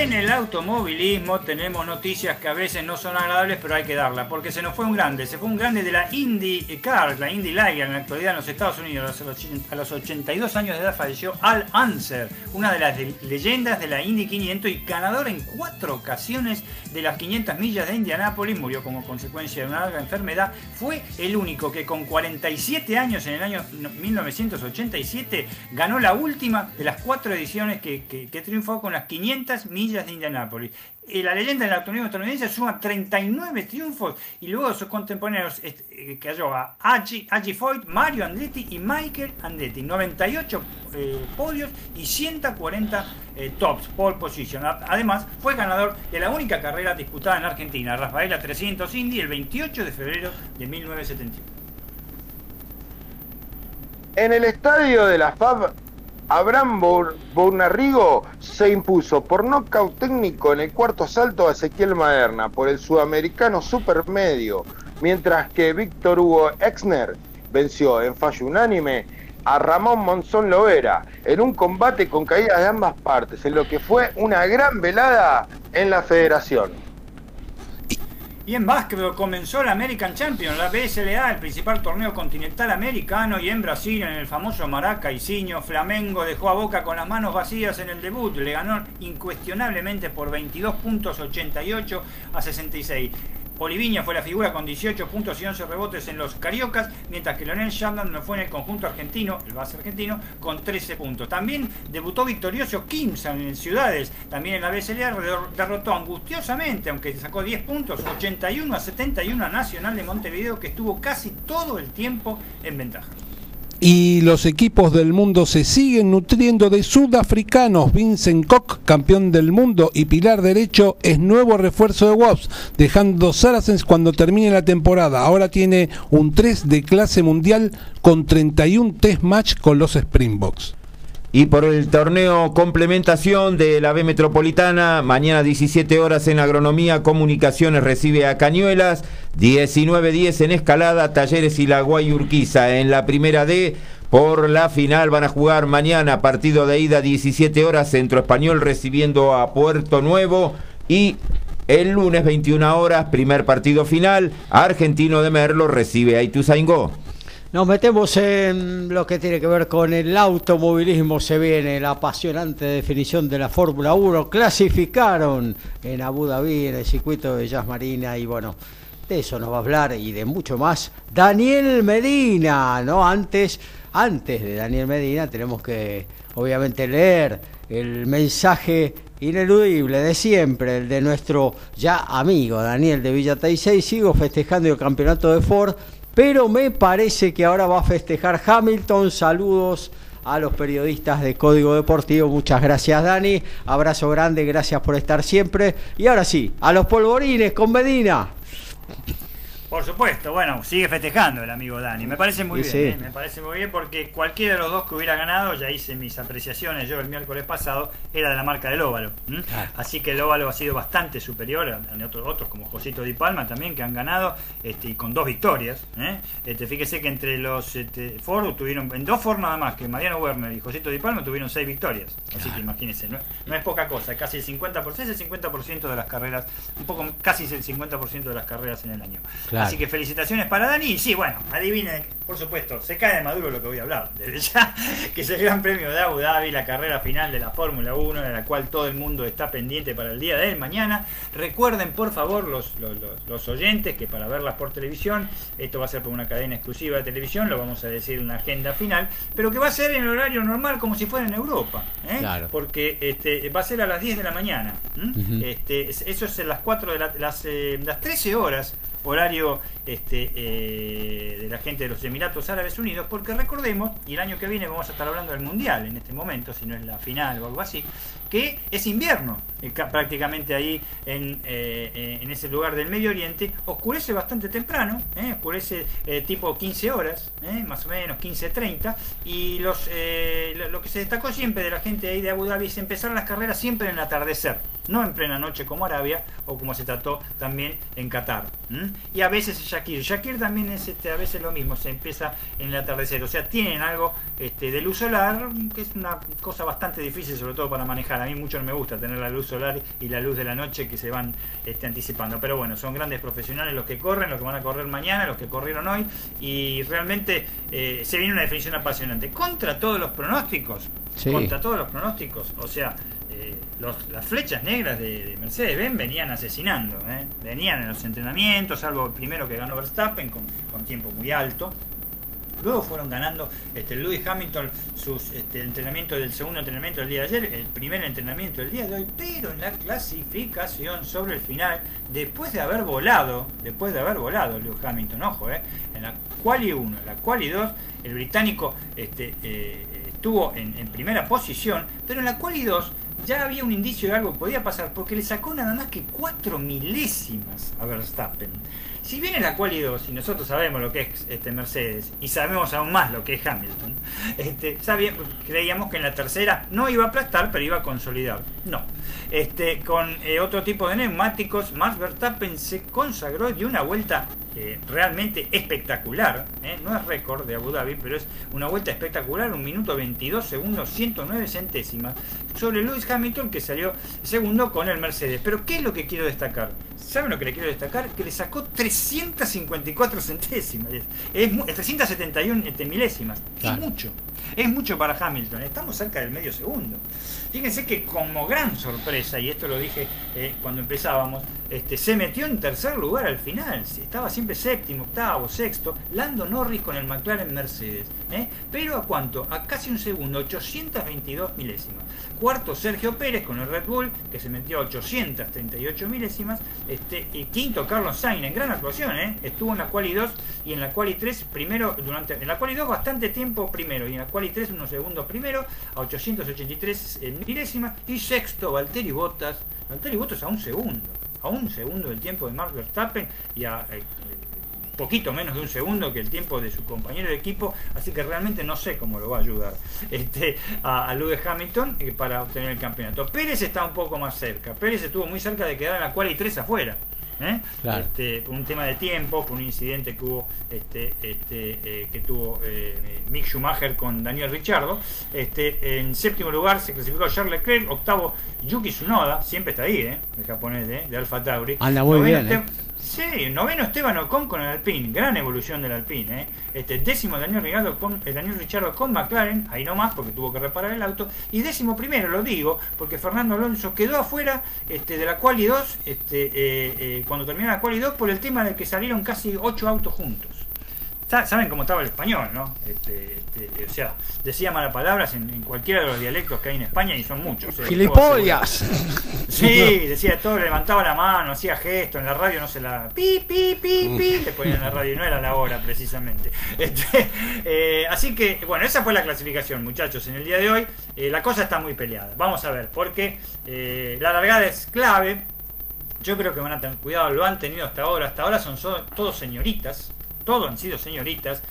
En el automovilismo tenemos noticias que a veces no son agradables, pero hay que darlas, porque se nos fue un grande, se fue un grande de la IndyCar, la Indy Liger en la actualidad en los Estados Unidos. A los och- A los 82 años de edad falleció Al Unser, una de las leyendas de la Indy 500 y ganador en cuatro ocasiones de las 500 millas de Indianápolis, murió como consecuencia de una larga enfermedad. Fue el único que con 47 años en el año no- 1987 ganó la última de las cuatro ediciones que, que- que triunfó con las 500 millas de Indianápolis. La leyenda del automovilismo estadounidense suma 39 triunfos y luego sus contemporáneos este, eh, cayó a Aggie, Aggie Foyt, Mario Andretti y Michael Andretti. 98 eh, podios y 140 eh, tops, pole position. Además, fue ganador de la única carrera disputada en Argentina, Rafaela 300 Indy, el 28 de febrero de 1971. En el estadio de la FAB, Abraham Bournarrigo se impuso por nocaut técnico en el cuarto asalto a Ezequiel Maderna por el sudamericano supermedio, mientras que Víctor Hugo Exner venció en fallo unánime a Ramón Monzón Lovera en un combate con caídas de ambas partes, en lo que fue una gran velada en la federación. Y en básquetbol comenzó la American Champions, la BSLA, el principal torneo continental americano, y en Brasil, en el famoso Maraca Isiño, Flamengo dejó a Boca con las manos vacías en el debut, le ganó incuestionablemente por 22 puntos 88 a 66. Oliviña fue la figura con 18 puntos y 11 rebotes en los Cariocas, mientras que Leonel Shandon no fue en el conjunto argentino, el base argentino, con 13 puntos. También debutó victorioso Kimsan en Ciudades, también en la BSLA derro- derrotó angustiosamente, aunque sacó 10 puntos, 81 a 71 a Nacional de Montevideo, que estuvo casi todo el tiempo en ventaja. Y los equipos del mundo se siguen nutriendo de sudafricanos. Vincent Koch, campeón del mundo, y Pilar Derecho es nuevo refuerzo de Wasps, dejando Saracens cuando termine la temporada. Ahora tiene un 3 de clase mundial con 31 test match con los Springboks. Y por el torneo complementación de la B Metropolitana, mañana 17 horas en Agronomía, Comunicaciones recibe a Cañuelas, 19-10 en Escalada, Talleres y la Guay Urquiza. En la primera D, por la final van a jugar mañana, partido de ida 17 horas, Centro Español recibiendo a Puerto Nuevo y El lunes 21 horas, primer partido final, Argentino de Merlo recibe a Ituzaingó. Nos metemos en lo que tiene que ver con el automovilismo. Se viene la apasionante definición de la Fórmula 1. Clasificaron en Abu Dhabi, en el circuito de Jazz Marina. Y bueno, de eso nos va a hablar y de mucho más Daniel Medina. ¿no? Antes, antes de Daniel Medina, tenemos que obviamente leer el mensaje ineludible de siempre, el de nuestro ya amigo Daniel de Villa Taisei. Sigo festejando el campeonato de Ford pero me parece que ahora va a festejar Hamilton. Saludos a los periodistas de Código Deportivo. Muchas gracias, Dani. Abrazo grande, gracias por estar siempre. Y ahora sí, a los polvorines con Medina. Por supuesto, bueno, sigue festejando el amigo Dani. Me parece muy Sí, bien, sí. ¿eh? me parece muy bien porque cualquiera de los dos que hubiera ganado, ya hice mis apreciaciones yo el miércoles pasado, era de la marca del óvalo. Así que el óvalo ha sido bastante superior a, a otros, otros como Josito Di Palma también que han ganado este, y con dos victorias. ¿eh? Este, fíjese que entre los este, Ford tuvieron, en dos Ford nada más, que Mariano Werner y Josito Di Palma tuvieron seis victorias. Así que imagínense, no, es- no es poca cosa, casi el 50%, es el 50% de las carreras, un poco casi el 50% de las carreras en el año. Claro. Así que felicitaciones para Dani. Y sí, bueno, adivinen, por supuesto, se cae de maduro lo que voy a hablar. Desde ya, que es el Gran Premio de Abu Dhabi, la carrera final de la Fórmula 1, de la cual todo el mundo está pendiente para el día de mañana. Recuerden, por favor, los, los, los- oyentes, que para verlas por televisión, esto va a ser por una cadena exclusiva de televisión, lo vamos a decir en la agenda final, pero que va a ser en el horario normal como si fuera en Europa. ¿eh? Claro. Porque este, va a ser a las 10 de la mañana. Este, es- eso es en las 4 de la- las, eh, las 13 horas horario este, eh, de la gente de los Emiratos Árabes Unidos, porque recordemos, y el año que viene vamos a estar hablando del Mundial en este momento, si no es la final o algo así, que es invierno, ca- prácticamente ahí en, eh, eh, en ese lugar del Medio Oriente, oscurece bastante temprano, eh, oscurece tipo 15 horas, más o menos 15.30, y los, lo, que se destacó siempre de la gente ahí de Abu Dhabi es empezar las carreras siempre en el atardecer, no en plena noche como Arabia o como se trató también en Qatar. Y a veces Shakir. Shakir también es este, a veces lo mismo, se empieza en el atardecer. O sea, tienen algo este, de luz solar, que es una cosa bastante difícil, sobre todo para manejar. A mí mucho no me gusta tener la luz solar y la luz de la noche que se van este, anticipando. Pero bueno, son grandes profesionales los que corren, los que van a correr mañana, los que corrieron hoy. Y realmente eh, se viene una definición apasionante. Contra todos los pronósticos, Sí. contra todos los pronósticos, o sea, eh, los- las flechas negras de, de Mercedes-Benz venían asesinando, ¿eh? venían en los entrenamientos, salvo el primero que ganó Verstappen con, con tiempo muy alto. Luego fueron ganando este, Lewis Hamilton sus este, entrenamiento del segundo entrenamiento del día de ayer, el primer entrenamiento del día de hoy, pero en la clasificación sobre el final, después de haber volado, después de haber volado Lewis Hamilton, ojo, eh, en la quali 1, en la quali 2, el británico este, eh, estuvo en, primera posición, pero en la quali 2 ya había un indicio de algo que podía pasar, porque le sacó nada más que 4 milésimas a Verstappen. Si viene la quali 2 y nosotros sabemos lo que es este Mercedes y sabemos aún más lo que es Hamilton, este, sabía- creíamos que en la tercera no iba a aplastar, pero iba a consolidar. No. Este, con eh, otro tipo de neumáticos, Max Verstappen se consagró de una vuelta eh, realmente espectacular. ¿eh? No es récord de Abu Dhabi, pero es una vuelta espectacular, un minuto 22 segundos, 109 centésimas, sobre Lewis Hamilton que salió segundo con el Mercedes. Pero ¿qué es lo que quiero destacar? ¿Saben lo que le quiero destacar? Que le sacó 354 centésimas. Es, es mu- es 371 este, milésimas. Claro. Es mucho. Es mucho para Hamilton. Estamos cerca del medio segundo. Fíjense que como gran sorpresa, y esto lo dije eh, cuando empezábamos, este, se metió en tercer lugar al final. Estaba siempre séptimo, octavo, sexto. Lando Norris con el McLaren Mercedes. ¿eh? Pero a cuánto? A casi un segundo, 822 milésimas. Cuarto Sergio Pérez con el Red Bull, que se metió a 838 milésimas. Este, y quinto Carlos Sainz, en gran actuación, ¿eh? estuvo en la Quali 2 y en la Quali 3 primero, durante, en la Quali 2 bastante tiempo primero y en la Quali 3 unos segundos primero a 883 eh, milésimas y sexto Valtteri Bottas, Valtteri Bottas a un segundo, a un segundo del tiempo de Max Verstappen y a eh, poquito menos de un segundo que el tiempo de su compañero de equipo, así que realmente no sé cómo lo va a ayudar este, a, a Lewis Hamilton eh, para obtener el campeonato. Pérez está un poco más cerca, Pérez estuvo muy cerca de quedar en la cual y tres afuera. ¿eh? Claro. Este, por un tema de tiempo, por un incidente que hubo este, este, eh, que tuvo eh, Mick Schumacher con Daniel Ricciardo. Este, en séptimo lugar se clasificó Charles Leclerc, octavo Yuki Tsunoda, siempre está ahí, ¿eh? el japonés ¿eh? de Alfa Tauri. Anda muy Noveno bien, Sí, noveno Esteban Ocon con el Alpine, gran evolución del Alpine. ¿eh? Este, décimo Daniel Ricciardo con, eh, Daniel Ricciardo con McLaren, ahí nomás porque tuvo que reparar el auto. Y décimo primero, lo digo, porque Fernando Alonso quedó afuera este, de la Quali 2 este, eh, eh, cuando terminó la Quali 2 por el tema de que salieron casi ocho autos juntos. Sa- Saben cómo estaba el español, ¿no? Este, este, o sea, decía malas palabras en, en cualquiera de los dialectos que hay en España y son muchos. ¿eh? ¡Gilipollas! Sí, decía todo, levantaba la mano, hacía gesto, en la radio no se la... Pi, pi, pi, pi, le ponían en la radio, y no era la hora precisamente. Este, eh, así que, bueno, esa fue la clasificación, muchachos, en el día de hoy. Eh, la cosa está muy peleada. Vamos a ver, porque eh, la largada es clave. Yo creo que van a tener cuidado, lo han tenido hasta ahora. Hasta ahora son so- todos señoritas, todos han sido señoritas.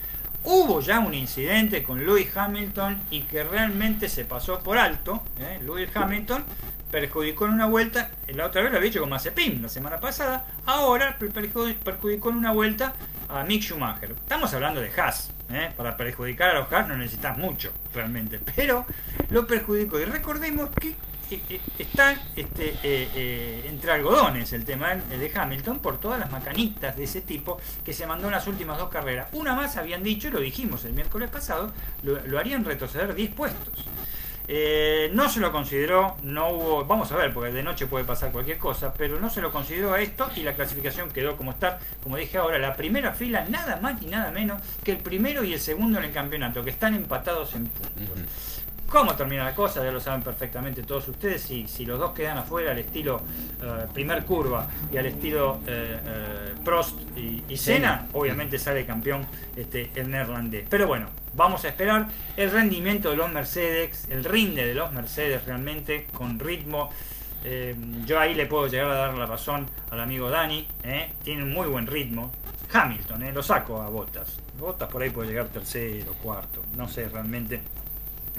Hubo ya un incidente con Lewis Hamilton y que realmente se pasó por alto. ¿eh? Lewis Hamilton perjudicó en una vuelta, la otra vez lo había hecho con Mazepin la semana pasada, ahora per- perju- perjudicó en una vuelta a Mick Schumacher. Estamos hablando de Haas, ¿eh? para perjudicar a los Haas no necesitas mucho realmente, pero lo perjudicó. Y recordemos que está este, eh, eh, entre algodones el tema de Hamilton por todas las macanitas de ese tipo que se mandó en las últimas dos carreras. Una más habían dicho, y lo dijimos el miércoles pasado, lo, harían retroceder 10 puestos. Eh, no se lo consideró, no hubo, vamos a ver, porque de noche puede pasar cualquier cosa, pero no se lo consideró a esto y la clasificación quedó como está, como dije ahora, la primera fila nada más ni nada menos que el primero y el segundo en el campeonato, que están empatados en puntos. ¿Cómo termina la cosa? Ya lo saben perfectamente todos ustedes. Si, si los dos quedan afuera al estilo eh, primer curva y al estilo eh, eh, Prost y, y Senna, obviamente sale campeón este, el neerlandés. Pero bueno, vamos a esperar el rendimiento de los Mercedes, el rinde de los Mercedes realmente con ritmo. Yo ahí le puedo llegar a dar la razón al amigo Dani. Tiene un muy buen ritmo. Hamilton, lo saco a Botas. Botas por ahí puede llegar tercero, cuarto. No sé realmente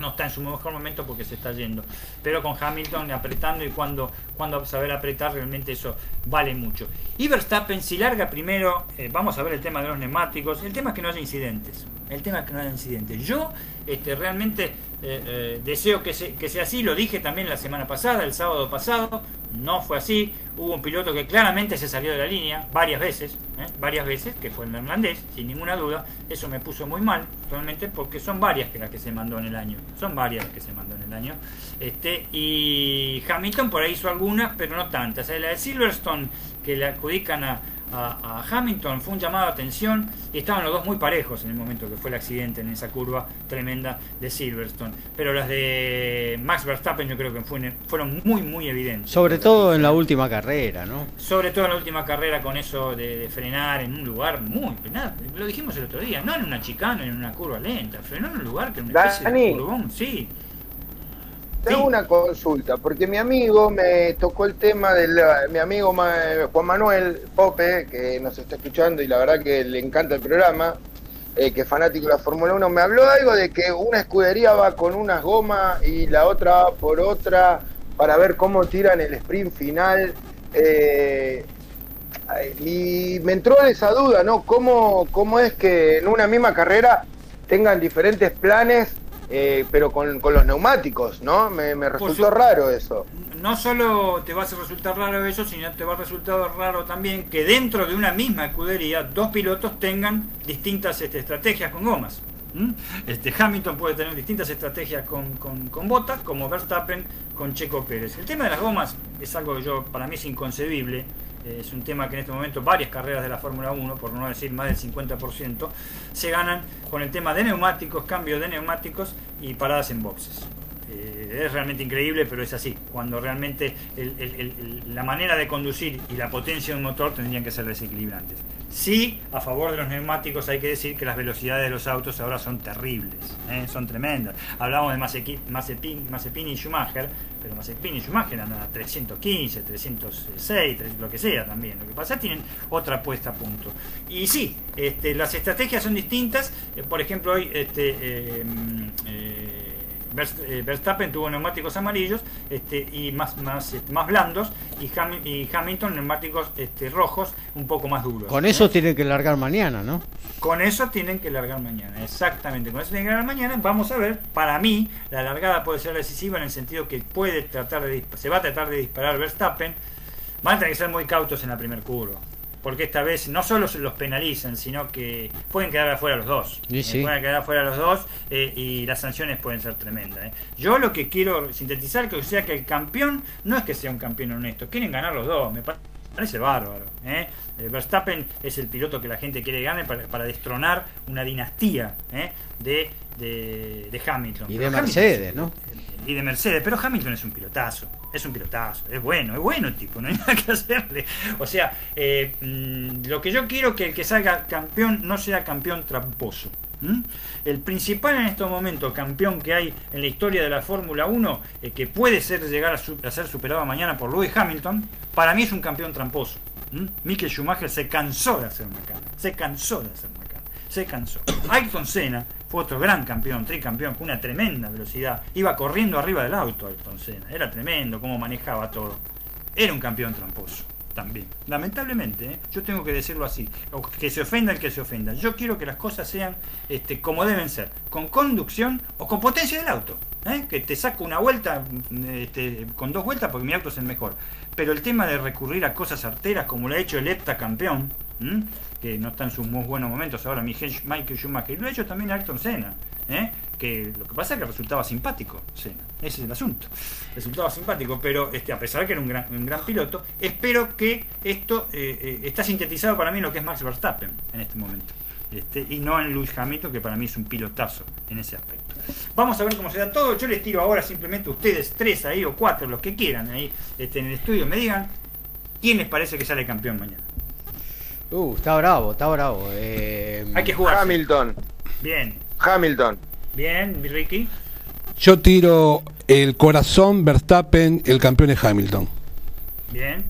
no está en su mejor momento porque se está yendo. Pero con Hamilton apretando y cuando, cuando saber apretar, realmente eso vale mucho. Y Verstappen, si larga primero, eh, vamos a ver el tema de los neumáticos. El tema es que no haya incidentes. El tema es que no haya incidentes. Yo este, realmente eh, eh, deseo que, se- que sea así. Lo dije también la semana pasada, el sábado pasado. No fue así. Hubo un piloto que claramente se salió de la línea varias veces, ¿eh? varias veces, que fue el neerlandés, sin ninguna duda. Eso me puso muy mal, realmente, porque son varias que las que se mandó en el año. Son varias las que se mandó en el año. Este, y Hamilton por ahí hizo algunas, pero no tantas. La de Silverstone, que le adjudican a, a- a Hamilton, fue un llamado de atención y estaban los dos muy parejos en el momento que fue el accidente en esa curva tremenda de Silverstone. Pero las de Max Verstappen yo creo que fue- fueron muy, muy evidentes. Sobre todo en la última carrera, ¿no? Sobre todo en la última carrera con eso de, de frenar en un lugar muy... nada, lo dijimos el otro día, no en una chicana, en una curva lenta, frenó en un lugar que era una especie Dani. de curvón, sí. Tengo una consulta, porque mi amigo me tocó el tema del mi amigo Juan Manuel Pope, que nos está escuchando y la verdad que le encanta el programa, eh, que es fanático de la Fórmula 1, me habló algo de que una escudería va con unas gomas y la otra va por otra para ver cómo tiran el sprint final. eh, y me entró esa duda, ¿no? ¿Cómo, ¿Cómo es que en una misma carrera tengan diferentes planes, eh, pero con, con los neumáticos, ¿no? Me, me resultó su- raro eso. No solo te va a resultar raro eso, sino te va a resultar raro también que dentro de una misma escudería dos pilotos tengan distintas este, estrategias con gomas. ¿Mm? Este, Hamilton puede tener distintas estrategias con, con, con Bottas, como Verstappen con Checo Pérez. El tema de las gomas es algo que yo para mí es inconcebible. Es un tema que en este momento varias carreras de la Fórmula 1, por no decir más del 50%, se ganan con el tema de neumáticos, cambio de neumáticos y paradas en boxes. Eh, es realmente increíble, pero es así. Cuando realmente la manera de conducir y la potencia de un motor tendrían que ser desequilibrantes. Sí, a favor de los neumáticos hay que decir que las velocidades de los autos ahora son terribles, ¿eh? son tremendas. Hablamos de Mazepin, Mazepin y Schumacher, pero Mazepin y Schumacher andan a 315, 306, 300, lo que sea también. Lo que pasa es que tienen otra puesta a punto. Y sí, este, las estrategias son distintas. Eh, por ejemplo, hoy este, eh, mm, Verstappen tuvo neumáticos amarillos este, y más, más, este, más blandos y, Ham- y Hamilton neumáticos este, rojos un poco más duros. Con ¿eh? eso tienen que largar mañana, ¿no? Con eso tienen que largar mañana, exactamente. Con eso tienen que largar mañana. Vamos a ver, para mí, la largada puede ser decisiva en el sentido que puede tratar de se va a tratar de disparar Verstappen. Van a tener que ser muy cautos en la primer curva. Porque esta vez no solo se los penalizan, sino que pueden quedar afuera los dos. Sí, Eh, sí. Pueden quedar afuera los dos eh, y las sanciones pueden ser tremendas. eh. Yo lo que quiero sintetizar que sea que el campeón no es que sea un campeón honesto, quieren ganar los dos. Me pa- parece bárbaro. ¿eh? Verstappen es el piloto que la gente quiere ganar para, para destronar una dinastía ¿eh? de, de, de Hamilton. Y Pero de Hamilton- Mercedes, ¿no? y de Mercedes, pero Hamilton es un pilotazo, es un pilotazo, es bueno, es bueno el tipo, no hay nada que hacerle. O sea, eh, mm, lo que yo quiero que el que salga campeón no sea campeón tramposo. El principal en estos momentos campeón que hay en la historia de la Fórmula 1, eh, que puede ser llegar a, su- a ser superado mañana por Lewis Hamilton, para mí es un campeón tramposo. ¿m? Michael Schumacher se cansó de hacer macana, se cansó de hacer macana, se cansó. Ayrton Senna fue otro gran campeón, tricampeón, con una tremenda velocidad. Iba corriendo arriba del auto Ayrton Senna. Era tremendo cómo manejaba todo. Era un campeón tramposo también. Lamentablemente, ¿eh? yo tengo que decirlo así. Que se ofenda el que se ofenda. Yo quiero que las cosas sean este, como deben ser. Con conducción o con potencia del auto. ¿eh? Que te saco una vuelta este, con dos vueltas porque mi auto es el mejor. Pero el tema de recurrir a cosas arteras como lo ha hecho el hepta campeón. Que no está en sus muy buenos momentos ahora Michael Schumacher, y lo ha hecho también Ayrton Senna, ¿eh? que lo que pasa es que resultaba simpático Senna, ese es el asunto, resultaba simpático, pero este, a pesar de que era un gran, un gran piloto, espero que esto eh, eh, está sintetizado para mí en lo que es Max Verstappen en este momento. Este, y no en Luis Hamilton, que para mí es un pilotazo en ese aspecto. Vamos a ver cómo se da todo. Yo les tiro ahora simplemente a ustedes, tres ahí o cuatro, los que quieran ahí este, en el estudio, me digan quién les parece que sale campeón mañana. Uh, está bravo, está bravo. Eh, Hay que jugar. Hamilton. Bien, Hamilton. bien, Ricky. Yo tiro el corazón Verstappen, el campeón es Hamilton. Bien.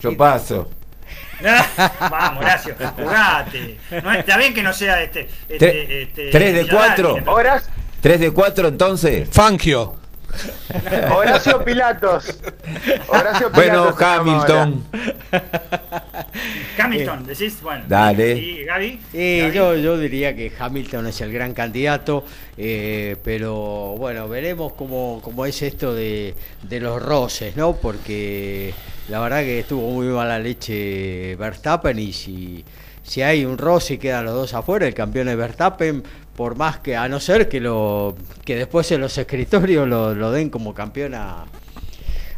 Yo paso. Vamos, Horacio, jugate. No, está bien que no sea este. este, Tre- este tres de Villarreal, cuatro. pero- Horacio, ¿Tres de cuatro entonces? Fangio. Horacio Pilatos. Horacio Bueno, Pilatos. Hamilton. Hamilton, decís, bueno. Dale. ¿Y Gaby? Y Gaby. yo, yo diría que Hamilton es el gran candidato, eh, pero bueno, veremos cómo, cómo es esto de, de los roces, ¿no? Porque la verdad que estuvo muy mala leche Verstappen y si, si hay un roce y quedan los dos afuera, el campeón es Verstappen, por más que, a no ser que, lo, que después en los escritorios lo, lo den como campeón a,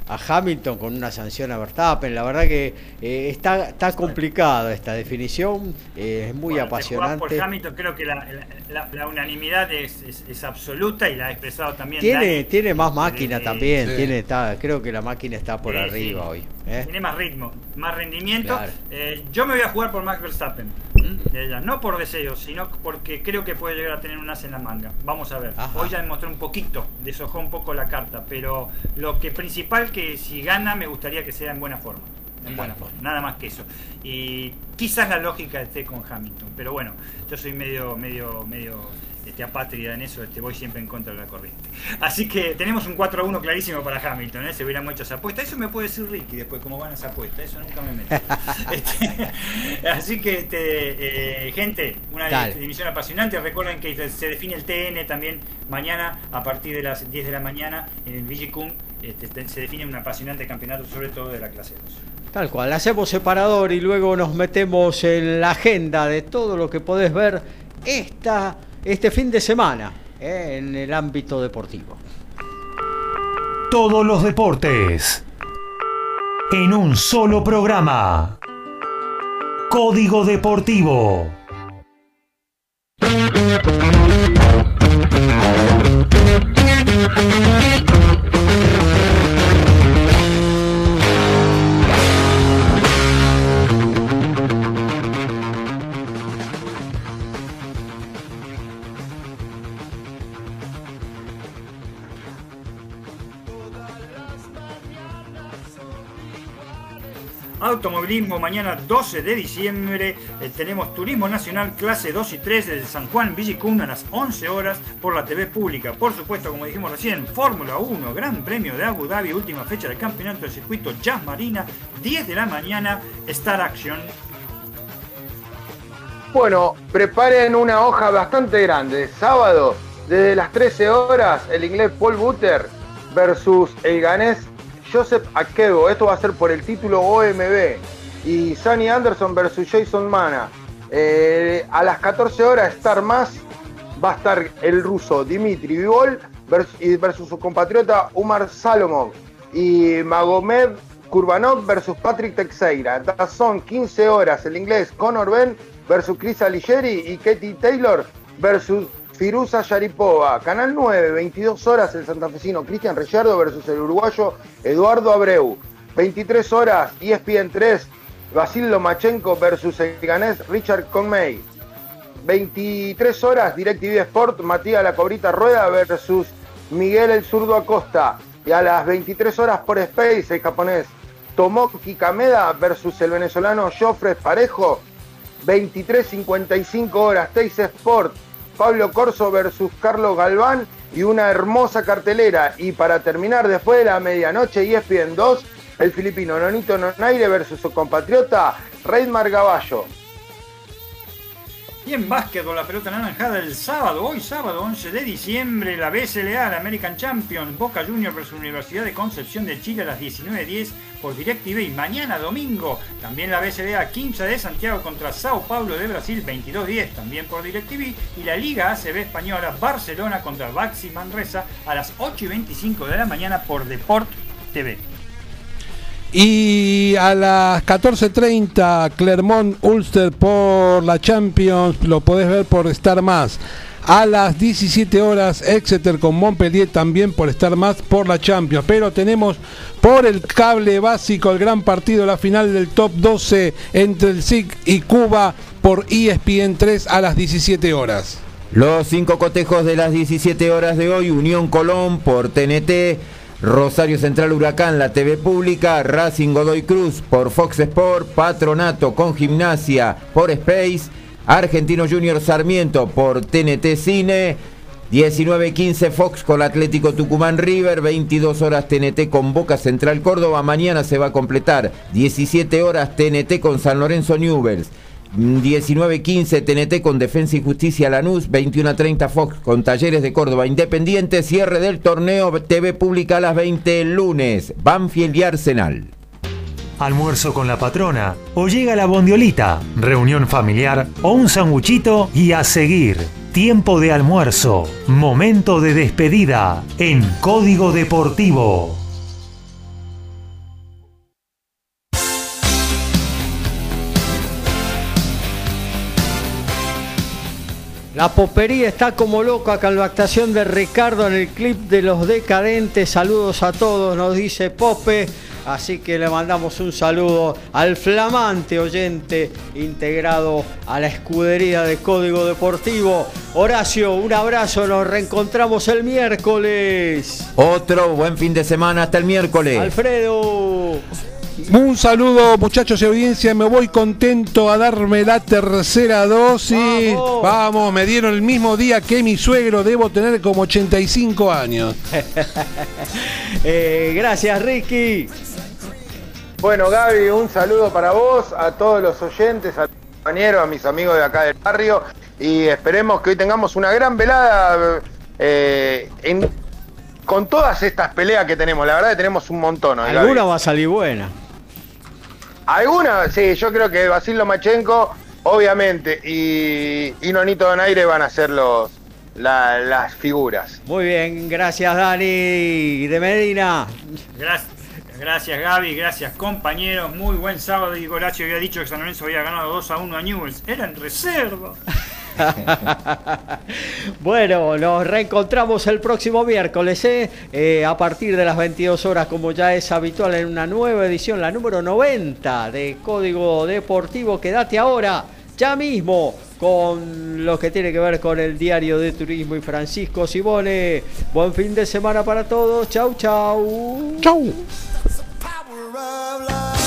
a Hamilton con una sanción a Verstappen. La verdad que eh, está, está complicada esta definición, eh, es muy Bueno, apasionante. Por Hamilton, creo que la, la- la- la unanimidad es, es- es absoluta y la ha expresado también. Tiene, Dani. tiene más máquina Eh, también, Sí. tiene, está, creo que la máquina está por arriba sí. hoy. ¿eh? Tiene más ritmo, más rendimiento. Claro. Eh, yo me voy a jugar por Max Verstappen. No por deseo, sino porque creo que puede llegar a tener un as en la manga. Vamos a ver. Ajá. Hoy ya demostró un poquito, deshojó un poco la carta, pero lo que principal que si gana me gustaría que sea en buena forma. En buena forma, nada más que eso. Y quizás la lógica esté con Hamilton, pero bueno, yo soy medio, medio, medio este, apátrida en eso, este, voy siempre en contra de la corriente. Así que tenemos un 4 a 1 clarísimo para Hamilton, ¿eh? se hubiéramos hecho esa apuesta. Eso me puede decir Ricky después, cómo van esas apuestas, eso nunca me meto. Este, así que, este, eh, gente, una Dale. división apasionante. Recuerden que se define el TN también mañana a partir de las 10 de la mañana en el Vigicum. Este, te- se define un apasionante campeonato, sobre todo de la clase 2. Tal cual, hacemos separador y luego nos metemos en la agenda de todo lo que podés ver esta, este fin de semana eh, en el ámbito deportivo. Todos los deportes en un solo programa. Código Deportivo. Automovilismo mañana 12 de diciembre. eh, tenemos Turismo Nacional clase 2 y 3 desde San Juan Villicum a las 11 horas por la TV pública. Por supuesto, como dijimos recién, Fórmula 1, Gran Premio de Abu Dhabi, última fecha del campeonato del circuito Jazz Marina, 10 de la mañana, Star Action. Bueno, preparen una hoja bastante grande. Sábado, desde las 13 horas, el inglés Paul Butter versus el ganés Joseph Akebo. Esto va a ser por el título OMB. Y Sonny Anderson versus Jason Mana. Eh, a las 14 horas, Star Más, va a estar el ruso Dimitri Vivol versus, su compatriota Umar Salomov. Y Magomed Kurbanov versus Patrick Teixeira. Son 15 horas el inglés Conor Ben versus Chris Aligeri y Katie Taylor versus Firuza Yaripova. Canal 9, 22 horas el santafesino Cristian Reyardo versus el uruguayo Eduardo Abreu. 23 horas E ESPN 3, Basil Lomachenko versus el ganés Richard Conmay. 23 horas DirecTV Sport, Matías La Cobrita Rueda versus Miguel el Zurdo Acosta. Y a las 23 horas por Space, el japonés Tomoki Kameda versus el venezolano Joffre Parejo. 23.55 horas Teis Sport, Pablo Corso versus Carlos Galván y una hermosa cartelera. Y para terminar después de la medianoche E ESPN 2, el filipino Nonito Nonaire versus su compatriota Reidmar Gaballo. Y en básquetbol, la pelota naranjada el sábado, hoy sábado 11 de diciembre, la BSLA, la American Champions, Boca Juniors versus Universidad de Concepción de Chile a las 19.10 por DirecTV. Y mañana domingo, también la BSLA 15 de Santiago contra Sao Paulo de Brasil 22.10, también por DirecTV. Y la Liga ACB Española, Barcelona contra Baxi Manresa a las 8.25 de la mañana por Deport TV. Y a las 14.30 Clermont Ulster por la Champions, lo podés ver por Star Más. A las 17 horas Exeter con Montpellier también por Star Más por la Champions. Pero tenemos por el cable básico el gran partido, la final del top 12 entre el SIC y Cuba por E ESPN 3 a las 17 horas. Los cinco cotejos de las 17 horas de hoy, Unión Colón por TNT, Rosario Central Huracán, la TV pública, Racing Godoy Cruz por Fox Sport, Patronato con Gimnasia por Space, Argentino Junior Sarmiento por TNT Cine, 19.15 Fox con Atlético Tucumán River, 22 horas TNT con Boca Central Córdoba, mañana se va a completar 17 horas TNT con San Lorenzo Newells. 19.15 TNT con Defensa y Justicia Lanús, 21.30 Fox con Talleres de Córdoba Independiente, cierre del torneo TV Pública a las 20 el lunes, Banfield y Arsenal. almuerzo con la patrona, o llega la bondiolita, reunión familiar o un sanguchito y a seguir. Tiempo de almuerzo, momento de despedida en Código Deportivo. La popería está como loca con la actuación de Ricardo en el clip de los decadentes. Saludos a todos, nos dice Pope. Así que le mandamos un saludo al flamante oyente integrado a la escudería de Código Deportivo. Horacio, un abrazo, nos reencontramos el miércoles. Otro buen fin de semana hasta el miércoles. Alfredo. Un saludo muchachos y audiencia, me voy contento a darme la tercera dosis. Vamos, me dieron el mismo día que mi suegro, debo tener como 85 años. Eh, gracias Ricky. Bueno, Gaby, un saludo para vos, a todos los oyentes, a compañeros, a mis amigos de acá del barrio y esperemos que hoy tengamos una gran velada eh, en- con todas estas peleas que tenemos. La verdad que tenemos un montón. hoy, Gaby. Alguna va a salir buena. Alguna, sí, yo creo que Basil Lomachenko, obviamente, y, y Nonito Donaire van a ser los, la- las figuras. Muy bien, gracias Dani de Medina. Gracias, gracias Gaby, gracias compañeros. Muy buen sábado. Y Horacio había dicho que San Lorenzo había ganado 2 a 1 a Newells. Era en reserva. Bueno, nos reencontramos el próximo miércoles, ¿eh? Eh, a partir de las 22 horas, como ya es habitual en una nueva edición, la número 90 de Código Deportivo. Quédate ahora, ya mismo, con lo que tiene que ver con el diario de turismo y Francisco Sibone. Buen fin de semana para todos. Chau, chau. Chau. Power of love.